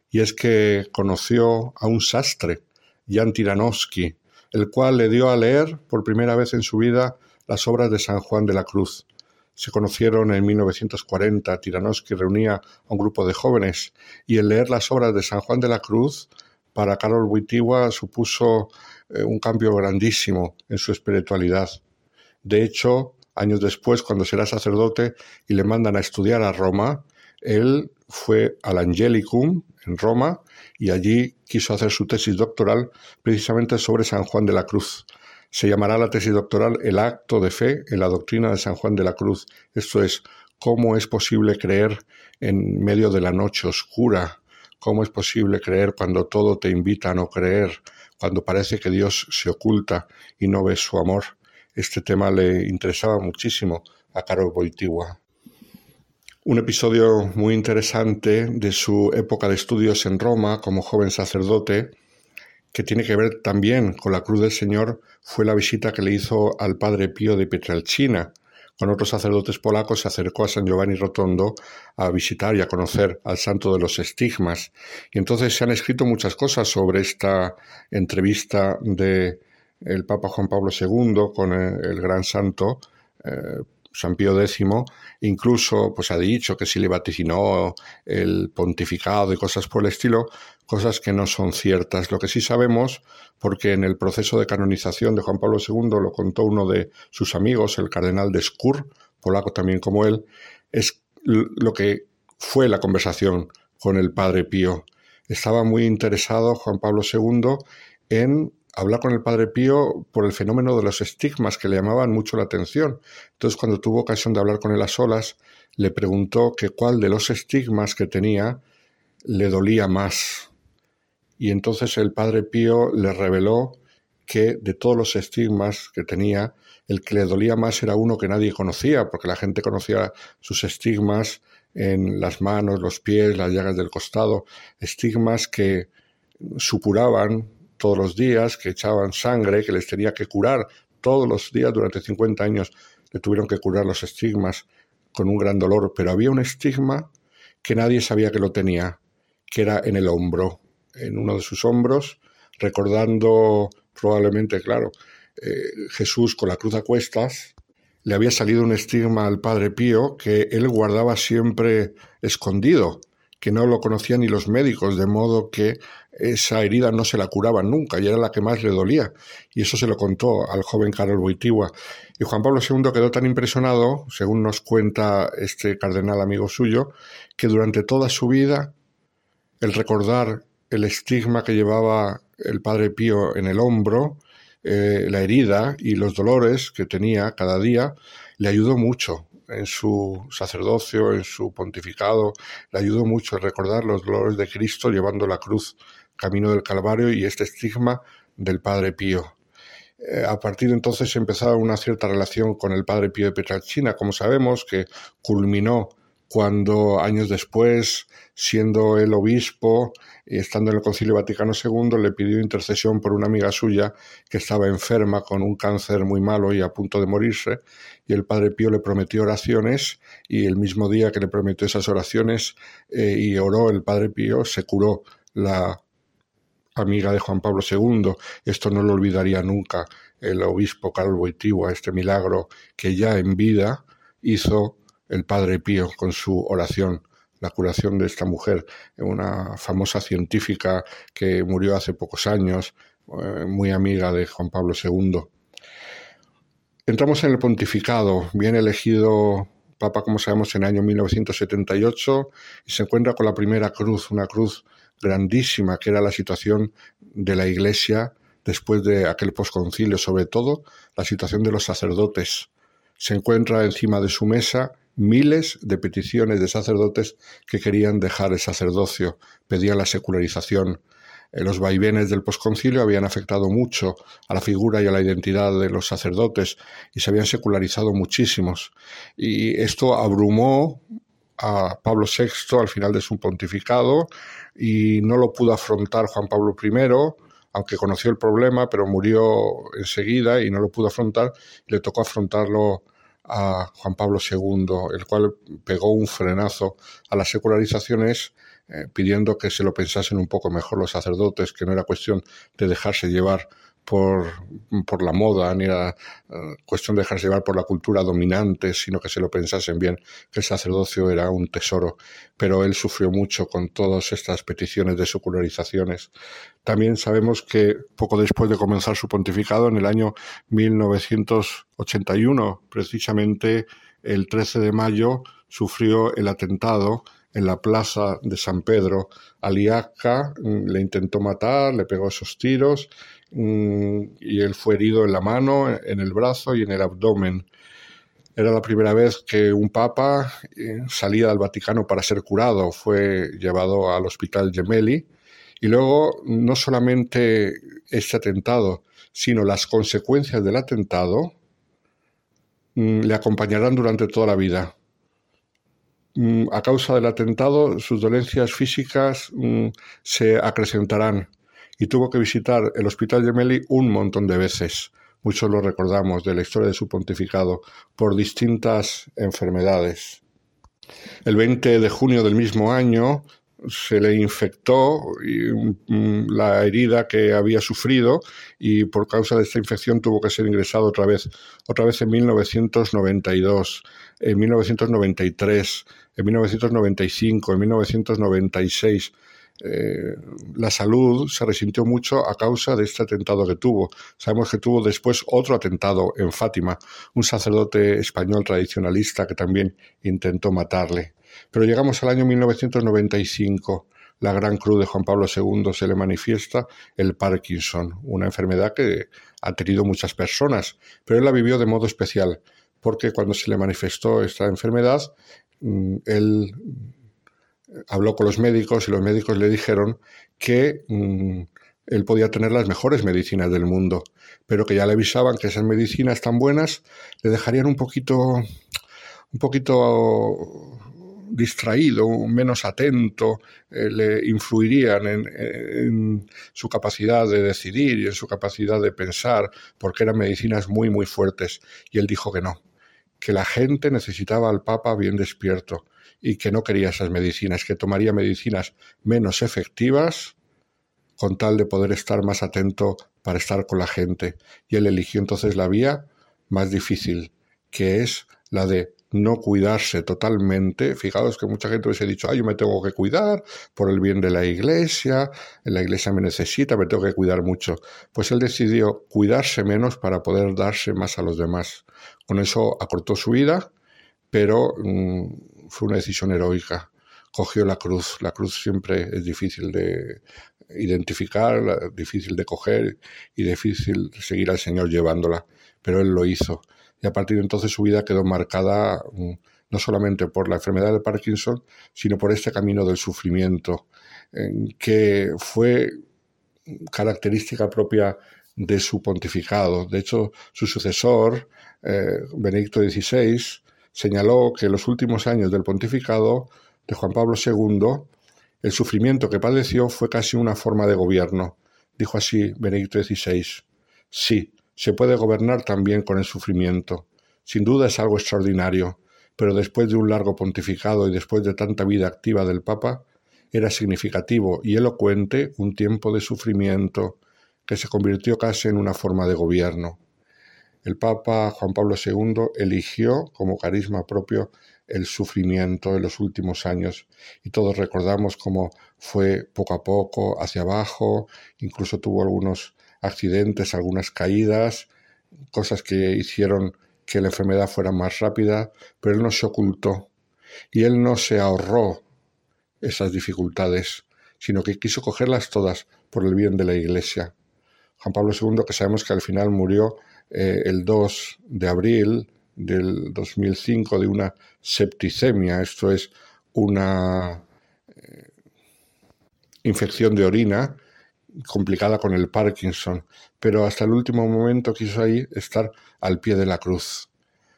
y es que conoció a un sastre, Jan Tiranovsky, el cual le dio a leer por primera vez en su vida las obras de San Juan de la Cruz. Se conocieron en 1940, Tiranovsky reunía a un grupo de jóvenes y el leer las obras de San Juan de la Cruz para Karol Wojtyła supuso eh, un cambio grandísimo en su espiritualidad. De hecho, años después, cuando será sacerdote y le mandan a estudiar a Roma, él fue al Angelicum en Roma y allí quiso hacer su tesis doctoral precisamente sobre San Juan de la Cruz. Se llamará la tesis doctoral El acto de fe en la doctrina de San Juan de la Cruz. Esto es, cómo es posible creer en medio de la noche oscura, cómo es posible creer cuando todo te invita a no creer, cuando parece que Dios se oculta y no ves su amor. Este tema le interesaba muchísimo a Karol Wojtyła. Un episodio muy interesante de su época de estudios en Roma como joven sacerdote, que tiene que ver también con la cruz del Señor, fue la visita que le hizo al padre Pío de Pietrelcina, con otros sacerdotes polacos se acercó a San Giovanni Rotondo a visitar y a conocer al santo de los estigmas. Y entonces se han escrito muchas cosas sobre esta entrevista de el Papa Juan Pablo II con el, gran santo eh, San Pío X, incluso pues ha dicho que si le vaticinó el pontificado y cosas por el estilo, cosas que no son ciertas. Lo que sí sabemos, porque en el proceso de canonización de Juan Pablo II lo contó uno de sus amigos, el cardenal de Skur, polaco también como él, es lo que fue la conversación con el padre Pío. Estaba muy interesado Juan Pablo II en hablar con el padre Pío por el fenómeno de los estigmas que le llamaban mucho la atención. Entonces, cuando tuvo ocasión de hablar con él a solas, le preguntó que cuál de los estigmas que tenía le dolía más. Y entonces el padre Pío le reveló que de todos los estigmas que tenía, el que le dolía más era uno que nadie conocía, porque la gente conocía sus estigmas en las manos, los pies, las llagas del costado, estigmas que supuraban todos los días, que echaban sangre, que les tenía que curar. Todos los días durante 50 años, le tuvieron que curar los estigmas con un gran dolor, pero había un estigma que nadie sabía que lo tenía, que era en el hombro, en uno de sus hombros, recordando probablemente, claro, eh, Jesús con la cruz a cuestas, le había salido un estigma al Padre Pío que él guardaba siempre escondido que no lo conocían ni los médicos, de modo que esa herida no se la curaban nunca y era la que más le dolía. Y eso se lo contó al joven Carol Boitigua. Y Juan Pablo II quedó tan impresionado, según nos cuenta este cardenal amigo suyo, que durante toda su vida el recordar el estigma que llevaba el padre Pío en el hombro, eh, la herida y los dolores que tenía cada día, le ayudó mucho en su sacerdocio, en su pontificado, le ayudó mucho a recordar los dolores de Cristo llevando la cruz camino del Calvario y este estigma del Padre Pío. Eh, a partir de entonces empezaba una cierta relación con el Padre Pío de Petralcina, como sabemos, que culminó cuando años después, siendo el obispo estando en el Concilio Vaticano II, le pidió intercesión por una amiga suya que estaba enferma con un cáncer muy malo y a punto de morirse, y el Padre Pío le prometió oraciones, y el mismo día que le prometió esas oraciones eh, y oró el Padre Pío, se curó la amiga de Juan Pablo II. Esto no lo olvidaría nunca el obispo Carlos Boitigua, este milagro que ya en vida hizo el Padre Pío con su oración, la curación de esta mujer, una famosa científica que murió hace pocos años, eh, muy amiga de Juan Pablo II. Entramos en el pontificado, bien elegido Papa, como sabemos, en el año 1978 y se encuentra con la primera cruz, una cruz grandísima que era la situación de la Iglesia después de aquel posconcilio, sobre todo la situación de los sacerdotes. Se encuentra encima de su mesa miles de peticiones de sacerdotes que querían dejar el sacerdocio, pedían la secularización. Eh, los vaivenes del posconcilio habían afectado mucho a la figura y a la identidad de los sacerdotes y se habían secularizado muchísimos. Y esto abrumó a Pablo VI al final de su pontificado y no lo pudo afrontar Juan Pablo I, aunque conoció el problema, pero murió enseguida y no lo pudo afrontar, le tocó afrontarlo a Juan Pablo II, el cual pegó un frenazo a las secularizaciones eh, pidiendo que se lo pensasen un poco mejor los sacerdotes, que no era cuestión de dejarse llevar por, por la moda, ni era eh, cuestión de dejarse llevar por la cultura dominante, sino que se lo pensasen bien, que el sacerdocio era un tesoro. Pero él sufrió mucho con todas estas peticiones de secularizaciones. También sabemos que poco después de comenzar su pontificado, en el año 1981, precisamente el 13 de mayo, sufrió el atentado en la plaza de San Pedro. Aliaca mm, le intentó matar, le pegó esos tiros y él fue herido en la mano, en el brazo y en el abdomen. Era la primera vez que un papa eh, salía del Vaticano para ser curado. Fue llevado al hospital Gemelli. Y luego, no solamente este atentado, sino las consecuencias del atentado mm, le acompañarán durante toda la vida. Mm, a causa del atentado, sus dolencias físicas mm, se acrecentarán y tuvo que visitar el Hospital Gemelli un montón de veces. Muchos lo recordamos de la historia de su pontificado por distintas enfermedades. El 20 de junio del mismo año se le infectó mm, la herida que había sufrido y por causa de esta infección tuvo que ser ingresado otra vez, otra vez en 1992, en 1993, en 1995, en 1996. Eh, la salud se resintió mucho a causa de este atentado que tuvo. Sabemos que tuvo después otro atentado en Fátima, un sacerdote español tradicionalista que también intentó matarle. Pero llegamos al año 1995. La gran cruz de Juan Pablo II se le manifiesta el Parkinson, una enfermedad que ha tenido muchas personas, pero él la vivió de modo especial, porque cuando se le manifestó esta enfermedad, mm, él habló con los médicos y los médicos le dijeron que mm, él podía tener las mejores medicinas del mundo, pero que ya le avisaban que esas medicinas tan buenas le dejarían un poquito, un poquito distraído, menos atento, eh, le influirían en, su capacidad de decidir y en su capacidad de pensar, porque eran medicinas muy, muy fuertes. Y él dijo que no, que la gente necesitaba al Papa bien despierto y que no quería esas medicinas, que tomaría medicinas menos efectivas con tal de poder estar más atento para estar con la gente. Y él eligió entonces la vía más difícil, que es la de no cuidarse totalmente. Fijaos que mucha gente hubiese dicho, ah, yo me tengo que cuidar por el bien de la iglesia, la iglesia me necesita, me tengo que cuidar mucho. Pues él decidió cuidarse menos para poder darse más a los demás. Con eso acortó su vida, pero mm, fue una decisión heroica. Cogió la cruz. La cruz siempre es difícil de identificar, difícil de coger y difícil seguir al Señor llevándola, pero él lo hizo y a partir de entonces su vida quedó marcada mm, no solamente por la enfermedad de Parkinson, sino por este camino del sufrimiento, que fue característica propia de su pontificado. De hecho, su sucesor, eh, Benedicto XVI, señaló que en los últimos años del pontificado de Juan Pablo II, el sufrimiento que padeció fue casi una forma de gobierno. Dijo así Benedicto XVI. Sí, se puede gobernar también con el sufrimiento. Sin duda es algo extraordinario, pero después de un largo pontificado y después de tanta vida activa del Papa, era significativo y elocuente un tiempo de sufrimiento que se convirtió casi en una forma de gobierno. El Papa Juan Pablo II eligió como carisma propio el sufrimiento en los últimos años y todos recordamos cómo fue poco a poco hacia abajo, incluso tuvo algunos accidentes, algunas caídas, cosas que hicieron que la enfermedad fuera más rápida, pero él no se ocultó y él no se ahorró esas dificultades, sino que quiso cogerlas todas por el bien de la Iglesia. Juan Pablo II, que sabemos que al final murió eh, el 2 de abril del 2005 de una septicemia, esto es una eh, infección de orina complicada con el Parkinson, pero hasta el último momento quiso ahí estar al pie de la cruz,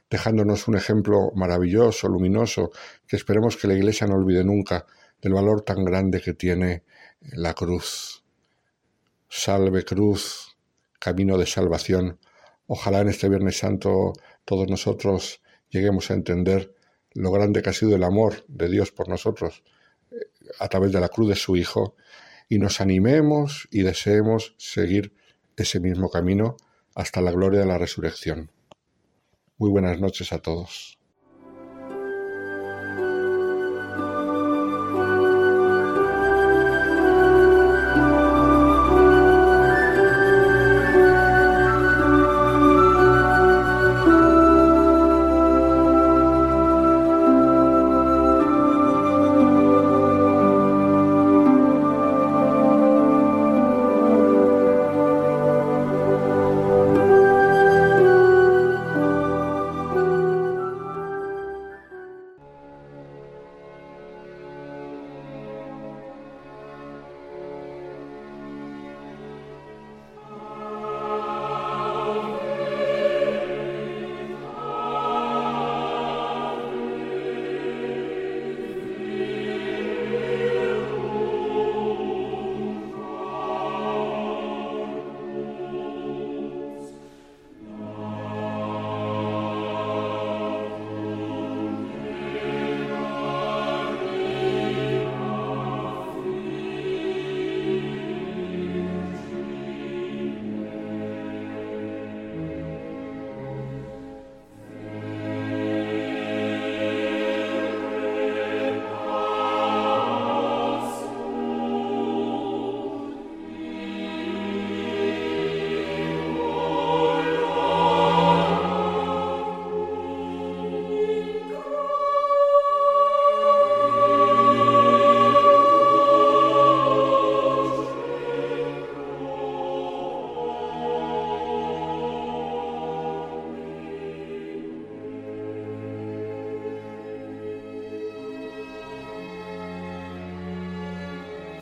dejándonos un ejemplo maravilloso, luminoso, que esperemos que la Iglesia no olvide nunca del valor tan grande que tiene la cruz. Salve cruz, camino de salvación. Ojalá en este Viernes Santo todos nosotros lleguemos a entender lo grande que ha sido el amor de Dios por nosotros eh, a través de la cruz de su Hijo y nos animemos y deseemos seguir ese mismo camino hasta la gloria de la resurrección. Muy buenas noches a todos.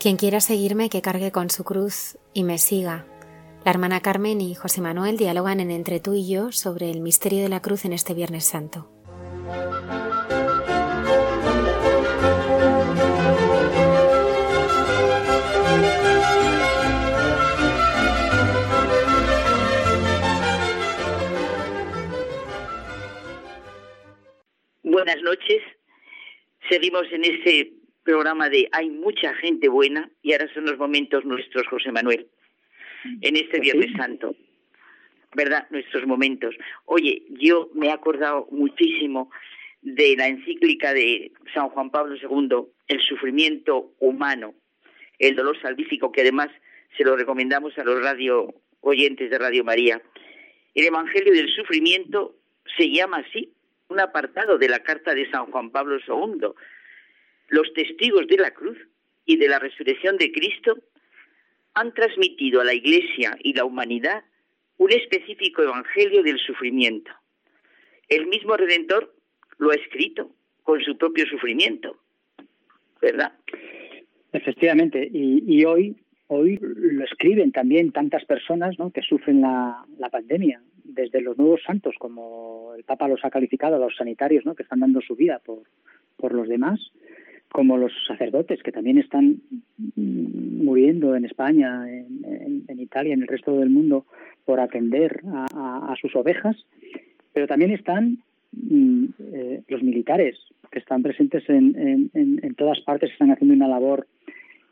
Quien quiera seguirme, que cargue con su cruz y me siga. La hermana Carmen y José Manuel dialogan en Entre tú y yo sobre el misterio de la cruz en este Viernes Santo.
Buenas noches. Seguimos en este programa de Hay mucha gente buena y ahora son los momentos nuestros, José Manuel, en este Viernes Santo. ¿Verdad? Nuestros momentos. Oye, yo me he acordado muchísimo de la encíclica de San Juan Pablo II, El sufrimiento humano, el dolor salvífico, que además se lo recomendamos a los radio oyentes de Radio María. El Evangelio del Sufrimiento se llama así, un apartado de la carta de San Juan Pablo II, los testigos de la cruz y de la resurrección de Cristo han transmitido a la Iglesia y la humanidad un específico evangelio del sufrimiento. el mismo Redentor lo ha escrito con su propio sufrimiento, ¿verdad?
Efectivamente, y, hoy, hoy lo escriben también tantas personas ¿no? que sufren la, pandemia, desde los nuevos santos, como el Papa los ha calificado, los sanitarios ¿no? que están dando su vida por, por los demás, como los sacerdotes que también están muriendo en España, en, en, Italia, en el resto del mundo, por atender a, a, sus ovejas, pero también están mm, eh, los militares que están presentes en, en, todas partes, están haciendo una labor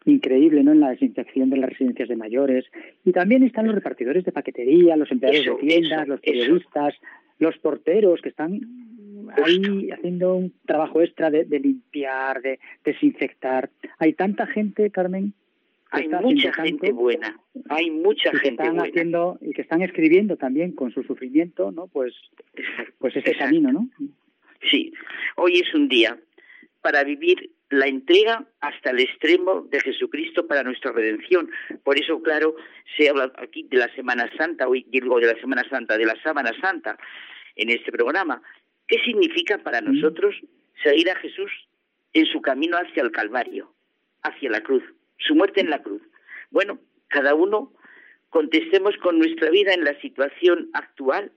increíble ¿no? en la desinfección de las residencias de mayores. Y también están los repartidores de paquetería, los empleados de tiendas, los periodistas, los porteros que están ahí haciendo un trabajo extra de, limpiar, de desinfectar. Hay tanta gente, Carmen.
Hay mucha gente buena, hay mucha
que
gente
están Haciendo, y que están escribiendo también con su sufrimiento, ¿no? Pues, pues ese camino, ¿no?
Sí, hoy es un día para vivir la entrega hasta el extremo de Jesucristo para nuestra redención. Por eso, claro, se habla aquí de la Semana Santa, hoy digo de la Semana Santa, de la Sábana Santa en este programa. ¿Qué significa para nosotros seguir a Jesús en su camino hacia el Calvario, hacia la cruz, su muerte en la cruz? Bueno, cada uno contestemos con nuestra vida en la situación actual,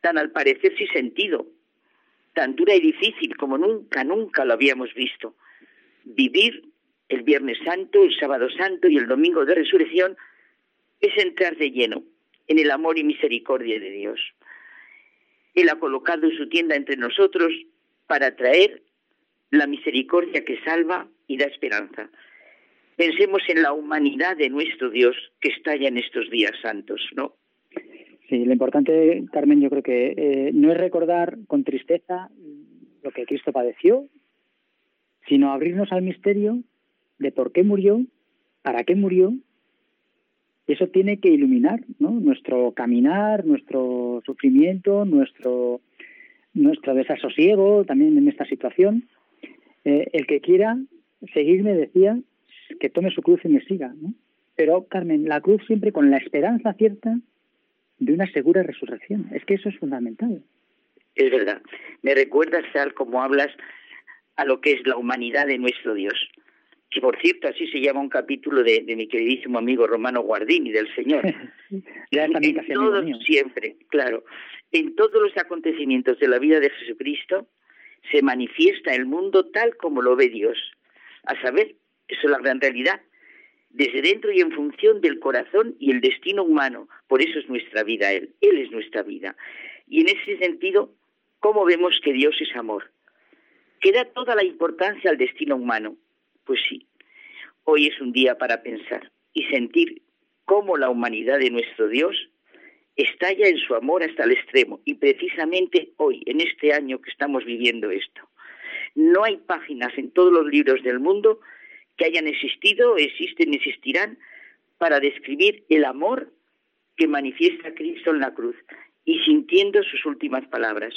tan al parecer sin sentido, tan dura y difícil como nunca, nunca lo habíamos visto. Vivir el Viernes Santo, el Sábado Santo y el Domingo de Resurrección es entrar de lleno en el amor y misericordia de Dios. Él ha colocado su tienda entre nosotros para traer la misericordia que salva y da esperanza. Pensemos en la humanidad de nuestro Dios que estalla en estos días santos, ¿no?
Sí, lo importante, Carmen, yo creo que eh, no es recordar con tristeza lo que Cristo padeció, sino abrirnos al misterio de por qué murió, para qué murió eso tiene que iluminar nuestro caminar, nuestro sufrimiento, nuestro, nuestro desasosiego también en esta situación. Eh, el que quiera seguirme decía que tome su cruz y me siga. ¿no? Pero, Carmen, la cruz siempre con la esperanza cierta de una segura resurrección. Es que eso es fundamental.
Es verdad. Me recuerdas tal como hablas a lo que es la humanidad de nuestro Dios que por cierto así se llama un capítulo de, mi queridísimo amigo Romano Guardini del Señor.
ya en
todos, siempre, claro, en todos los acontecimientos de la vida de Jesucristo se manifiesta el mundo tal como lo ve Dios. A saber, eso es la gran realidad, desde dentro y en función del corazón y el destino humano. Por eso es nuestra vida Él, Él es nuestra vida. Y en ese sentido, ¿cómo vemos que Dios es amor? Que da toda la importancia al destino humano pues sí, hoy es un día para pensar y sentir cómo la humanidad de nuestro Dios estalla en su amor hasta el extremo. Y precisamente hoy, en este año que estamos viviendo esto, no hay páginas en todos los libros del mundo que hayan existido, existen y existirán para describir el amor que manifiesta Cristo en la cruz y sintiendo sus últimas palabras.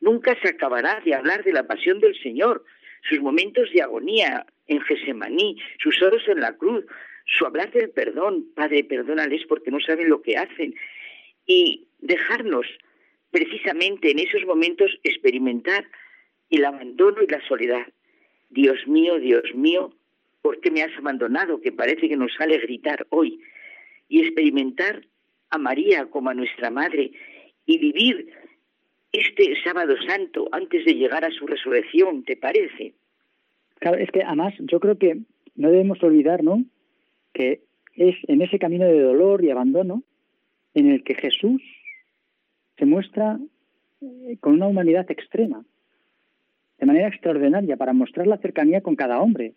Nunca se acabará de hablar de la pasión del Señor, sus momentos de agonía, en Gesemaní, sus oros en la cruz, su hablar del perdón, Padre, perdónales porque no saben lo que hacen, y dejarnos precisamente en esos momentos experimentar el abandono y la soledad. Dios mío, Dios mío, ¿por qué me has abandonado? Que parece que nos sale gritar hoy. Y experimentar a María como a nuestra Madre y vivir este sábado santo antes de llegar a su resurrección, ¿te parece?
Claro, es que además yo creo que no debemos olvidar, ¿no? Que es en ese camino de dolor y abandono en el que Jesús se muestra eh, con una humanidad extrema, de manera extraordinaria, para mostrar la cercanía con cada hombre.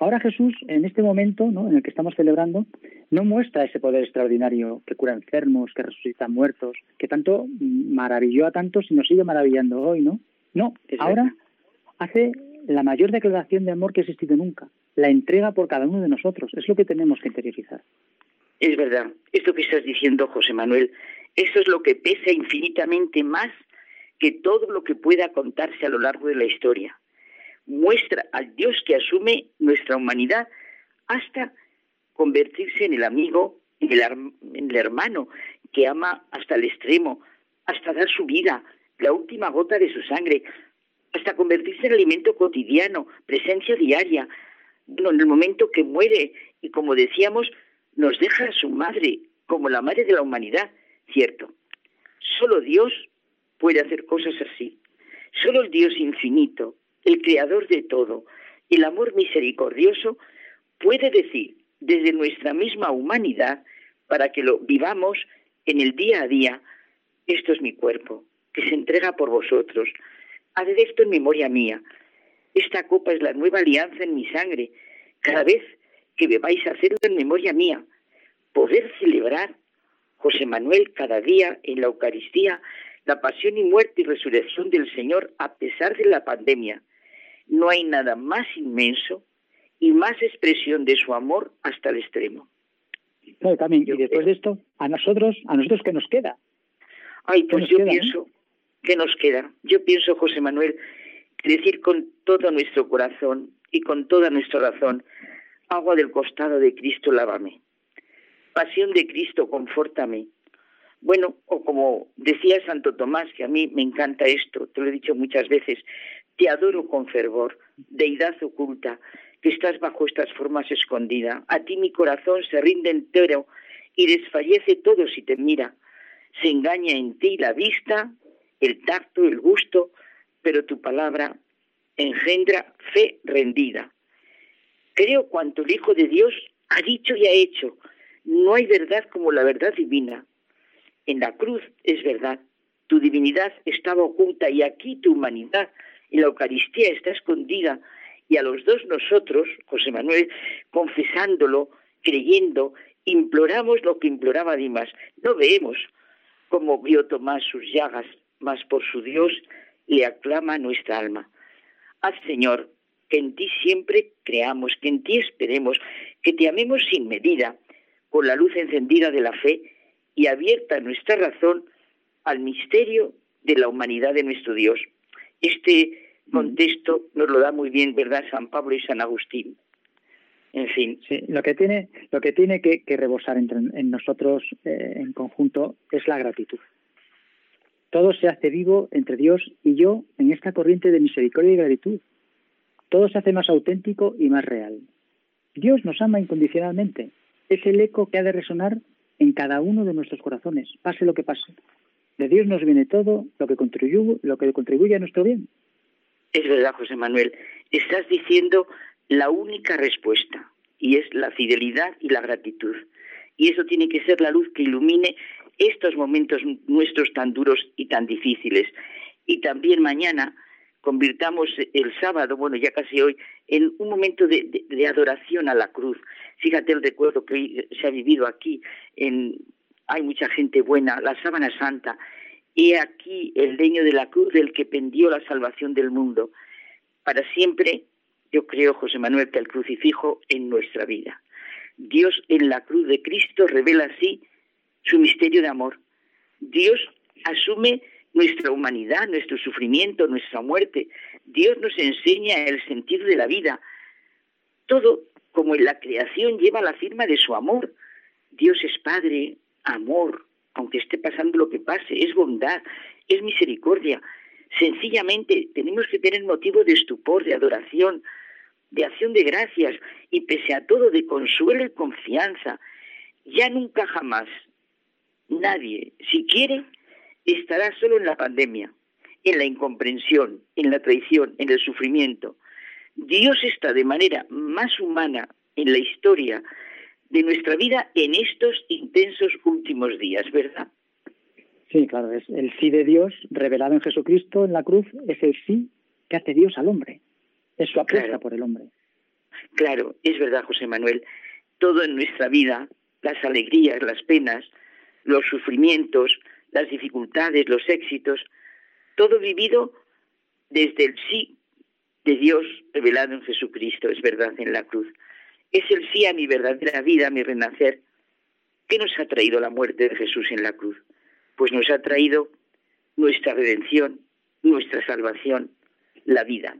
Ahora Jesús, en este momento ¿no? en el que estamos celebrando, no muestra ese poder extraordinario que cura enfermos, que resucita muertos, que tanto maravilló a tantos y nos sigue maravillando hoy, ¿no? No, ahora hace la mayor declaración de amor que ha existido nunca, la entrega por cada uno de nosotros. Es lo que tenemos que interiorizar.
Es verdad, esto que estás diciendo, José Manuel, eso es lo que pesa infinitamente más que todo lo que pueda contarse a lo largo de la historia. Muestra al Dios que asume nuestra humanidad hasta convertirse en el amigo, en el, en el hermano, que ama hasta el extremo, hasta dar su vida, la última gota de su sangre, hasta convertirse en alimento cotidiano, presencia diaria, en el momento que muere y como decíamos, nos deja a su madre como la madre de la humanidad, cierto. Solo Dios puede hacer cosas así. Solo el Dios infinito, el creador de todo, el amor misericordioso, puede decir desde nuestra misma humanidad, para que lo vivamos en el día a día, esto es mi cuerpo, que se entrega por vosotros. Haced esto en memoria mía. Esta copa es la nueva alianza en mi sangre. Cada vez que bebáis, hacerlo en memoria mía. Poder celebrar, José Manuel, cada día en la Eucaristía, la pasión y muerte y resurrección del Señor a pesar de la pandemia. No hay nada más inmenso y más expresión de su amor hasta el extremo.
también, y después de esto, a nosotros, a nosotros qué nos queda.
Ay, pues yo pienso, ¿qué nos queda? Yo pienso, José Manuel, decir con todo nuestro corazón y con toda nuestra razón, agua del costado de Cristo, lávame. Pasión de Cristo, confórtame. Bueno, o como decía Santo Tomás, que a mí me encanta esto, te lo he dicho muchas veces, te adoro con fervor, deidad oculta, que estás bajo estas formas escondida. A ti mi corazón se rinde entero y desfallece todo si te mira. Se engaña en ti la vista, el tacto, el gusto, pero tu palabra engendra fe rendida. Creo cuanto el Hijo de Dios ha dicho y ha hecho. No hay verdad como la verdad divina. En la cruz es verdad. Tu divinidad estaba oculta y aquí tu humanidad en la Eucaristía está escondida. Y a los dos nosotros, José Manuel, confesándolo, creyendo, imploramos lo que imploraba Dimas. No vemos cómo vio Tomás sus llagas, mas por su Dios le aclama nuestra alma. Haz, Señor, que en ti siempre creamos, que en ti esperemos, que te amemos sin medida, con la luz encendida de la fe y abierta nuestra razón al misterio de la humanidad de nuestro Dios. Este contexto nos lo da muy bien, ¿verdad?, San Pablo y San Agustín. En fin.
Sí, lo que tiene, lo que, tiene que, rebosar en nosotros eh, en conjunto es la gratitud. Todo se hace vivo entre Dios y yo en esta corriente de misericordia y gratitud. Todo se hace más auténtico y más real. Dios nos ama incondicionalmente. Es el eco que ha de resonar en cada uno de nuestros corazones, pase lo que pase. De Dios nos viene todo lo que contribuye, lo que contribuye a nuestro bien.
Es verdad, José Manuel. Estás diciendo la única respuesta, y es la fidelidad y la gratitud. Y eso tiene que ser la luz que ilumine estos momentos nuestros tan duros y tan difíciles. Y también mañana convirtamos el sábado, bueno, ya casi hoy, en un momento de, adoración a la cruz. Fíjate el recuerdo que se ha vivido aquí. Hay mucha gente buena, la sábana santa. Y aquí el leño de la cruz del que pendió la salvación del mundo. Para siempre, yo creo, José Manuel, que el crucifijo en nuestra vida. Dios en la cruz de Cristo revela así su misterio de amor. Dios asume nuestra humanidad, nuestro sufrimiento, nuestra muerte. Dios nos enseña el sentido de la vida. Todo como en la creación lleva la firma de su amor. Dios es Padre, amor, aunque esté pasando lo que pase, es bondad, es misericordia. Sencillamente tenemos que tener motivo de estupor, de adoración, de acción de gracias y pese a todo de consuelo y confianza. Ya nunca jamás Nadie, si quiere, estará solo en la pandemia, en la incomprensión, en la traición, en el sufrimiento. Dios está de manera más humana en la historia de nuestra vida en estos intensos últimos días, ¿verdad?
Sí, claro, es el sí de Dios revelado en Jesucristo en la cruz, es el sí que hace Dios al hombre, es su apuesta por el hombre.
Claro, es verdad, José Manuel, todo en nuestra vida, las alegrías, las penas, los sufrimientos, las dificultades, los éxitos, todo vivido desde el sí de Dios revelado en Jesucristo, es verdad, en la cruz. Es el sí a mi verdadera vida, a mi renacer. ¿Qué nos ha traído la muerte de Jesús en la cruz? Pues nos ha traído nuestra redención, nuestra salvación, la vida.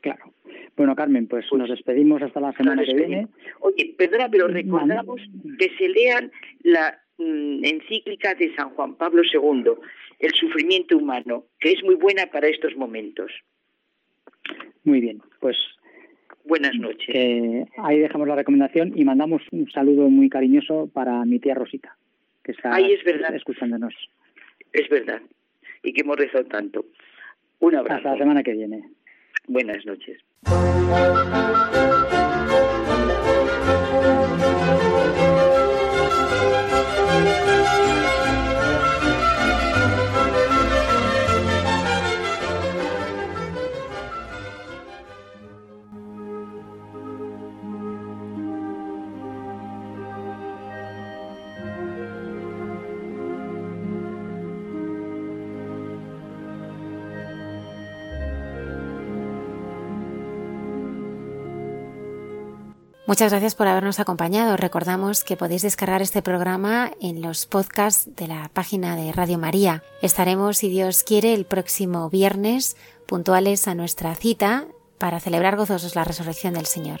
Claro. Bueno, Carmen, pues, pues nos despedimos hasta la semana que viene.
Oye, perdona, pero recordamos que se lean la encíclica de San Juan Pablo II, El sufrimiento humano, que es muy buena para estos momentos.
Muy bien, pues
buenas noches.
ahí dejamos la recomendación y mandamos un saludo muy cariñoso para mi tía Rosita, que está
ahí es verdad.
escuchándonos.
Es verdad, y que hemos rezado tanto. Un abrazo.
Hasta la semana que viene.
Buenas noches.
Muchas gracias por habernos acompañado. Recordamos que podéis descargar este programa en los podcasts de la página de Radio María. Estaremos, si Dios quiere, el próximo viernes puntuales a nuestra cita para celebrar gozosos la resurrección del Señor.